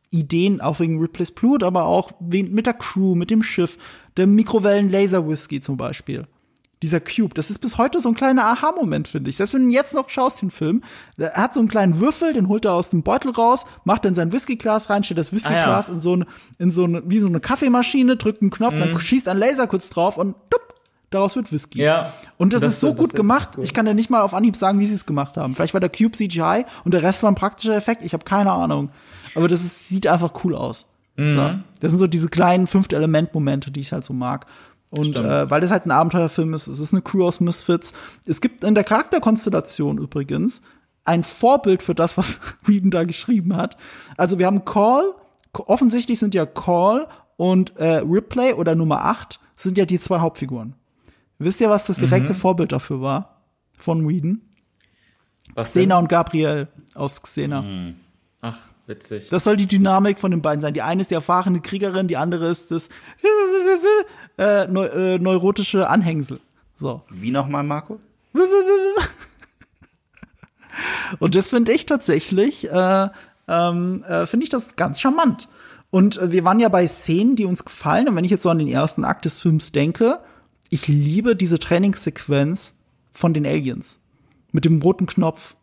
Speaker 1: Ideen, auch wegen Ripley's Blut, aber auch mit der Crew, mit dem Schiff, der Mikrowellen-Laser-Whisky zum Beispiel. Dieser Cube, das ist bis heute so ein kleiner Aha-Moment, finde ich. Selbst wenn du jetzt noch schaust, den Film, der hat so einen kleinen Würfel, den holt er aus dem Beutel raus, macht dann sein Whiskyglas rein, stellt das Whiskyglas
Speaker 2: Ah, ja.
Speaker 1: in so eine, in so eine, wie so eine Kaffeemaschine, drückt einen Knopf,
Speaker 2: Mhm.
Speaker 1: dann schießt ein Laser kurz drauf und tup, daraus wird Whisky.
Speaker 2: Ja.
Speaker 1: Und das,
Speaker 2: Das-
Speaker 1: ist so
Speaker 2: das
Speaker 1: gut
Speaker 2: ist
Speaker 1: gemacht.
Speaker 2: gut.
Speaker 1: Ich kann ja nicht mal auf Anhieb sagen, wie sie es gemacht haben. Vielleicht war der Cube CGI und der Rest war ein praktischer Effekt. Ich habe keine Ahnung. Aber das ist, sieht einfach cool aus.
Speaker 2: Mhm.
Speaker 1: So. Das sind so diese kleinen fünfte Element-Momente, die ich halt so mag. Und
Speaker 2: Stimmt.
Speaker 1: äh, weil das halt ein Abenteuerfilm ist, es ist eine Crew aus Misfits. Es gibt in der Charakterkonstellation übrigens ein Vorbild für das, was Whedon da geschrieben hat. Also wir haben Call, offensichtlich sind ja Call und äh, Ripley oder Nummer 8 sind ja die zwei Hauptfiguren. Wisst ihr, was das direkte
Speaker 2: Mhm.
Speaker 1: Vorbild dafür war? Von Whedon?
Speaker 2: Was denn?
Speaker 1: Xena und Gabriel aus Xena.
Speaker 2: Ach, witzig.
Speaker 1: Das soll die Dynamik von den beiden sein. Die eine ist die erfahrene Kriegerin, die andere ist das äh, neu, äh, neurotische Anhängsel. So.
Speaker 3: Wie nochmal, Marco?
Speaker 1: Und das finde ich tatsächlich, äh, ähm, äh, finde ich das ganz charmant. Und äh, wir waren ja bei Szenen, die uns gefallen. Und wenn ich jetzt so an den ersten Akt des Films denke, ich liebe diese Trainingssequenz von den Aliens. Mit dem roten Knopf,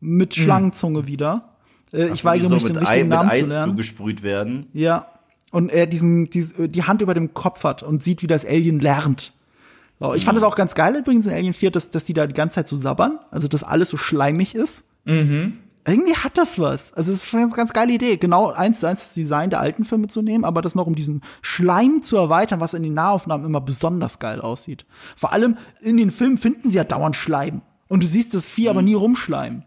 Speaker 1: mit Schlangenzunge wieder. Äh, ich
Speaker 3: Die
Speaker 1: weigere
Speaker 3: so
Speaker 1: mich, den
Speaker 3: mit, Ei,
Speaker 1: richtigen
Speaker 3: mit
Speaker 1: Namen zu lernen.
Speaker 3: zugesprüht werden.
Speaker 1: Ja. Und er diesen, dies- die Hand über dem Kopf hat und sieht, wie das Alien lernt. So, ich fand es auch ganz geil übrigens in Alien 4, dass, dass die da die ganze Zeit so sabbern, also dass alles so schleimig ist. Irgendwie hat das was. Also es ist eine ganz, geile Idee, genau eins zu eins das Design der alten Filme zu nehmen, aber das noch um diesen Schleim zu erweitern, was in den Nahaufnahmen immer besonders geil aussieht. Vor allem in den Filmen finden sie ja dauernd Schleim. Und du siehst das Vieh aber nie rumschleimen.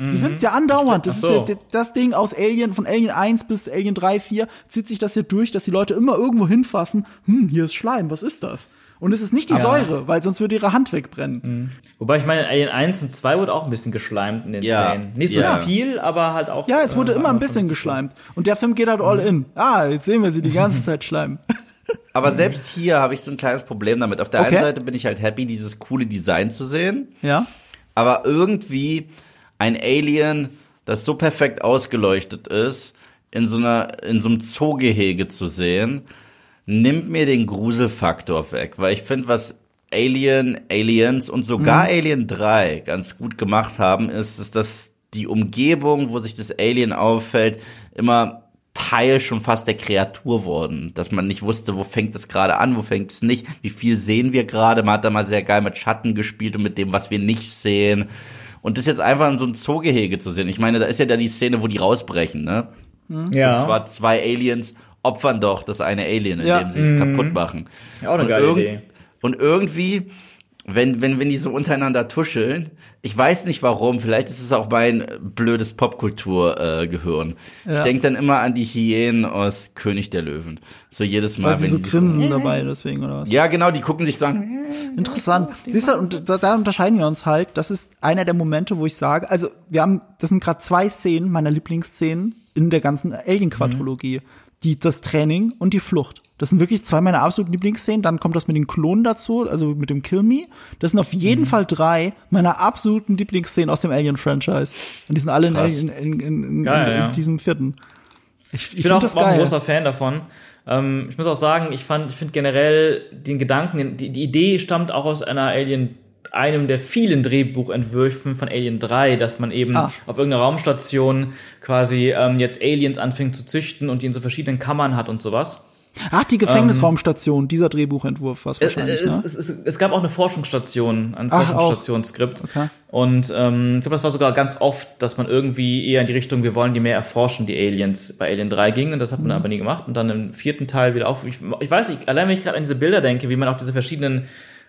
Speaker 1: Sie finden es ja andauernd. Das
Speaker 2: so.
Speaker 1: ist ja das Ding aus Alien, von Alien 1 bis Alien 3, 4, zieht sich das hier durch, dass die Leute immer irgendwo hinfassen. Hm, hier ist Schleim, was ist das? Und es ist nicht die Säure, weil sonst würde ihre Hand wegbrennen.
Speaker 2: Wobei ich meine, Alien 1 und 2 wurde auch ein bisschen geschleimt in den
Speaker 3: Ja.
Speaker 2: Szenen. Nicht so
Speaker 3: Ja.
Speaker 2: viel, aber halt auch.
Speaker 1: Ja, es wurde
Speaker 2: äh,
Speaker 1: immer ein bisschen geschleimt. Und der Film geht halt all in. Ah, jetzt sehen wir sie die ganze Zeit schleimen.
Speaker 3: Aber selbst hier habe ich so ein kleines Problem damit. Auf der
Speaker 1: Okay.
Speaker 3: einen Seite bin ich halt happy, dieses coole Design zu sehen.
Speaker 1: Ja?
Speaker 3: Aber irgendwie ein Alien, das so perfekt ausgeleuchtet ist, in so einer, in so einem Zoogehege zu sehen, nimmt mir den Gruselfaktor weg. Weil ich finde, was Alien, Aliens und sogar Alien 3 ganz gut gemacht haben, ist, ist, dass die Umgebung, wo sich das Alien auffällt, immer Teil schon fast der Kreatur wurden. Dass man nicht wusste, wo fängt es gerade an, wo fängt es nicht, wie viel sehen wir gerade. Man hat da mal sehr geil mit Schatten gespielt und mit dem, was wir nicht sehen. Und das jetzt einfach in so einem Zoogehege zu sehen. Ich meine, da ist ja da die Szene, wo die rausbrechen, ne?
Speaker 2: Ja.
Speaker 3: Und zwar zwei Aliens opfern doch das eine Alien,
Speaker 1: Ja.
Speaker 3: indem sie es kaputt machen.
Speaker 2: Ja, auch eine
Speaker 3: und
Speaker 2: geile
Speaker 3: irgend-
Speaker 2: Idee.
Speaker 3: Und irgendwie, wenn, wenn, wenn die so untereinander tuscheln, ich weiß nicht warum, vielleicht ist es auch mein blödes Popkultur-Gehirn. Äh, Gehirn. Ich
Speaker 1: Ja.
Speaker 3: denke dann immer an die Hyänen aus König der Löwen. So jedes Mal,
Speaker 1: Weil sie
Speaker 3: wenn
Speaker 1: so grinsen dabei, deswegen, oder was?
Speaker 3: Ja, genau, die gucken sich so an.
Speaker 1: Interessant. Siehst du, und da, da unterscheiden wir uns halt. Das ist einer der Momente, wo ich sage, also wir haben, das sind gerade zwei Szenen meiner Lieblingsszenen in der ganzen Alien-Quadrologie. Die, das Training und die Flucht. Das sind wirklich zwei meiner absoluten Lieblingsszenen. Dann kommt das mit den Klonen dazu, also mit dem Kill Me. Das sind auf jeden Fall drei meiner absoluten Lieblingsszenen aus dem Alien-Franchise. Und die sind alle in,
Speaker 3: Krass.
Speaker 1: in, in, in,
Speaker 2: Geil,
Speaker 1: in
Speaker 2: ja.
Speaker 1: diesem vierten. Ich, ich,
Speaker 2: Ich bin auch,
Speaker 1: das
Speaker 2: auch ein großer Fan davon. Ähm, ich muss auch sagen, ich fand, ich finde generell den Gedanken, die, die Idee stammt auch aus einer Alien, einem der vielen Drehbuchentwürfen von Alien 3, dass man eben
Speaker 1: Ah.
Speaker 2: auf irgendeiner Raumstation quasi ähm, jetzt Aliens anfängt zu züchten und die in so verschiedenen Kammern hat und sowas.
Speaker 1: Ach, die Gefängnisraumstation, dieser Drehbuchentwurf, was wahrscheinlich,
Speaker 2: es,
Speaker 1: ne?
Speaker 2: es, es, es gab auch eine Forschungsstation, ein. Forschungsstationsskript.
Speaker 1: Okay.
Speaker 2: Und ähm, ich glaube, das war sogar ganz oft, dass man irgendwie eher in die Richtung, wir wollen die mehr erforschen, die Aliens bei Alien 3 ging. Und das hat man
Speaker 1: Mhm.
Speaker 2: aber nie gemacht. Und dann im vierten Teil wieder auf. Ich, ich weiß nicht, allein wenn ich gerade an diese Bilder denke, wie man auch diese verschiedenen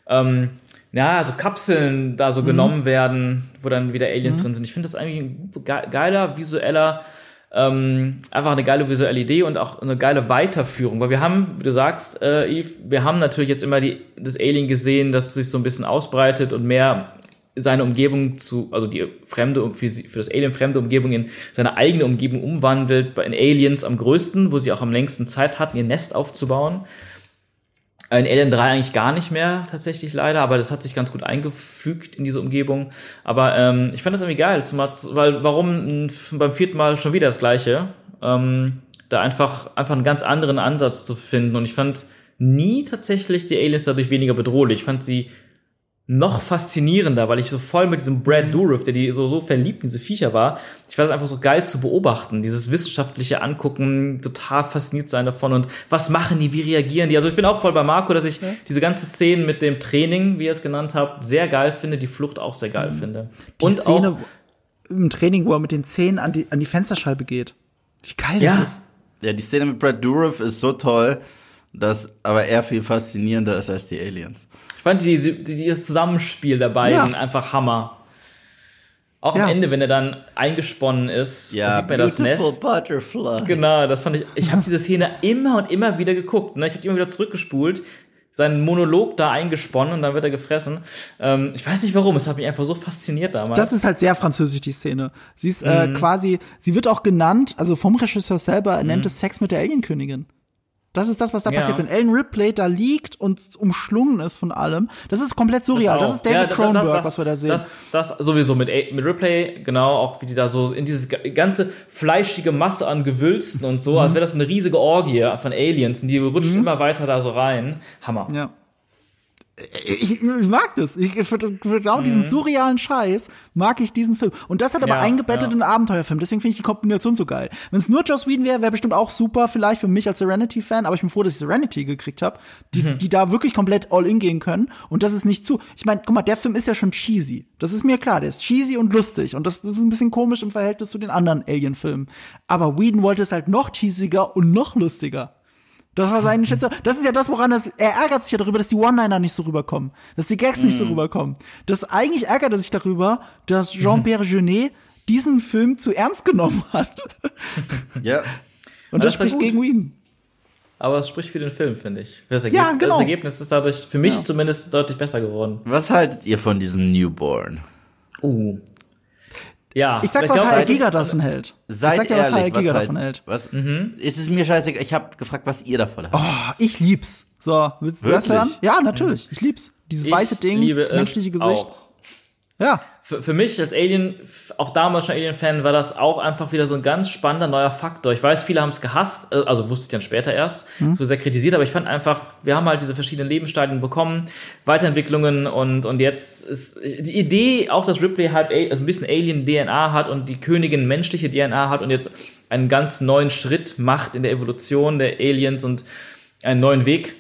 Speaker 2: ähm, ja, so Kapseln da
Speaker 1: Mhm.
Speaker 2: so genommen werden, wo dann wieder Aliens drin sind. Ich finde das eigentlich ein ge geiler, visueller, ähm, einfach eine geile visuelle Idee und auch eine geile Weiterführung, weil wir haben, wie du sagst, äh, Yves, wir haben natürlich jetzt immer die, das Alien gesehen, das sich so ein bisschen ausbreitet und mehr seine Umgebung zu, also die fremde, für, sie- für das Alien fremde Umgebung in seine eigene Umgebung umwandelt, bei den Aliens am größten, wo sie auch am längsten Zeit hatten, ihr Nest aufzubauen. In Alien 3 eigentlich gar nicht mehr, tatsächlich leider, aber das hat sich ganz gut eingefügt in diese Umgebung. Aber ähm, ich fand das irgendwie geil, zumal, weil warum beim vierten Mal schon wieder das gleiche? Ähm, da einfach, einfach einen ganz anderen Ansatz zu finden. Und ich fand nie tatsächlich die Aliens dadurch weniger bedrohlich. Ich fand sie noch faszinierender, weil ich so voll mit diesem Brad Dourif, der die so, so verliebt in diese Viecher war, ich fand es einfach so geil zu beobachten, dieses wissenschaftliche Angucken, total fasziniert sein davon und was machen die, wie reagieren die. Also ich bin auch voll bei Marco, dass ich diese ganze Szenen mit dem Training, wie ihr es genannt habt, sehr geil finde, die Flucht auch sehr geil finde.
Speaker 1: Die
Speaker 2: und
Speaker 1: Szene
Speaker 2: auch,
Speaker 1: im Training, wo er mit den Zähnen an die, an die Fensterscheibe geht. Wie geil
Speaker 2: Ja.
Speaker 1: das ist.
Speaker 3: Ja, die Szene mit Brad Dourif ist so toll, dass aber er viel faszinierender ist als die Aliens.
Speaker 2: Ich fand die, die, das Zusammenspiel der beiden
Speaker 1: Ja.
Speaker 2: einfach Hammer. Auch
Speaker 1: Ja.
Speaker 2: am Ende, wenn er dann eingesponnen ist, dann sieht man das Nest.
Speaker 3: Butterfly.
Speaker 2: Genau, das fand ich. Ich habe diese Szene immer und immer wieder geguckt. Ne? Ich habe immer wieder zurückgespult. seinen Monolog da eingesponnen und dann wird er gefressen. Ähm, ich weiß nicht warum, es hat mich einfach so fasziniert damals.
Speaker 1: Das ist halt sehr französisch, die Szene. Sie ist äh, quasi, sie wird auch genannt, also vom Regisseur selber, er nennt es Sex mit der Alienkönigin. Das ist das, was da
Speaker 2: Ja.
Speaker 1: passiert. Wenn Ellen Ripley da liegt und umschlungen ist von allem, das ist komplett surreal. Das,
Speaker 2: auch.
Speaker 1: ist David
Speaker 2: Ja,
Speaker 1: Cronenberg,
Speaker 2: das-
Speaker 1: was wir da sehen.
Speaker 2: Das, das sowieso mit, mit Ripley, genau, auch wie die da so in dieses ga- ganze fleischige Masse an Gewülsten und so,
Speaker 1: Mhm.
Speaker 2: als wäre das eine riesige Orgie von Aliens und die rutscht immer weiter da so rein. Hammer.
Speaker 1: Ja. Ich, ich mag das. Ich, für, für genau diesen surrealen Scheiß mag ich diesen Film. Und das hat aber
Speaker 2: Ja,
Speaker 1: eingebettet
Speaker 2: ja.
Speaker 1: in einen Abenteuerfilm. Deswegen finde ich die Kombination so geil. Wenn es nur Joss Whedon wäre, wäre bestimmt auch super, vielleicht für mich als Serenity-Fan. Aber ich bin froh, dass ich Serenity gekriegt habe, die,
Speaker 2: Mhm.
Speaker 1: die da wirklich komplett all in gehen können. Und das ist nicht zu. Ich meine, guck mal, der Film ist ja schon cheesy. Das ist mir klar. Der ist cheesy und lustig. Und das ist ein bisschen komisch im Verhältnis zu den anderen Alien-Filmen. Aber Whedon wollte es halt noch cheesiger und noch lustiger. Das war seine Schätze. Das ist ja das, woran das, er ärgert sich ja darüber, dass die One-Liner nicht so rüberkommen. Dass die Gags nicht so
Speaker 2: Mhm.
Speaker 1: rüberkommen. Das eigentlich ärgert er sich darüber, dass Jean-Pierre Jeunet diesen Film zu ernst genommen hat.
Speaker 3: Ja.
Speaker 1: Und das
Speaker 2: das war
Speaker 1: spricht gegen ihn.
Speaker 2: Aber es spricht für den Film, finde ich. Für das, Ergeb
Speaker 1: Ja, genau.
Speaker 2: das Ergebnis ist dadurch für mich
Speaker 1: Ja.
Speaker 2: zumindest deutlich besser geworden.
Speaker 3: Was haltet ihr von diesem Newborn?
Speaker 2: Uh. Ja.
Speaker 1: Ich sag,
Speaker 2: ich
Speaker 1: was HR Giga davon hält.
Speaker 3: Seid
Speaker 1: ich sag dir, was HR Giga davon
Speaker 3: halt,
Speaker 1: hält.
Speaker 3: was,
Speaker 2: Mhm.
Speaker 3: Es ist mir scheißegal. Ich habe gefragt, was ihr davon haltet.
Speaker 1: Oh, ich lieb's. So, willst du das
Speaker 3: Wirklich?
Speaker 1: hören? Ja, natürlich. Ich lieb's. Dieses
Speaker 2: ich
Speaker 1: weiße Ding,
Speaker 2: liebe
Speaker 1: das
Speaker 2: es
Speaker 1: menschliche Gesicht.
Speaker 2: Auch.
Speaker 1: Ja.
Speaker 2: Für, für mich als Alien, auch damals schon Alien-Fan, war das auch einfach wieder so ein ganz spannender neuer Faktor. Ich weiß, viele haben es gehasst, äh, also wusste ich dann später erst, so sehr kritisiert, aber ich fand einfach, wir haben halt diese verschiedenen Lebensstadien bekommen, Weiterentwicklungen und, und jetzt ist die Idee auch, dass Ripley halt A- also ein bisschen Alien-DNA hat und die Königin menschliche DNA hat und jetzt einen ganz neuen Schritt macht in der Evolution der Aliens und einen neuen Weg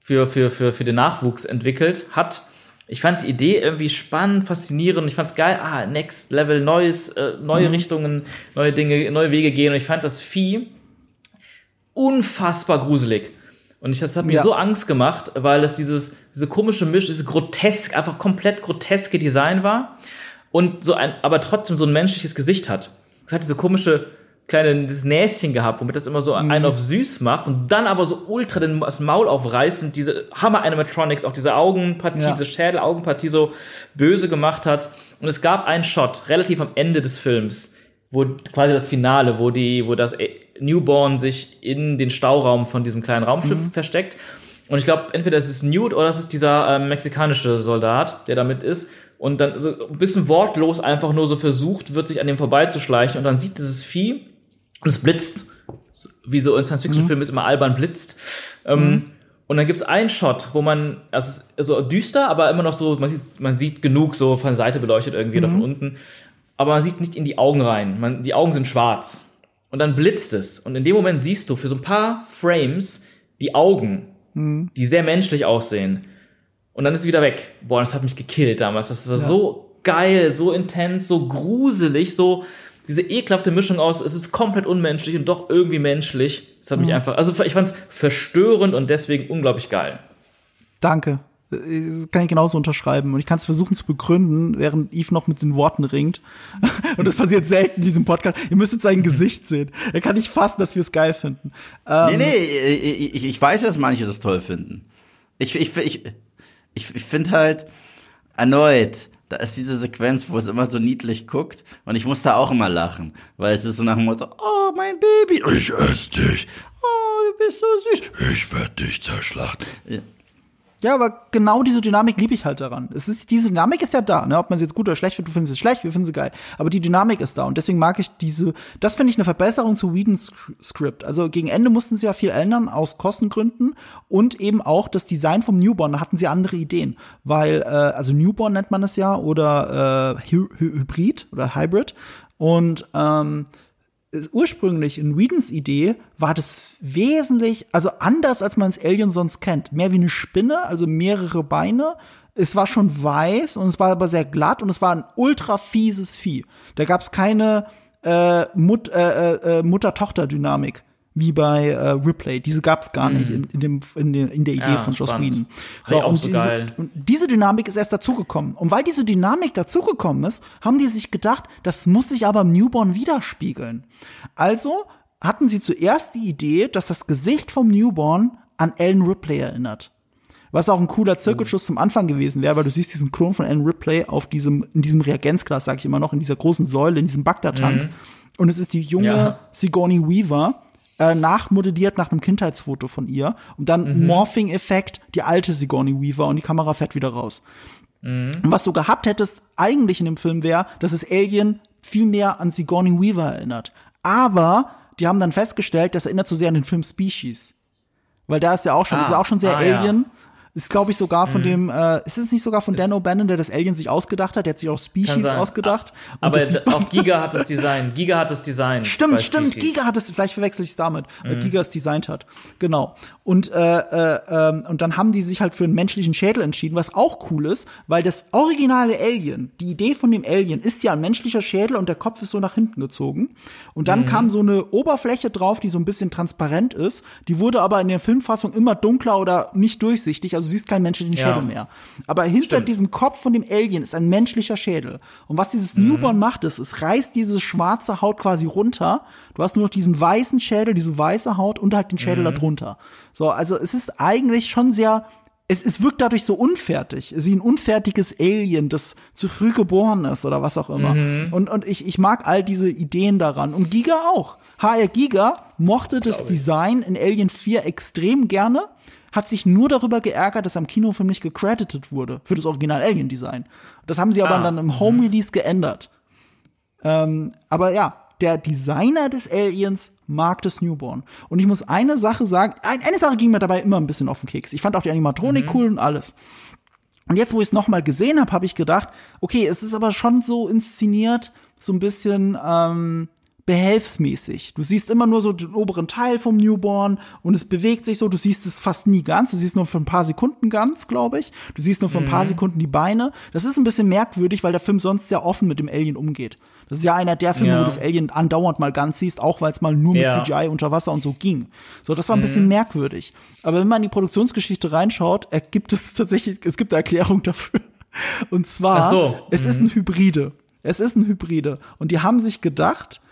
Speaker 2: für, für, für, für den Nachwuchs entwickelt hat. Ich fand die Idee irgendwie spannend, faszinierend. Ich fand's geil. Ah, Next Level, neues, äh, neue Richtungen, neue Dinge, neue Wege gehen. Und ich fand das Vieh unfassbar gruselig. Und ich, das hat mir
Speaker 1: Ja.
Speaker 2: so Angst gemacht, weil es dieses, diese komische Misch, dieses grotesk, einfach komplett groteske Design war. Und so ein, aber trotzdem so ein menschliches Gesicht hat. Es hat diese komische kleine, dieses Näschen gehabt, womit das immer so einen auf süß macht und dann aber so ultra den, das Maul aufreißt und diese Hammer-Animatronics, auch diese Augenpartie,
Speaker 1: Ja.
Speaker 2: diese Schädel-Augenpartie so böse gemacht hat. Und es gab einen Shot, relativ am Ende des Films, wo quasi das Finale, wo die, wo das äh, Newborn sich in den Stauraum von diesem kleinen Raumschiff versteckt. Und ich glaube, entweder es ist Newt oder es ist dieser ähm, mexikanische Soldat, der damit ist. Und dann so ein bisschen wortlos einfach nur so versucht, wird sich an dem vorbeizuschleichen. Und dann sieht dieses Vieh und es blitzt. Wie so in Science-Fiction-Filmen ist immer albern blitzt. Ähm, Und dann gibt's einen Shot, wo man, also es ist so düster, aber immer noch so, man sieht, man sieht genug so von der Seite beleuchtet irgendwie oder von unten. Aber man sieht nicht in die Augen rein. Man, die Augen sind schwarz. Und dann blitzt es. Und in dem Moment siehst du für so ein paar Frames die Augen, die sehr menschlich aussehen. Und dann ist es wieder weg. Boah, das hat mich gekillt damals. Das war so geil, so intens, so gruselig, so diese ekelhafte Mischung aus, es ist komplett unmenschlich und doch irgendwie menschlich. Das hat mich einfach, also ich fand es verstörend und deswegen unglaublich geil.
Speaker 1: Danke. Äh, Kann ich genauso unterschreiben. Und ich kann es versuchen zu begründen, während Yves noch mit den Worten ringt. Und das passiert selten in diesem Podcast. Ihr müsst jetzt sein Gesicht sehen. Er kann nicht fassen, dass wir es geil finden.
Speaker 3: Nee,
Speaker 1: Ähm,
Speaker 3: nee, ich, ich, ich weiß, dass manche das toll finden. Ich, ich, ich, ich, ich finde halt erneut, da ist diese Sequenz, wo es immer so niedlich guckt und ich muss da auch immer lachen, weil es ist so nach dem Motto, oh, mein Baby, ich esse dich. Oh, du bist so süß. Ich werde dich zerschlachten.
Speaker 1: Ja, aber genau diese Dynamik liebe ich halt daran. Es ist, diese Dynamik ist ja da, ne? Ob man sie jetzt gut oder schlecht findet, du findest es schlecht, wir finden sie geil. Aber die Dynamik ist da und deswegen mag ich diese, das finde ich eine Verbesserung zu Whedons Script. Also gegen Ende mussten sie ja viel ändern aus Kostengründen und eben auch das Design vom Newborn, da hatten sie andere Ideen. Weil, äh, also Newborn nennt man es ja oder äh, Hy Hybrid oder Hybrid. Und ähm, ursprünglich in Whedons Idee war das wesentlich, also anders als man es Alien sonst kennt. Mehr wie eine Spinne, also mehrere Beine. Es war schon weiß und es war aber sehr glatt und es war ein ultra fieses Vieh. Da gab es keine äh, Mut, äh, äh, Mutter-Tochter-Dynamik wie bei äh, Ripley. Diese gab es gar nicht in, in, dem, in, der, in der Idee
Speaker 2: Ja,
Speaker 1: von Joss. Whedon.
Speaker 2: Ich auch so
Speaker 1: diese, und diese Dynamik ist erst dazugekommen. Und weil diese Dynamik dazugekommen ist, haben die sich gedacht, das muss sich aber im Newborn widerspiegeln. Also hatten sie zuerst die Idee, dass das Gesicht vom Newborn an Ellen Ripley erinnert. Was auch ein cooler Zirkelschuss zum Anfang gewesen wäre, weil du siehst diesen Klon von Anne Ripley auf diesem, in diesem Reagenzglas, sag ich immer noch, in dieser großen Säule, in diesem Bagdad-Tank. Und es ist die junge
Speaker 2: Ja.
Speaker 1: Sigourney Weaver, äh, nachmodelliert nach einem Kindheitsfoto von ihr. Und dann Morphing-Effekt, die alte Sigourney Weaver und die Kamera fährt wieder raus. Und was du gehabt hättest eigentlich in dem Film wäre, dass es Alien viel mehr an Sigourney Weaver erinnert. Aber die haben dann festgestellt, das erinnert zu sehr an den Film Species. Weil da ist ja auch schon,
Speaker 2: Ah,
Speaker 1: ist ja auch schon sehr
Speaker 2: ah, ja.
Speaker 1: Ist, glaube ich, sogar von dem, äh, ist es nicht sogar von Dan O'Bannon, der das Alien sich ausgedacht hat? Der hat sich auch Species ausgedacht.
Speaker 2: Aber auch Giga hat das Design. Giga hat das Design.
Speaker 1: Stimmt, stimmt.
Speaker 2: Species.
Speaker 1: Giga hat es, vielleicht verwechsel ich es damit, weil
Speaker 2: Mhm.
Speaker 1: Giga es designt hat. Genau. Und, äh, äh, ähm, und dann haben die sich halt für einen menschlichen Schädel entschieden, was auch cool ist, weil das originale Alien, die Idee von dem Alien ist ja ein menschlicher Schädel und der Kopf ist so nach hinten gezogen. Und
Speaker 2: Mhm.
Speaker 1: dann kam so eine Oberfläche drauf, die so ein bisschen transparent ist. Die wurde aber in der Filmfassung immer dunkler oder nicht durchsichtig, also du siehst keinen menschlichen
Speaker 2: Ja.
Speaker 1: Schädel mehr. Aber hinter
Speaker 2: Stimmt.
Speaker 1: diesem Kopf von dem Alien ist ein menschlicher Schädel. Und was dieses
Speaker 2: Mhm.
Speaker 1: Newborn macht, ist, es reißt diese schwarze Haut quasi runter. Du hast nur noch diesen weißen Schädel, diese weiße Haut und halt den Schädel
Speaker 2: Mhm.
Speaker 1: darunter. So, also es ist eigentlich schon sehr, es, es wirkt dadurch so unfertig. Es ist wie ein unfertiges Alien, das zu früh geboren ist oder was auch immer.
Speaker 2: Mhm.
Speaker 1: Und, und ich, ich mag all diese Ideen daran. Und Giga auch. HR Giga mochte das Design in Alien 4 extrem gerne hat sich nur darüber geärgert, dass am Kinofilm nicht gecredited wurde für das Original Alien Design. Das haben sie aber
Speaker 2: Ah,
Speaker 1: dann im Home Release geändert. Ähm, aber ja, der Designer des Aliens mag das Newborn. Und ich muss eine Sache sagen, ein, eine Sache ging mir dabei immer ein bisschen auf den Keks. Ich fand auch die Animatronik cool und alles. Und jetzt, wo ich es nochmal gesehen habe, habe ich gedacht, okay, es ist aber schon so inszeniert, so ein bisschen ähm, behelfsmäßig. Du siehst immer nur so den oberen Teil vom Newborn und es bewegt sich so. Du siehst es fast nie ganz. Du siehst nur für ein paar Sekunden ganz, glaube ich. Du siehst nur für ein paar Sekunden die Beine. Das ist ein bisschen merkwürdig, weil der Film sonst sehr offen mit dem Alien umgeht. Das ist ja einer der Filme,
Speaker 2: Ja.
Speaker 1: wo du das Alien andauernd mal ganz siehst, auch weil es mal nur mit
Speaker 2: Ja.
Speaker 1: CGI unter Wasser und so ging. So, das war ein bisschen merkwürdig. Aber wenn man in die Produktionsgeschichte reinschaut, ergibt es tatsächlich, es gibt eine Erklärung dafür. Und zwar,
Speaker 2: so.
Speaker 1: es ist ein Hybride. Es ist ein Hybride. Und die haben sich gedacht,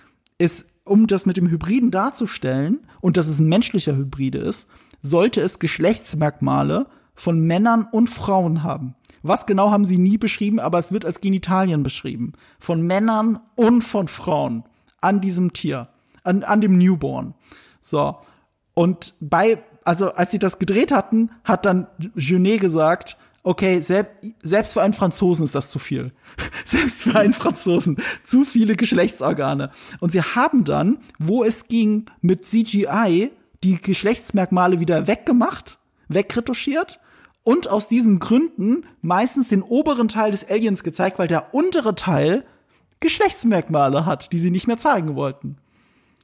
Speaker 1: es, um das mit dem Hybriden darzustellen und dass es ein menschlicher Hybride ist, sollte es Geschlechtsmerkmale von Männern und Frauen haben. Was genau haben sie nie beschrieben, aber es wird als Genitalien beschrieben. Von Männern und von Frauen an diesem Tier, an, an dem Newborn. So. Und bei, also als sie das gedreht hatten, hat dann Genet gesagt, okay, selbst, selbst für einen Franzosen ist das zu viel. selbst für einen Franzosen. Zu viele Geschlechtsorgane. Und sie haben dann, wo es ging, mit CGI die Geschlechtsmerkmale wieder weggemacht, wegretuschiert und aus diesen Gründen meistens den oberen Teil des Aliens gezeigt, weil der untere Teil Geschlechtsmerkmale hat, die sie nicht mehr zeigen wollten.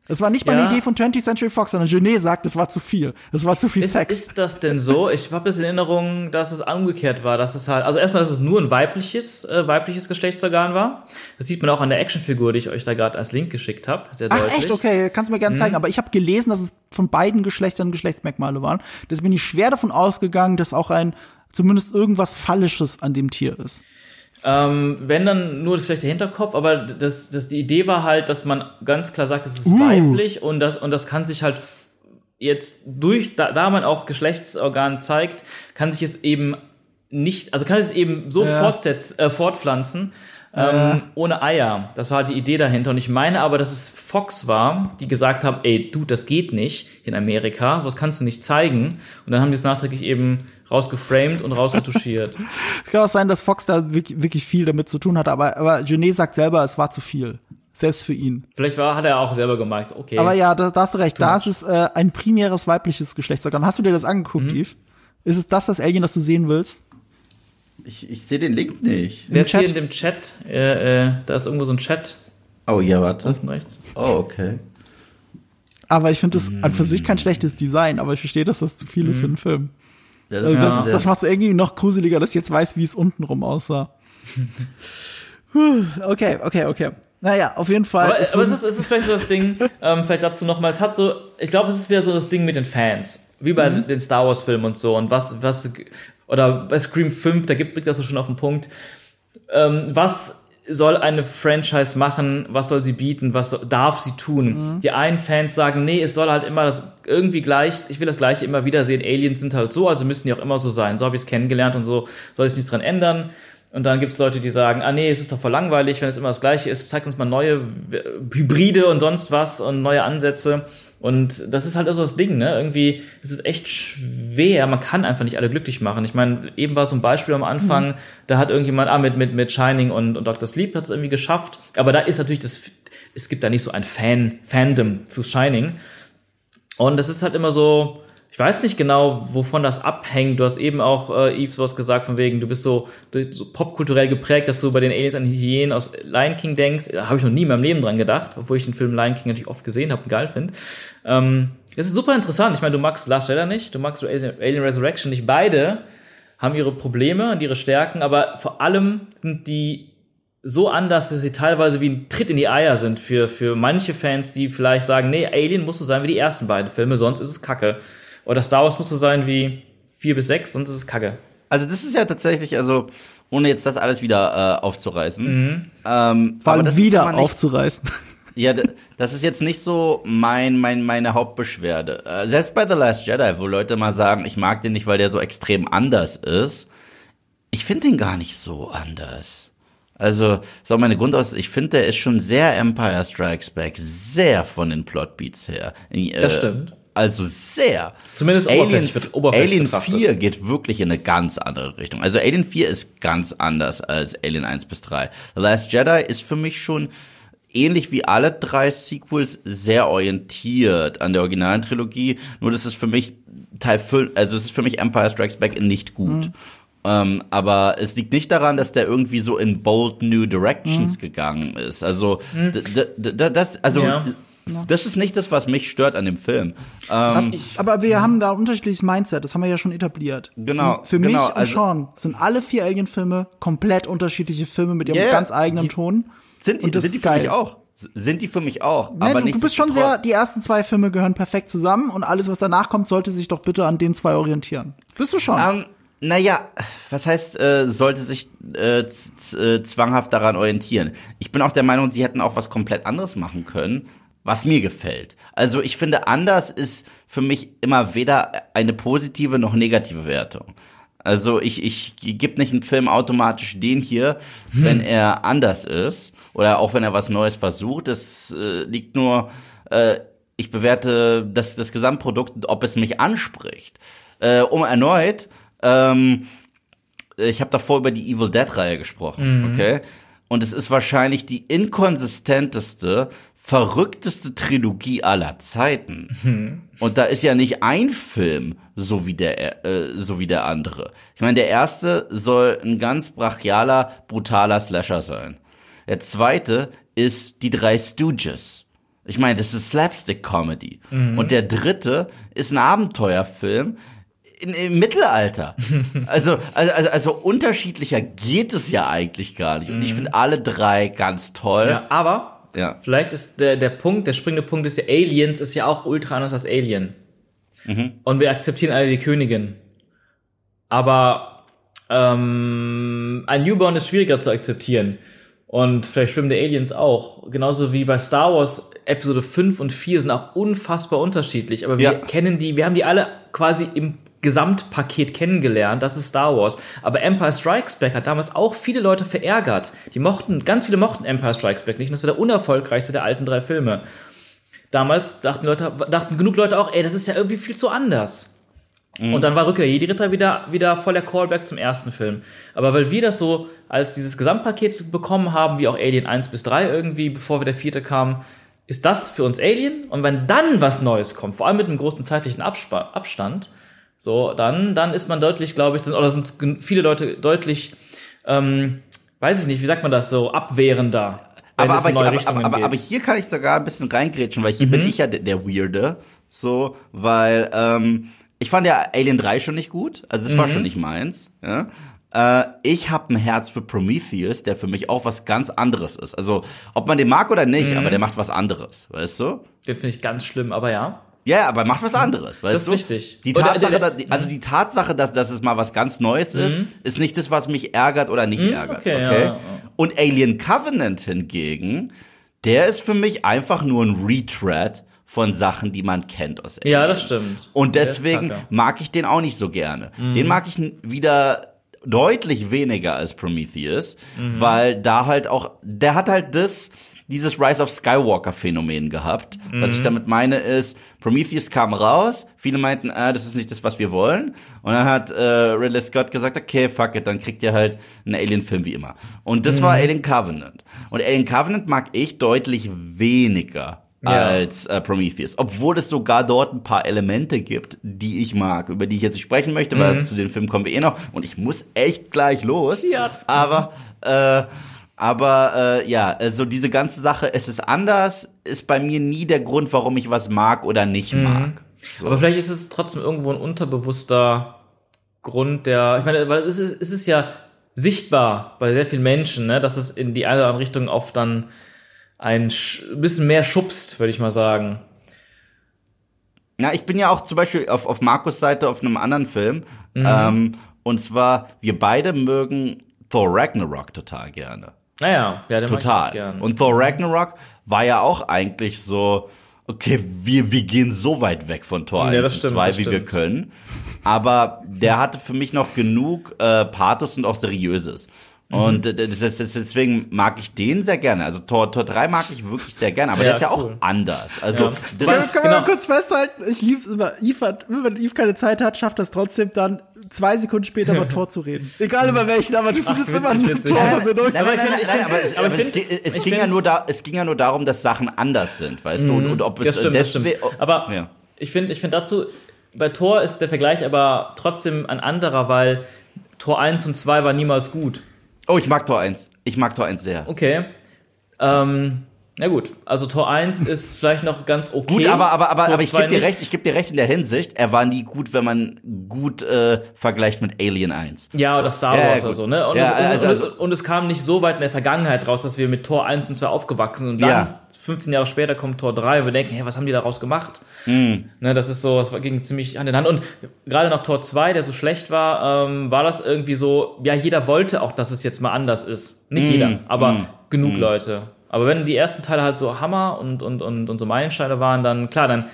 Speaker 1: Das war nicht mal
Speaker 2: Ja.
Speaker 1: eine Idee von 20th Century Fox, sondern Genet sagt, es war zu viel. Es war zu viel
Speaker 2: Ist,
Speaker 1: Sex.
Speaker 2: ist das denn so? Ich habe das in Erinnerung, dass es umgekehrt war, dass es halt, also erstmal, dass es nur ein weibliches, äh, weibliches Geschlechtsorgan war. Das sieht man auch an der Actionfigur, die ich euch da gerade als Link geschickt habe. Sehr
Speaker 1: Ach
Speaker 2: deutlich.
Speaker 1: echt, okay, kannst du mir gerne zeigen. Aber ich habe gelesen, dass es von beiden Geschlechtern Geschlechtsmerkmale waren. Deswegen bin ich schwer davon ausgegangen, dass auch ein zumindest irgendwas Phallisches an dem Tier ist.
Speaker 2: Ähm, wenn dann nur vielleicht der Hinterkopf, aber das, das, die Idee war halt, dass man ganz klar sagt, es ist
Speaker 1: Uh.
Speaker 2: weiblich und das, und das kann sich halt jetzt durch, da, da man auch Geschlechtsorgan zeigt, kann sich es eben nicht, also kann es eben so
Speaker 1: Ja.
Speaker 2: fortsetz, äh, fortpflanzen, ähm, ohne Eier. Das war halt die Idee dahinter. Und ich meine aber, dass es Fox war, die gesagt haben, ey, du, das geht nicht in Amerika, sowas kannst du nicht zeigen. Und dann haben die es nachträglich eben rausgeframed und rausretuschiert.
Speaker 1: Es kann auch sein, dass Fox da wirklich, wirklich viel damit zu tun hat, aber, aber Genet sagt selber, es war zu viel. Selbst für ihn.
Speaker 2: Vielleicht war, hat er auch selber gemerkt, okay.
Speaker 1: Aber ja, da, da hast du recht. Da ist es äh, ein primäres weibliches Geschlechtsorgan. Hast du dir das angeguckt,
Speaker 2: Mhm.
Speaker 1: Eve? Ist es das, das Alien, das du sehen willst?
Speaker 3: Ich, ich sehe den Link nicht.
Speaker 2: Wer ist hier in dem Chat? Äh, äh, da ist irgendwo so ein Chat
Speaker 3: Oh, ja, warte.
Speaker 2: unten rechts.
Speaker 3: Oh, okay.
Speaker 1: Aber ich finde das an für sich kein schlechtes Design, aber ich verstehe, dass das zu viel ist für einen Film.
Speaker 3: Ja,
Speaker 1: Also das,
Speaker 3: sehr-
Speaker 1: das macht es irgendwie noch gruseliger, dass ich jetzt weiß, wie es untenrum aussah. Okay, okay, okay. Naja, auf jeden Fall.
Speaker 2: Aber,
Speaker 1: es
Speaker 2: aber es, ist, es ist vielleicht so das Ding, ähm, vielleicht dazu nochmal, es hat so, ich glaube, es ist wieder so das Ding mit den Fans. Wie bei
Speaker 1: Mhm.
Speaker 2: den Star Wars Filmen und so. Und was, was, oder bei Scream 5, da gibt, bringt das so schon auf den Punkt. Ähm, was soll eine Franchise machen, was soll sie bieten, was soll, darf sie tun. Die einen Fans sagen, nee, es soll halt immer das, irgendwie gleich, ich will das gleiche immer wieder sehen, Aliens sind halt so, also müssen die auch immer so sein. So habe ich es kennengelernt und so soll ich nichts dran ändern. Und dann gibt es Leute, die sagen, ah nee, es ist doch voll langweilig, wenn es immer das gleiche ist, zeigt uns mal neue äh, Hybride und sonst was und neue Ansätze. Und das ist halt also das Ding, ne? Irgendwie es ist echt schwer. Man kann einfach nicht alle glücklich machen. Ich meine, eben war so ein Beispiel am Anfang, da hat irgendjemand, ah, mit, mit, mit Shining und, und Dr. Sleep hat es irgendwie geschafft. Aber da ist natürlich das, es gibt da nicht so ein Fan, Fandom zu Shining. Und das ist halt immer so, ich weiß nicht genau, wovon das abhängt. Du hast eben auch, äh, Yves, was gesagt, von wegen, du bist so, so popkulturell geprägt, dass du bei den Aliens an Hyänen aus Lion King denkst. Da habe ich noch nie in meinem Leben dran gedacht, obwohl ich den Film Lion King natürlich oft gesehen habe und geil finde. Ähm, das ist super interessant. Ich meine, du magst Last Jedi nicht, du magst Alien Resurrection nicht. Beide haben ihre Probleme und ihre Stärken, aber vor allem sind die so anders, dass sie teilweise wie ein Tritt in die Eier sind für, für manche Fans, die vielleicht sagen, nee, Alien musst du sein wie die ersten beiden Filme, sonst ist es kacke. Oder Star Wars musst du sein wie vier bis sechs, sonst ist es kacke.
Speaker 3: Also das ist ja tatsächlich, also ohne jetzt das alles wieder äh, aufzureißen. Ähm,
Speaker 1: Vor
Speaker 3: aber
Speaker 1: allem wieder
Speaker 3: mal nicht-
Speaker 1: aufzureißen.
Speaker 3: Ja, das ist jetzt nicht so mein, mein, meine Hauptbeschwerde. Äh, Selbst bei The Last Jedi, wo Leute mal sagen, ich mag den nicht, weil der so extrem anders ist. Ich finde den gar nicht so anders. Also, ist auch meine Grundaus, ich finde, der ist schon sehr Empire Strikes Back, sehr von den Plotbeats her. Äh,
Speaker 2: Das stimmt.
Speaker 3: Also sehr.
Speaker 2: Zumindest
Speaker 3: Alien,
Speaker 2: oberflächlich, wird oberflächlich
Speaker 3: Alien
Speaker 2: betrachtet.
Speaker 3: 4 geht wirklich in eine ganz andere Richtung. Also Alien 4 ist ganz anders als Alien 1 bis 3. The Last Jedi ist für mich schon ähnlich wie alle drei Sequels sehr orientiert an der originalen Trilogie. Nur das ist für mich Teil 5, also es ist für mich Empire Strikes Back nicht gut. Ähm, aber es liegt nicht daran, dass der irgendwie so in bold new directions gegangen ist. Also d- das, also
Speaker 2: Ja.
Speaker 3: Das ist nicht das, was mich stört an dem Film. Ähm,
Speaker 1: Aber wir haben da ein unterschiedliches Mindset, das haben wir ja schon etabliert.
Speaker 3: Genau,
Speaker 1: Für, für mich
Speaker 3: genau,
Speaker 1: und
Speaker 3: also-
Speaker 1: Sean sind alle vier Alien-Filme komplett unterschiedliche Filme mit ihrem
Speaker 3: Ja, ja.
Speaker 1: ganz eigenen Ton.
Speaker 3: Sind die, sind die für mich auch. Sind die für mich auch.
Speaker 1: Nee,
Speaker 3: aber
Speaker 1: du, du bist schon sehr, die ersten zwei Filme gehören perfekt zusammen und alles, was danach kommt, sollte sich doch bitte an den zwei orientieren. Bist du schon?
Speaker 3: Ähm, naja, was heißt, äh, sollte sich äh, äh, zwanghaft daran orientieren? Ich bin auch der Meinung, sie hätten auch was komplett anderes machen können, was mir gefällt. Also ich finde, anders ist für mich immer weder eine positive noch negative Wertung. Also ich, ich gebe nicht einen Film automatisch den hier, wenn er anders ist oder auch wenn er was Neues versucht. Das äh, liegt nur, äh, ich bewerte das, das Gesamtprodukt, ob es mich anspricht. Äh, um erneut, ähm, ich habe davor über die Evil Dead-Reihe gesprochen, okay? Und es ist wahrscheinlich die inkonsistenteste, verrückteste Trilogie aller Zeiten. Und da ist ja nicht ein Film so wie der, äh, so wie der andere. Ich meine, der erste soll ein ganz brachialer, brutaler Slasher sein. Der zweite ist die drei Stooges. Ich meine, das ist Slapstick-Comedy. Und der dritte ist ein Abenteuerfilm in, im Mittelalter. Also, also, also, also unterschiedlicher geht es ja eigentlich gar nicht. Und ich finde alle drei ganz toll.
Speaker 2: Ja, aber
Speaker 3: Ja.
Speaker 2: vielleicht ist der, der Punkt, der springende Punkt ist ja, Aliens ist ja auch ultra anders als Alien. Und wir akzeptieren alle die Königin. Aber ähm, ein Newborn ist schwieriger zu akzeptieren. Und vielleicht schwimmen die Aliens auch. Genauso wie bei Star Wars Episode 5 und 4 sind auch unfassbar unterschiedlich. Aber wir
Speaker 3: Ja.
Speaker 2: kennen die, wir haben die alle quasi im Gesamtpaket kennengelernt. Das ist Star Wars. Aber Empire Strikes Back hat damals auch viele Leute verärgert. Die mochten, ganz viele mochten Empire Strikes Back nicht. Und das war der unerfolgreichste der alten drei Filme. Damals dachten Leute, dachten genug Leute auch, ey, das ist ja irgendwie viel zu anders. Und dann war Rückkehr der Jedi-Ritter wieder, wieder voller Callback zum ersten Film. Aber weil wir das so als dieses Gesamtpaket bekommen haben, wie auch Alien 1 bis 3 irgendwie, bevor wir der vierte kam, ist das für uns Alien. Und wenn dann was Neues kommt, vor allem mit einem großen zeitlichen Abspa Abstand, so, dann, dann ist man deutlich, glaube ich, sind, oder sind viele Leute deutlich, ähm, weiß ich nicht, wie sagt man das so, abwehrender.
Speaker 3: aber, aber, hier, aber, aber, aber, hier kann ich sogar ein bisschen reingrätschen, weil hier bin ich ja der, der Weirde. So, weil ähm, ich fand ja Alien 3 schon nicht gut. Also das war schon nicht meins. Ja? Äh, ich habe ein Herz für Prometheus, der für mich auch was ganz anderes ist. Also, ob man den mag oder nicht, aber der macht was anderes, weißt du?
Speaker 2: Den finde ich ganz schlimm, aber ja.
Speaker 3: Ja, aber er macht was anderes, weißt
Speaker 2: Das ist
Speaker 3: du?
Speaker 2: richtig.
Speaker 3: Die
Speaker 2: Oder
Speaker 3: Tatsache,
Speaker 2: der-
Speaker 3: dass, also die Tatsache, dass, dass es mal was ganz Neues ist, ist nicht das, was mich ärgert oder nicht ärgert.
Speaker 2: okay,
Speaker 3: Okay.
Speaker 2: ja.
Speaker 3: Und Alien Covenant hingegen, der ist für mich einfach nur ein Retread von Sachen, die man kennt aus Alien.
Speaker 2: Ja, das stimmt.
Speaker 3: Und deswegen mag ich den auch nicht so gerne. Den mag ich wieder deutlich weniger als Prometheus, weil da halt auch, der hat halt das, dieses Rise of Skywalker Phänomen gehabt. Was ich damit meine ist, Prometheus kam raus, viele meinten, ah, das ist nicht das, was wir wollen. Und dann hat äh, Ridley Scott gesagt, okay, fuck it, dann kriegt ihr halt einen Alien-Film wie immer. Und das war Alien Covenant. Und Alien Covenant mag ich deutlich weniger
Speaker 2: Ja.
Speaker 3: als äh, Prometheus. Obwohl es sogar dort ein paar Elemente gibt, die ich mag, über die ich jetzt nicht sprechen möchte, weil zu den Filmen kommen wir eh noch. Und ich muss echt gleich los.
Speaker 2: Fiat.
Speaker 3: Aber, äh, aber äh, ja, also diese ganze Sache, es ist anders, ist bei mir nie der Grund, warum ich was mag oder nicht mag. So.
Speaker 2: Aber vielleicht ist es trotzdem irgendwo ein unterbewusster Grund, der, ich meine, weil es ist, es ist ja sichtbar bei sehr vielen Menschen, ne, dass es in die eine oder andere Richtung oft dann ein sch- bisschen mehr schubst, würde ich mal sagen.
Speaker 3: Na, ich bin ja auch zum Beispiel auf, auf Markus Seite auf einem anderen Film. Ähm, und zwar, wir beide mögen Thor Ragnarok total gerne.
Speaker 2: Naja, ja, den
Speaker 3: Total. Und Thor Ragnarok war ja auch eigentlich so, okay, wir, wir gehen so weit weg von Thor
Speaker 2: Ja,
Speaker 3: 1
Speaker 2: das
Speaker 3: und
Speaker 2: stimmt,
Speaker 3: 2,
Speaker 2: das
Speaker 3: wie wir
Speaker 2: stimmt.
Speaker 3: können. Aber der hatte für mich noch genug äh, Pathos und auch Seriöses.
Speaker 2: Mhm.
Speaker 3: Und äh, das, das, das, deswegen mag ich den sehr gerne. Also Tor, Tor 3 mag ich wirklich sehr gerne, aber
Speaker 2: Ja,
Speaker 3: der ist ja auch
Speaker 2: cool.
Speaker 3: anders. Also
Speaker 2: Ja.
Speaker 3: das
Speaker 1: Können
Speaker 3: ist,
Speaker 1: können wir
Speaker 2: genau.
Speaker 1: mal kurz festhalten, ich lieb's immer. Yves hat, wenn Yves keine Zeit hat, schafft das trotzdem dann zwei Sekunden später über Tor zu reden. Egal über welchen, aber du findest
Speaker 2: witzig,
Speaker 1: immer
Speaker 2: witzig.
Speaker 1: Torverbindung.
Speaker 3: Nein,
Speaker 2: Aber
Speaker 3: nein, aber, es,
Speaker 2: aber
Speaker 3: aber
Speaker 2: ich
Speaker 3: es,
Speaker 2: find-
Speaker 3: ging- es
Speaker 2: ich
Speaker 3: ging ja nur da, es ging ja nur darum, dass Sachen anders sind, weißt du, und, und ob es
Speaker 2: stimmt.
Speaker 3: deswegen,
Speaker 2: Aber
Speaker 3: ja.
Speaker 2: ich finde, ich finde dazu, bei Tor ist der Vergleich aber trotzdem ein anderer, weil Tor 1 und 2 war niemals gut.
Speaker 3: Oh, ich mag Tor 1. Ich mag Tor 1 sehr.
Speaker 2: Okay. Ähm, na gut, also Tor 1 ist vielleicht noch ganz okay.
Speaker 3: Gut, aber, aber, aber,
Speaker 2: Tor
Speaker 3: aber ich
Speaker 2: 2
Speaker 3: gebe dir recht, ich gebe dir recht in der Hinsicht, er war nie gut, wenn man gut äh, vergleicht mit Alien 1.
Speaker 2: Ja, oder Star
Speaker 3: Ja, ja,
Speaker 2: Wars oder so, ne? Und,
Speaker 3: Ja,
Speaker 2: es, und,
Speaker 3: also-
Speaker 2: und, es, und es kam nicht so weit in der Vergangenheit raus, dass wir mit Tor 1 und 2 aufgewachsen sind. Und dann,
Speaker 3: Ja.
Speaker 2: 15 Jahre später, kommt Tor 3 und wir denken, hey, was haben die daraus gemacht?
Speaker 3: Hm.
Speaker 2: Ne, das ist so, das war- ging ziemlich Hand in Hand. Und gerade nach Tor 2, der so schlecht war, ähm, war das irgendwie so, ja, jeder wollte auch, dass es jetzt mal anders ist. Nicht jeder, aber
Speaker 3: mm,
Speaker 2: genug Leute. Aber wenn die ersten Teile halt so Hammer und, und, und, und so Meilensteine waren, dann klar, dann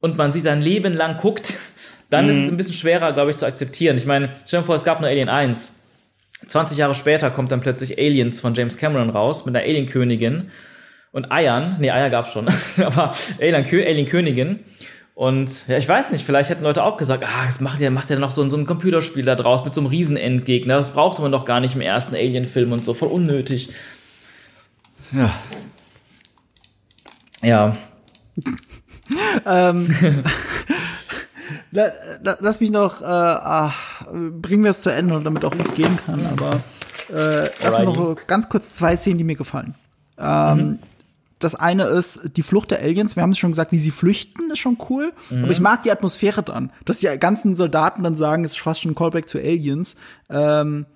Speaker 2: und man sie sein Leben lang guckt, dann ist es ein bisschen schwerer, glaube ich, zu akzeptieren. Ich meine, stell dir vor, es gab nur Alien 1. 20 Jahre später kommt dann plötzlich Aliens von James Cameron raus mit einer Alien-Königin und Eiern. Nee, Eier gab's schon, aber Alien- Alien-Königin. Und ja, ich weiß nicht, vielleicht hätten Leute auch gesagt, ah, das macht ja, macht ja noch so, so ein Computerspiel da draus mit so einem Riesenendgegner. Das brauchte man doch gar nicht im ersten Alien-Film und so, voll unnötig.
Speaker 3: Ja.
Speaker 2: Ja.
Speaker 1: ähm, la, la, lass mich noch, äh, ah, bringen wir es zu Ende, damit auch ich gehen kann, aber äh, erst
Speaker 2: Alrighty.
Speaker 1: noch ganz kurz zwei Szenen, die mir gefallen. Ähm, Das eine ist die Flucht der Aliens. Wir haben es schon gesagt, wie sie flüchten, ist schon cool. Aber ich mag die Atmosphäre dran, dass die ganzen Soldaten dann sagen, es ist fast schon ein Callback zu Aliens. Ähm,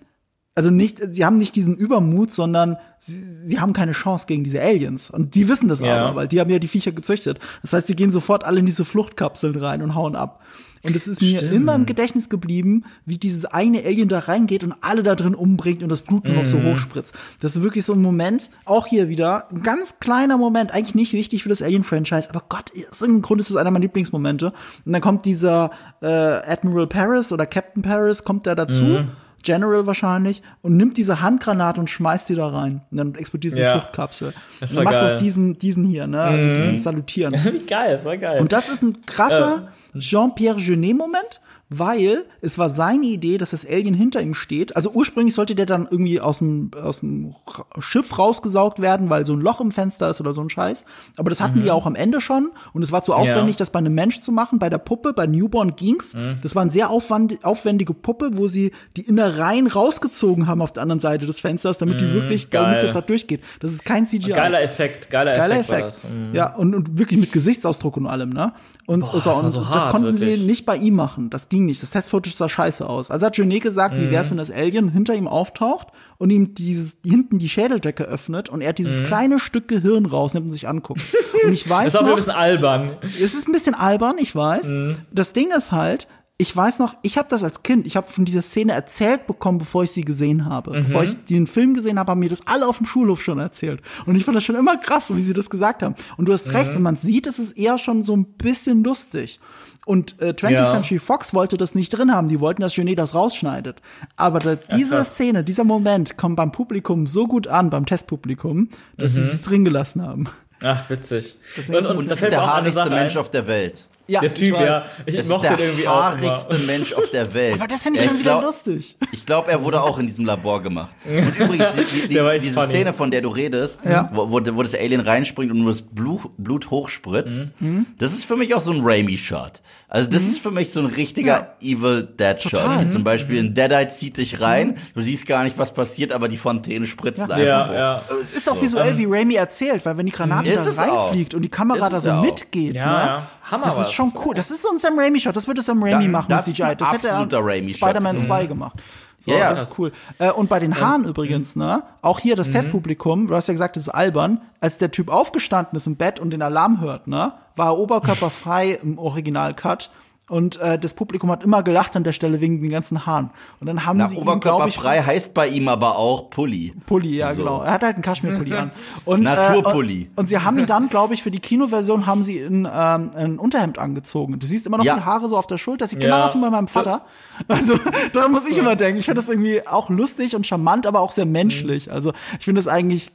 Speaker 1: also nicht, sie haben nicht diesen Übermut, sondern sie, sie haben keine Chance gegen diese Aliens. Und die wissen das
Speaker 2: Ja.
Speaker 1: aber, weil die haben ja die Viecher gezüchtet. Das heißt, sie gehen sofort alle in diese Fluchtkapseln rein und hauen ab. Und es ist mir
Speaker 2: Stimmt.
Speaker 1: immer im Gedächtnis geblieben, wie dieses eine Alien da reingeht und alle da drin umbringt und das Blut nur noch so
Speaker 2: Mhm.
Speaker 1: hochspritzt. Das ist wirklich so ein Moment, auch hier wieder, ein ganz kleiner Moment, eigentlich nicht wichtig für das Alien-Franchise, aber Gott, aus irgendeinem Grund ist es einer meiner Lieblingsmomente. Und dann kommt dieser äh, Admiral Paris oder Captain Paris, kommt da dazu.
Speaker 2: Mhm.
Speaker 1: General wahrscheinlich und nimmt diese Handgranate und schmeißt die da rein. Und dann explodiert diese
Speaker 2: Ja.
Speaker 1: Fluchtkapsel.
Speaker 2: Das
Speaker 1: und dann macht
Speaker 2: geil. Mhm.
Speaker 1: auch diesen, diesen hier, ne? Also dieses Salutieren.
Speaker 2: Wie geil, das war geil.
Speaker 1: Und das ist ein krasser Jean-Pierre Genet-Moment, weil es war seine Idee, dass das Alien hinter ihm steht. Also ursprünglich sollte der dann irgendwie aus dem, aus dem Schiff rausgesaugt werden, weil so ein Loch im Fenster ist oder so ein Scheiß. Aber das hatten die auch am Ende schon. Und es war zu aufwendig, das bei einem Mensch zu machen. Bei der Puppe, bei Newborn ging's. Das war eine sehr aufwand aufwendige Puppe, wo sie die Innereien rausgezogen haben auf der anderen Seite des Fensters, damit die wirklich,
Speaker 2: geil.
Speaker 1: damit das da durchgeht. Das ist kein CGI.
Speaker 2: geiler Effekt, geiler,
Speaker 1: Geiler
Speaker 2: Effekt, war
Speaker 1: Effekt.
Speaker 2: das. Mhm.
Speaker 1: Ja, und, und wirklich mit Gesichtsausdruck und allem, ne? Und,
Speaker 2: Boah,
Speaker 1: so,
Speaker 2: das
Speaker 1: und
Speaker 2: so
Speaker 1: das
Speaker 2: hart,
Speaker 1: konnten
Speaker 2: wirklich.
Speaker 1: sie nicht bei ihm machen. Das ging nicht. Das Testfootage sah scheiße aus. Also hat Genet gesagt, wie
Speaker 2: Mhm.
Speaker 1: wär's, wenn das Alien hinter ihm auftaucht und ihm dieses, hinten die Schädeldecke öffnet und er dieses kleine Stück Gehirn rausnimmt und sich anguckt. Und ich
Speaker 2: Mhm. Das
Speaker 1: weiß
Speaker 2: ist auch ein
Speaker 1: noch,
Speaker 2: bisschen albern.
Speaker 1: es ist ein bisschen albern, ich weiß.
Speaker 2: Mhm.
Speaker 1: Das Ding ist halt, ich weiß noch, ich habe das als Kind, ich habe von dieser Szene erzählt bekommen, bevor ich sie gesehen habe.
Speaker 2: Mhm.
Speaker 1: Bevor ich den Film gesehen habe, haben mir das alle auf dem Schulhof schon erzählt. Und ich fand das schon immer krass, wie sie das gesagt haben. Und du hast
Speaker 2: Mhm.
Speaker 1: recht, wenn man sieht, ist es eher schon so ein bisschen lustig. Und äh, 20th
Speaker 2: Ja.
Speaker 1: Century Fox wollte das nicht drin haben. Die wollten, dass Genet das rausschneidet. Aber da, diese
Speaker 2: krass.
Speaker 1: Szene, dieser Moment kommt beim Publikum so gut an, beim Testpublikum, dass sie es drin gelassen haben.
Speaker 2: Ach, witzig.
Speaker 1: Deswegen-
Speaker 3: Und
Speaker 2: da
Speaker 3: das ist der haarigste Mensch auf der Welt.
Speaker 1: Ja,
Speaker 2: Der
Speaker 1: ich
Speaker 2: Typ,
Speaker 1: weiß.
Speaker 2: ja. Ich
Speaker 3: Das ist
Speaker 2: mochte
Speaker 3: der
Speaker 2: den irgendwie
Speaker 3: haarigste. Mensch auf der Welt.
Speaker 1: Aber das finde ich
Speaker 3: Ja,
Speaker 1: schon wieder
Speaker 3: glaub-
Speaker 1: lustig.
Speaker 3: Ich glaube, er wurde auch in diesem Labor gemacht. Und übrigens, die, die,
Speaker 2: Der
Speaker 3: diese
Speaker 2: funny.
Speaker 3: Szene, von der du redest,
Speaker 1: Ja.
Speaker 3: wo, wo, das Alien reinspringt und nur das Blut, Blut hochspritzt,
Speaker 1: Mhm.
Speaker 3: das ist für mich auch so ein Raimi-Shot. Also das ist für mich so ein richtiger Evil Dead-Shot. Zum Beispiel in Deadeye zieht dich rein, du siehst gar nicht, was passiert, aber die Fontäne spritzt einfach
Speaker 2: Ja,
Speaker 3: hoch.
Speaker 2: ja.
Speaker 1: Es ist auch visuell, wie Raimi erzählt, weil wenn die Granate
Speaker 3: Ist
Speaker 1: da
Speaker 3: es auch.
Speaker 1: reinfliegt und die Kamera
Speaker 3: Ist
Speaker 1: da so
Speaker 3: auch.
Speaker 1: mitgeht,
Speaker 2: Ja,
Speaker 1: ne?
Speaker 2: ja. Hammer
Speaker 1: das ist
Speaker 2: was.
Speaker 1: Schon cool. Das ist so ein Sam Raimi-Shot. Das würde Sam Raimi
Speaker 3: Da-
Speaker 1: machen mit CGI. Das hätte er. Spider-Man 2 gemacht. So,
Speaker 3: Ja, ja.
Speaker 1: das ist cool. Äh, und bei den Haaren übrigens, ne? Auch hier das Testpublikum, du hast ja gesagt, das ist albern. Als der Typ aufgestanden ist im Bett und den Alarm hört, ne? War er oberkörperfrei im Original-Cut. Und äh, das Publikum hat immer gelacht an der Stelle wegen den ganzen Haaren. Und dann haben
Speaker 3: Na,
Speaker 1: sie ihn, glaube ich,
Speaker 3: oberkörperfrei heißt bei ihm aber auch Pulli.
Speaker 1: Pulli, ja,
Speaker 3: So.
Speaker 1: genau. Er hat halt einen Kaschmirpulli an. Und,
Speaker 3: Naturpulli.
Speaker 1: Äh, und sie haben ihn dann, glaube ich, für die Kinoversion haben sie in, ähm, ein Unterhemd angezogen. Du siehst immer noch
Speaker 3: Ja.
Speaker 1: die Haare so auf der Schulter. Das sieht
Speaker 2: Ja.
Speaker 1: genau aus wie bei meinem Vater. Also da muss ich immer denken. Ich finde das irgendwie auch lustig und charmant, aber auch sehr menschlich. Also ich finde das eigentlich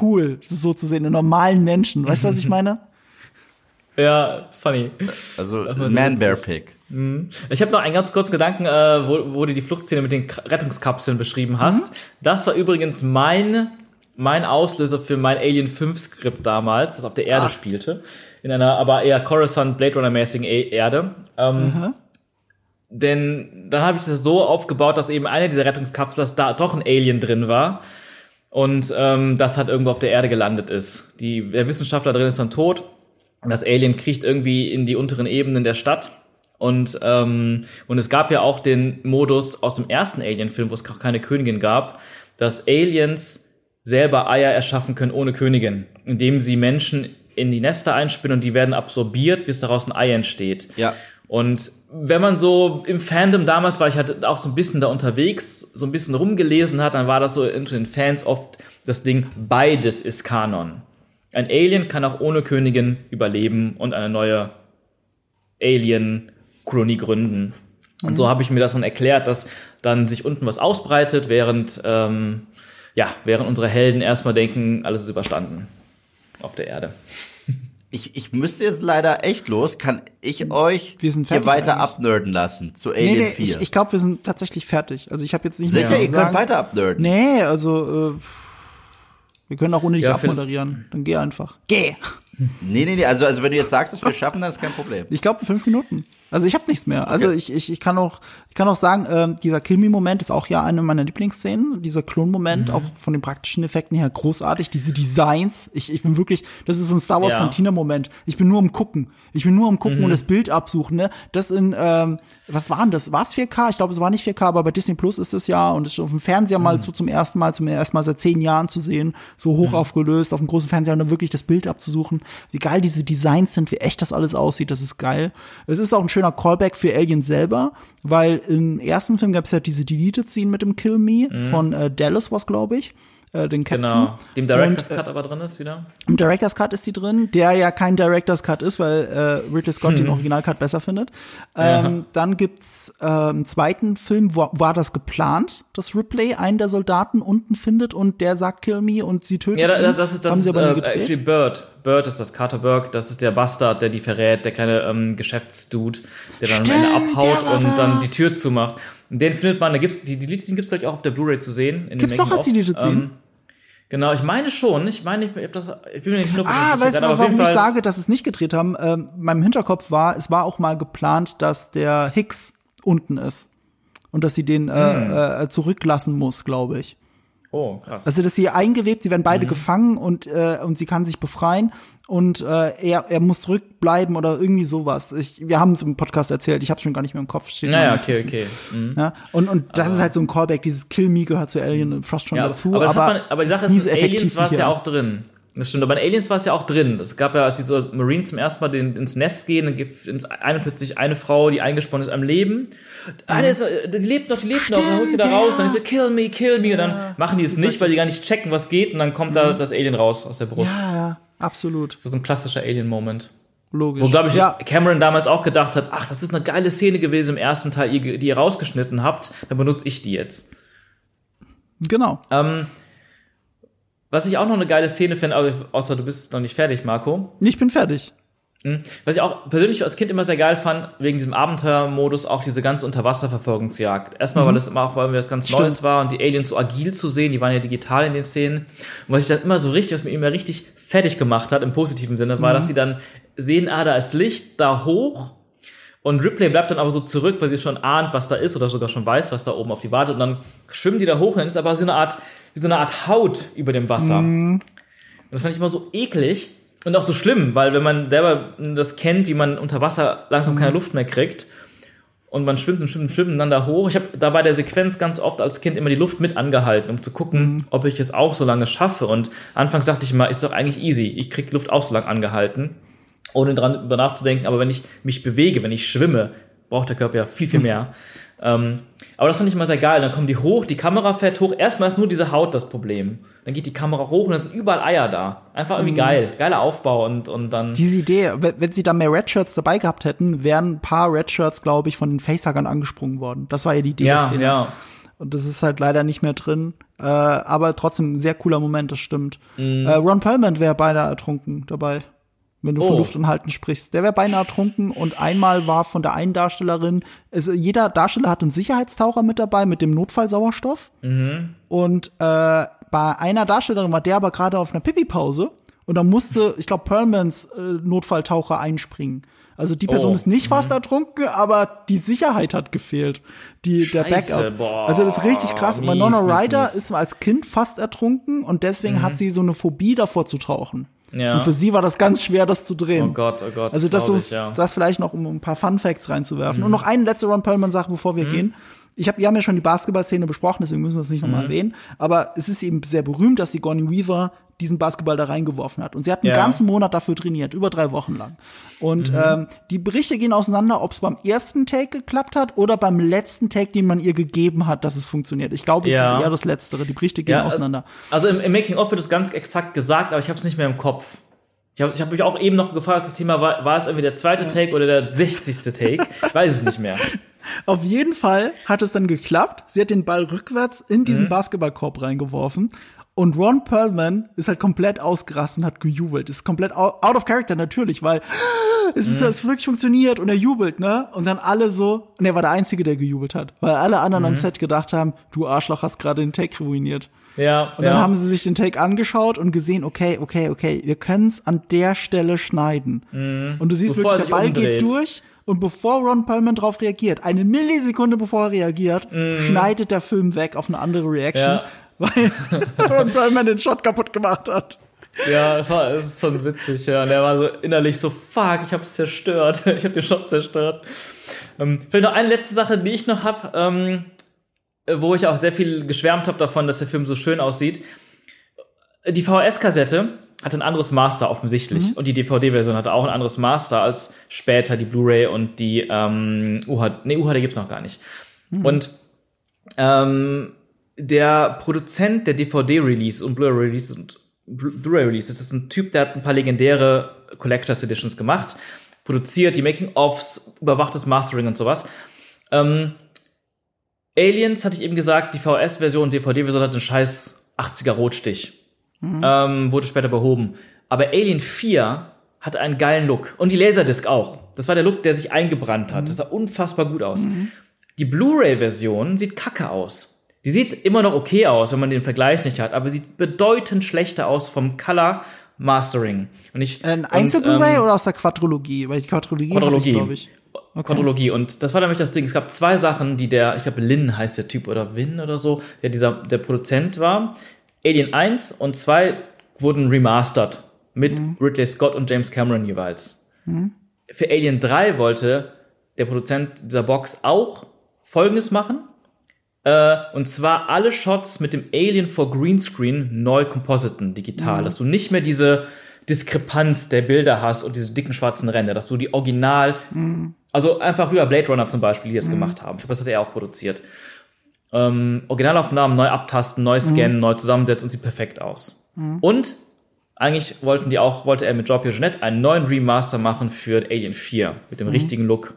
Speaker 1: cool, so zu sehen, einen normalen Menschen. Weißt du, was ich meine?
Speaker 2: Ja, funny.
Speaker 3: Also Man-Bear-Pick.
Speaker 2: Ich habe noch einen ganz kurzen Gedanken, äh, wo, wo du die Fluchtszene mit den K- Rettungskapseln beschrieben hast. Das war übrigens mein, mein Auslöser für mein Alien 5 Skript damals, das auf der Erde spielte. In einer aber eher Coruscant Blade Runner mäßigen E- Erde. Ähm, Denn dann habe ich das so aufgebaut, dass eben eine dieser Rettungskapseln, dass da doch ein Alien drin war. Und ähm, das hat irgendwo auf der Erde gelandet ist. Die, der Wissenschaftler drin ist dann tot. Das Alien kriecht irgendwie in die unteren Ebenen der Stadt. Und, ähm, und es gab ja auch den Modus aus dem ersten Alien-Film, wo es auch keine Königin gab, dass Aliens selber Eier erschaffen können ohne Königin, indem sie Menschen in die Nester einspinnen und die werden absorbiert, bis daraus ein Ei entsteht.
Speaker 3: Ja.
Speaker 2: Und wenn man so im Fandom damals war ich halt auch so ein bisschen da unterwegs, so ein bisschen rumgelesen hat, dann war das so unter den Fans oft das Ding, beides ist Kanon. Ein Alien kann auch ohne Königin überleben und eine neue Alien-Kolonie gründen. Und so habe ich mir das dann erklärt, dass dann sich unten was ausbreitet, während, ähm, ja, während unsere Helden erstmal denken, alles ist überstanden auf der Erde.
Speaker 3: Ich, ich müsste jetzt leider echt los. Kann ich euch
Speaker 1: Wir sind
Speaker 3: hier weiter
Speaker 1: eigentlich.
Speaker 3: abnerden lassen zu
Speaker 1: Nee,
Speaker 3: Alien
Speaker 1: nee,
Speaker 3: 4?
Speaker 1: ich, ich glaube, wir sind tatsächlich fertig. Also ich habe jetzt nicht
Speaker 3: Sicher,
Speaker 1: mehr
Speaker 3: ihr
Speaker 1: zu
Speaker 3: könnt weiter abnerden.
Speaker 1: Nee, also äh, wir können auch ohne dich
Speaker 2: Ja,
Speaker 1: abmoderieren. Dann geh einfach. Geh!
Speaker 3: Nee, nee, nee. Also, also wenn du jetzt sagst, dass wir schaffen, dann ist kein Problem.
Speaker 1: Ich glaube fünf Minuten. Also ich habe nichts mehr. Also ich, ich, ich kann auch ich kann auch sagen, ähm, dieser Kill Me Moment ist auch ja eine meiner Lieblingsszenen. Dieser Klon Moment
Speaker 2: Mhm.
Speaker 1: auch von den praktischen Effekten her großartig. Diese Designs, ich, ich bin wirklich, das ist so ein Star Wars
Speaker 2: Ja.
Speaker 1: Cantina Moment. Ich bin nur am gucken. Ich bin nur am gucken
Speaker 2: Mhm.
Speaker 1: und das Bild absuchen. Ne, das in ähm, was war denn das? War es 4K? Ich glaube, es war nicht 4K, aber bei Disney Plus ist es ja und ist auf dem Fernseher mal
Speaker 2: Mhm.
Speaker 1: so zum ersten Mal, zum ersten Mal seit zehn Jahren zu sehen, so hoch aufgelöst auf dem großen Fernseher und dann wirklich das Bild abzusuchen. Wie geil diese Designs sind, wie echt das alles aussieht, das ist geil. Es ist auch ein schöner Callback für Alien selber, weil im ersten Film gab es ja diese Deleted Scene mit dem Kill Me von äh, Dallas was glaube ich, äh, den Captain.
Speaker 2: Genau. Im Director's
Speaker 1: Und, äh,
Speaker 2: Cut aber drin ist wieder.
Speaker 1: Im Director's Cut ist die drin, der ja kein Director's Cut ist, weil äh, Ridley Scott den Originalcut besser findet. Ähm, Dann gibt's äh, einen zweiten Film, wo war das geplant, dass Ripley einen der Soldaten unten findet und der sagt Kill me und sie tötet
Speaker 2: Ja, da, da,
Speaker 1: ihn.
Speaker 2: das ist das,
Speaker 1: haben sie
Speaker 2: ist,
Speaker 1: aber nie
Speaker 2: äh,
Speaker 1: gedreht.
Speaker 2: actually Bird. Bird ist das Carter Burke, das ist der Bastard, der die verrät, der kleine ähm, Geschäftsdude, der dann
Speaker 1: Stimmt,
Speaker 2: am Ende abhaut und dann die
Speaker 1: das.
Speaker 2: Tür zumacht. Den findet man, da gibt's die die Deleted Scene gibt's gleich auch auf der Blu-ray zu sehen. In
Speaker 1: Gibt's doch als. Deleted Scene?
Speaker 2: Ähm, genau, ich meine schon. Ich meine, ich, hab das, ich bin mir nicht 100%
Speaker 1: Ah, weißt du, warum ich sage, dass sie es nicht gedreht haben? Ähm, meinem Hinterkopf war, es war auch mal geplant, dass der Hicks unten ist. Und dass sie den äh, äh, zurücklassen muss, glaube ich.
Speaker 2: Oh, krass.
Speaker 1: Also, dass sie eingewebt, sie werden
Speaker 2: Mhm.
Speaker 1: beide gefangen und, äh, und sie kann sich befreien und äh, er, er muss zurückbleiben oder irgendwie sowas. Ich, wir haben es im Podcast erzählt, ich habe schon gar nicht mehr im Kopf. Steht in
Speaker 2: naja, okay,
Speaker 1: Notizen.
Speaker 2: okay. Mhm.
Speaker 1: Ja, und, und das ist halt so ein Callback, dieses Kill Me gehört zu Alien fast schon
Speaker 2: Ja,
Speaker 1: dazu,
Speaker 2: aber,
Speaker 1: aber,
Speaker 2: man, aber die Sache
Speaker 1: ist
Speaker 2: ist, Aliens war es ja auch drin. Das stimmt, aber in Aliens war es ja auch drin. Es gab ja, als die so Marines zum ersten Mal den, ins Nest gehen, dann gibt es eine plötzlich eine Frau, die eingesponnen ist am Leben. Eine ist, die lebt noch, die lebt noch, dann holt sie da
Speaker 1: Stimmt,
Speaker 2: raus,
Speaker 1: ja.
Speaker 2: dann ist so, kill me, kill me, und dann machen die es nicht, weil die gar nicht checken, was geht, und dann kommt da das Alien raus aus der Brust.
Speaker 1: Ja, ja, absolut.
Speaker 2: Das ist so ein klassischer Alien-Moment.
Speaker 1: Logisch.
Speaker 2: Wo, glaube ich,
Speaker 1: ja,
Speaker 2: Cameron damals auch gedacht hat, ach, das ist eine geile Szene gewesen im ersten Teil, die ihr rausgeschnitten habt, dann benutze ich die jetzt.
Speaker 1: genau.
Speaker 2: Ähm, was ich auch noch eine geile Szene finde, außer du bist noch nicht fertig, Marco.
Speaker 1: Ich bin fertig.
Speaker 2: Hm. Was ich auch persönlich als Kind immer sehr geil fand, wegen diesem Abenteuermodus, auch diese ganze Unterwasserverfolgungsjagd. Erstmal, weil es immer auch, weil mir das ganz
Speaker 1: Stimmt.
Speaker 2: Neues war und die Aliens so agil zu sehen, die waren ja digital in den Szenen. Und was ich dann immer so richtig, was mir immer richtig fertig gemacht hat, im positiven Sinne, war, dass sie dann sehen, ah, da ist Licht, da hoch. Und Ripley bleibt dann aber so zurück, weil sie schon ahnt, was da ist oder sogar schon weiß, was da oben auf die wartet. Und dann schwimmen die da hoch und dann ist aber so eine Art, wie so eine Art Haut über dem Wasser. Und das fand ich immer so eklig und auch so schlimm, weil wenn man selber das kennt, wie man unter Wasser langsam keine Luft mehr kriegt und man schwimmt und schwimmt und schwimmt dann da hoch. Ich habe da bei der Sequenz ganz oft als Kind immer die Luft mit angehalten, um zu gucken, ob ich es auch so lange schaffe. Und anfangs dachte ich immer, ist doch eigentlich easy. Ich krieg die Luft auch so lange angehalten, ohne dran darüber nachzudenken. Aber wenn ich mich bewege, wenn ich schwimme, braucht der Körper ja viel, viel mehr. Ähm, aber das fand ich immer sehr geil. Dann kommen die hoch, die Kamera fährt hoch. Erstmal ist nur diese Haut das Problem. Dann geht die Kamera hoch und dann sind überall Eier da. Einfach irgendwie geil. Geiler Aufbau und, und dann.
Speaker 1: Diese Idee, wenn wenn sie da mehr Redshirts dabei gehabt hätten, wären ein paar Redshirts, glaube ich, von den Facehuggern angesprungen worden. Das war ja die Idee
Speaker 2: ja,
Speaker 1: Szene.
Speaker 2: ja.
Speaker 1: Und das ist halt leider nicht mehr drin. Äh, aber trotzdem ein sehr cooler Moment, das stimmt.
Speaker 2: Mhm.
Speaker 1: Äh, Ron Perlman wäre beinahe ertrunken dabei. Wenn du von
Speaker 2: Oh.
Speaker 1: Luft anhalten sprichst. Der wäre beinahe ertrunken und einmal war von der einen Darstellerin, also jeder Darsteller hat einen Sicherheitstaucher mit dabei mit dem Notfallsauerstoff. Und äh, bei einer Darstellerin war der aber gerade auf einer Pipi-Pause und dann musste, ich glaube, Perlmans äh, Notfalltaucher einspringen. Also die Person
Speaker 2: Oh,
Speaker 1: ist nicht fast ertrunken, aber die Sicherheit hat gefehlt. Die, der
Speaker 2: Scheiße,
Speaker 1: Backup.
Speaker 2: boah,
Speaker 1: also das ist richtig krass.
Speaker 2: mies,
Speaker 1: Winona Ryder
Speaker 2: mies.
Speaker 1: ist als Kind fast ertrunken und deswegen hat sie so eine Phobie davor zu tauchen.
Speaker 2: Ja.
Speaker 1: Und für sie war das ganz schwer, das zu drehen.
Speaker 2: Oh Gott, oh Gott.
Speaker 1: Also das,
Speaker 2: ich, ja. Mhm.
Speaker 1: das vielleicht noch, um ein paar Fun Facts reinzuwerfen. Und noch eine letzte Ron Perlman-Sache, bevor wir gehen. Ich hab, wir haben ja schon die Basketballszene besprochen, deswegen müssen wir es nicht
Speaker 2: Mhm.
Speaker 1: nochmal erwähnen. Aber es ist eben sehr berühmt, dass Sigourney Weaver diesen Basketball da reingeworfen hat. Und sie hat einen
Speaker 2: Ja.
Speaker 1: ganzen Monat dafür trainiert, über drei Wochen lang. Und
Speaker 2: Mhm.
Speaker 1: ähm, die Berichte gehen auseinander, ob es beim ersten Take geklappt hat oder beim letzten Take, den man ihr gegeben hat, dass es funktioniert. Ich glaube, es
Speaker 2: Ja.
Speaker 1: ist eher das Letztere. Die Berichte gehen
Speaker 2: Ja,
Speaker 1: auseinander.
Speaker 2: Also im, im Making of wird es ganz exakt gesagt, aber ich habe es nicht mehr im Kopf. Ich habe ich hab mich auch eben noch gefragt, das Thema war, war es irgendwie der zweite Take oder der 60. Take? Ich weiß es nicht mehr.
Speaker 1: Auf jeden Fall hat es dann geklappt. Sie hat den Ball rückwärts in
Speaker 2: Mhm.
Speaker 1: diesen Basketballkorb reingeworfen. Und Ron Perlman ist halt komplett ausgerastet und hat gejubelt. Ist komplett out of character natürlich, weil es ist
Speaker 2: Mhm.
Speaker 1: es wirklich funktioniert und er jubelt, ne? Und dann alle so, und er war der Einzige, der gejubelt hat, weil alle anderen
Speaker 2: Mhm.
Speaker 1: am Set gedacht haben, du Arschloch hast gerade den Take ruiniert.
Speaker 2: Ja,
Speaker 1: Und
Speaker 2: ja.
Speaker 1: dann haben sie sich den Take angeschaut und gesehen, okay, okay, okay, wir können es an der Stelle schneiden. Und du siehst
Speaker 2: Mhm. Bevor
Speaker 1: wirklich, der Ball
Speaker 2: umdreht.
Speaker 1: geht durch und bevor Ron Perlman drauf reagiert, eine Millisekunde bevor er reagiert, schneidet der Film weg auf eine andere Reaction,
Speaker 2: Mhm. Ja.
Speaker 1: Weil Ron Perlman den Shot kaputt gemacht hat.
Speaker 2: Ja, es ist schon witzig, ja. Und er war so innerlich so, fuck, ich hab's zerstört. Ich hab den Shot zerstört. Ähm, vielleicht noch eine letzte Sache, die ich noch hab, ähm, äh, wo ich auch sehr viel geschwärmt habe davon, dass der Film so schön aussieht. Die VHS-Kassette hat ein anderes Master offensichtlich. Und die DVD-Version hatte auch ein anderes Master als später die Blu-ray und die ähm, UHD. Nee, UHD gibt's noch gar nicht. Und ähm, der Produzent der DVD-Release und Blu-ray-Release und Blu- Blu-ray-Release, das ist ein Typ, der hat ein paar legendäre Collectors Editions gemacht, produziert die Making-ofs, überwacht das Mastering und sowas. Ähm, Aliens, hatte ich eben gesagt, die VS-Version, DVD-Version hat einen scheiß 80er Rotstich. Ähm, wurde später behoben. Aber Alien 4 hatte einen geilen Look. Und die Laserdisc auch. Das war der Look, der sich eingebrannt hat. Das sah unfassbar gut aus. Die Blu-ray-Version sieht kacke aus. Die sieht immer noch okay aus, wenn man den Vergleich nicht hat, aber sieht bedeutend schlechter aus vom Color Mastering. Und ich
Speaker 1: Ein
Speaker 2: und,
Speaker 1: Einzel-Blu-ray
Speaker 2: ähm,
Speaker 1: oder aus der Quadrologie? Weil die Quadrologie,
Speaker 2: Quadrologie.
Speaker 1: glaube ich.
Speaker 2: Chronologie. Und das war nämlich das Ding. Es gab zwei Sachen, die der, ich glaube, Lin heißt der Typ oder Win oder so, der dieser, der Produzent war. Alien 1 und 2 wurden remastered mit Ridley Scott und James Cameron jeweils. Für Alien 3 wollte der Produzent dieser Box auch Folgendes machen. Äh, und zwar alle Shots mit dem Alien vor Greenscreen neu compositen, digital. Dass du nicht mehr diese Diskrepanz der Bilder hast und diese dicken schwarzen Ränder, dass du die Original, also einfach wie bei Blade Runner zum Beispiel, die das gemacht haben. Ich glaube, das hat er auch produziert. Ähm, Originalaufnahmen neu abtasten, neu scannen, neu zusammensetzen und sieht perfekt aus. Und eigentlich wollten die auch, wollte er mit Jean Pierre Jeanette einen neuen Remaster machen für Alien 4 mit dem richtigen Look.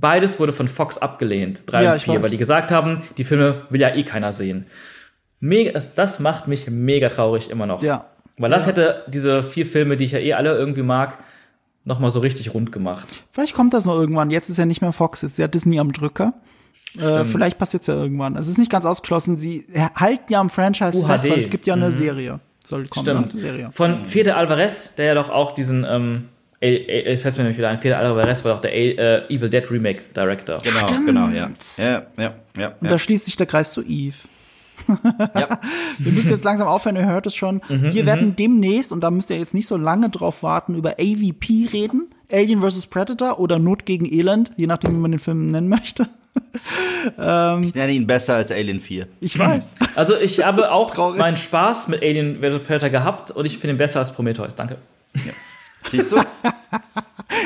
Speaker 2: Beides wurde von Fox abgelehnt, 3
Speaker 1: Ja,
Speaker 2: und
Speaker 1: ich
Speaker 2: 4,
Speaker 1: weiß.
Speaker 2: weil die gesagt haben, die Filme will ja eh keiner sehen. Mega, das- macht mich mega traurig immer noch.
Speaker 1: Ja.
Speaker 2: Weil das hätte diese vier Filme, die ich ja eh alle irgendwie mag, noch mal so richtig rund gemacht.
Speaker 1: Vielleicht kommt das noch irgendwann. Jetzt ist ja nicht mehr Fox, jetzt ist ja Disney am Drücker. Äh, vielleicht passiert ja irgendwann. Es ist nicht ganz ausgeschlossen. Sie halten ja am Franchise
Speaker 2: UHD.
Speaker 1: fest, weil es gibt ja eine Serie. Soll kommen,
Speaker 2: Stimmt.
Speaker 1: eine Serie.
Speaker 2: Von Fede Alvarez, der ja doch auch diesen, ähm, äh, äh, es fällt mir nämlich wieder ein, Fede Alvarez war doch der äh, Evil Dead Remake Director.
Speaker 3: Genau,
Speaker 1: Stimmt.
Speaker 3: genau, ja. Ja, ja, ja.
Speaker 1: Und
Speaker 3: ja.
Speaker 1: da schließt sich der Kreis zu Eve.
Speaker 3: ja.
Speaker 1: Wir müssen jetzt langsam aufhören, ihr hört es schon. Wir werden demnächst, und da müsst ihr jetzt nicht so lange drauf warten, über AVP reden. Alien vs. Predator oder Not gegen Elend, je nachdem, wie man den Film nennen möchte.
Speaker 3: Ich nenne ihn besser als Alien 4.
Speaker 1: Ich weiß.
Speaker 2: Also ich habe auch
Speaker 1: traurig.
Speaker 2: meinen Spaß mit Alien vs. Predator gehabt und ich finde ihn besser als Prometheus. Danke.
Speaker 3: Siehst du?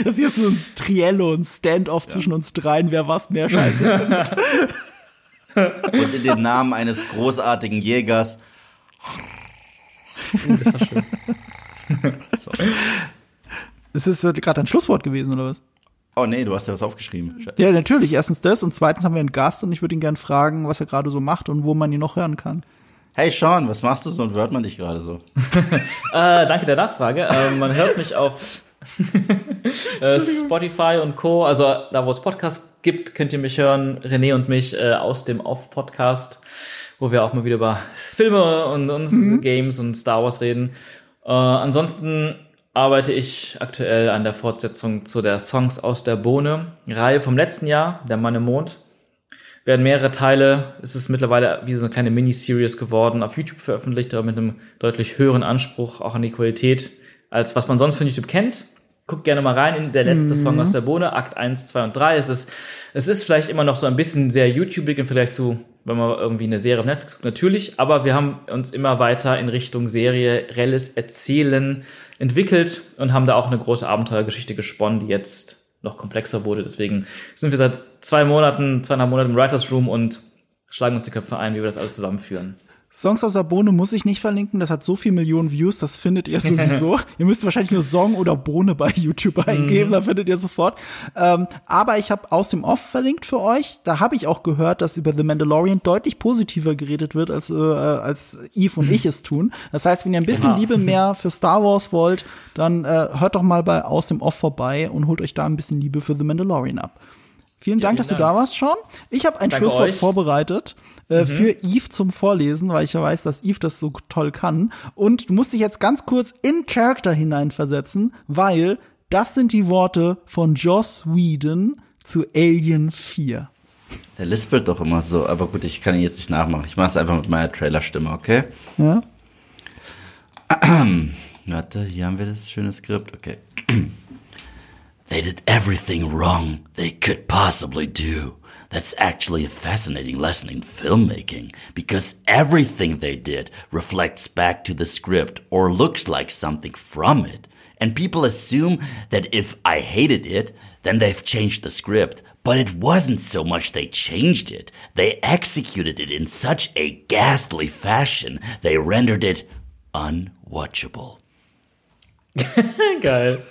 Speaker 1: Das hier ist so ein Triello, ein Stand-off zwischen uns dreien, wer was mehr Scheiße.
Speaker 3: Und in dem Namen eines großartigen Jägers.
Speaker 2: Das war schön.
Speaker 1: ist das gerade ein Schlusswort gewesen, oder was?
Speaker 3: Oh nee, du hast ja was aufgeschrieben. Scheiße.
Speaker 1: Ja, natürlich. Erstens das und zweitens haben wir einen Gast und ich würde ihn gerne fragen, was er gerade so macht und wo man ihn noch hören kann.
Speaker 3: Hey Sean, was machst du so und hört man dich gerade so?
Speaker 2: Äh, danke der Nachfrage. Ähm, man hört mich auf äh, Spotify und Co. Also da, wo es Podcasts gibt, könnt ihr mich hören. René und mich äh, aus dem Off-Podcast, wo wir auch mal wieder über Filme und, und Games und Star Wars reden. Äh, ansonsten arbeite ich aktuell an der Fortsetzung zu der Songs aus der Bohne Reihe vom letzten Jahr, Der Mann im Mond. Werden mehrere Teile, es ist mittlerweile wie so eine kleine Miniseries geworden, auf YouTube veröffentlicht, aber mit einem deutlich höheren Anspruch auch an die Qualität, als was man sonst von YouTube kennt. Guckt gerne mal rein in der letzte Song aus der Bohne, Akt 1, 2 und 3. Es ist, es ist vielleicht immer noch so ein bisschen sehr YouTubig im Vergleich zu, wenn man irgendwie eine Serie auf Netflix guckt, natürlich, aber wir haben uns immer weiter in Richtung serielles Erzählen entwickelt und haben da auch eine große Abenteuergeschichte gesponnen, die jetzt noch komplexer wurde. Deswegen sind wir seit zwei Monaten, zweieinhalb Monaten im Writers Room und schlagen uns die Köpfe ein, wie wir das alles zusammenführen.
Speaker 1: Songs aus der Bohne muss ich nicht verlinken, das hat so viel Millionen Views, das findet ihr sowieso. ihr müsst wahrscheinlich nur Song oder Bohne bei YouTube eingeben, da findet ihr sofort. Ähm, aber ich habe aus dem Off verlinkt für euch. Da habe ich auch gehört, dass über The Mandalorian deutlich positiver geredet wird, als, äh, als Eve und ich es tun. Das heißt, wenn ihr ein bisschen
Speaker 2: Genau.
Speaker 1: Liebe mehr für Star Wars wollt, dann äh, hört doch mal bei Aus dem Off vorbei und holt euch da ein bisschen Liebe für The Mandalorian ab. Vielen Dank,
Speaker 2: vielen
Speaker 1: dass du
Speaker 2: Dank.
Speaker 1: da warst, Sean. Ich habe ein
Speaker 2: Danke
Speaker 1: Schlusswort
Speaker 2: euch.
Speaker 1: vorbereitet äh, für Eve zum Vorlesen, weil ich ja weiß, dass Eve das so toll kann. Und du musst dich jetzt ganz kurz in Charakter hineinversetzen, weil das sind die Worte von Joss Whedon zu Alien 4.
Speaker 3: Der lispelt doch immer so, aber gut, ich kann ihn jetzt nicht nachmachen. Ich mach's einfach mit meiner Trailerstimme, okay?
Speaker 1: Ja?
Speaker 3: Warte, hier haben wir das schöne Skript, okay. They did everything wrong they could possibly do. That's actually a fascinating lesson in filmmaking because everything they did reflects back to the script or looks like something from it. And people assume that if I hated it, then they've changed the script. But it wasn't so much they changed it. They executed it in such a ghastly fashion, they rendered it unwatchable.
Speaker 2: Geil.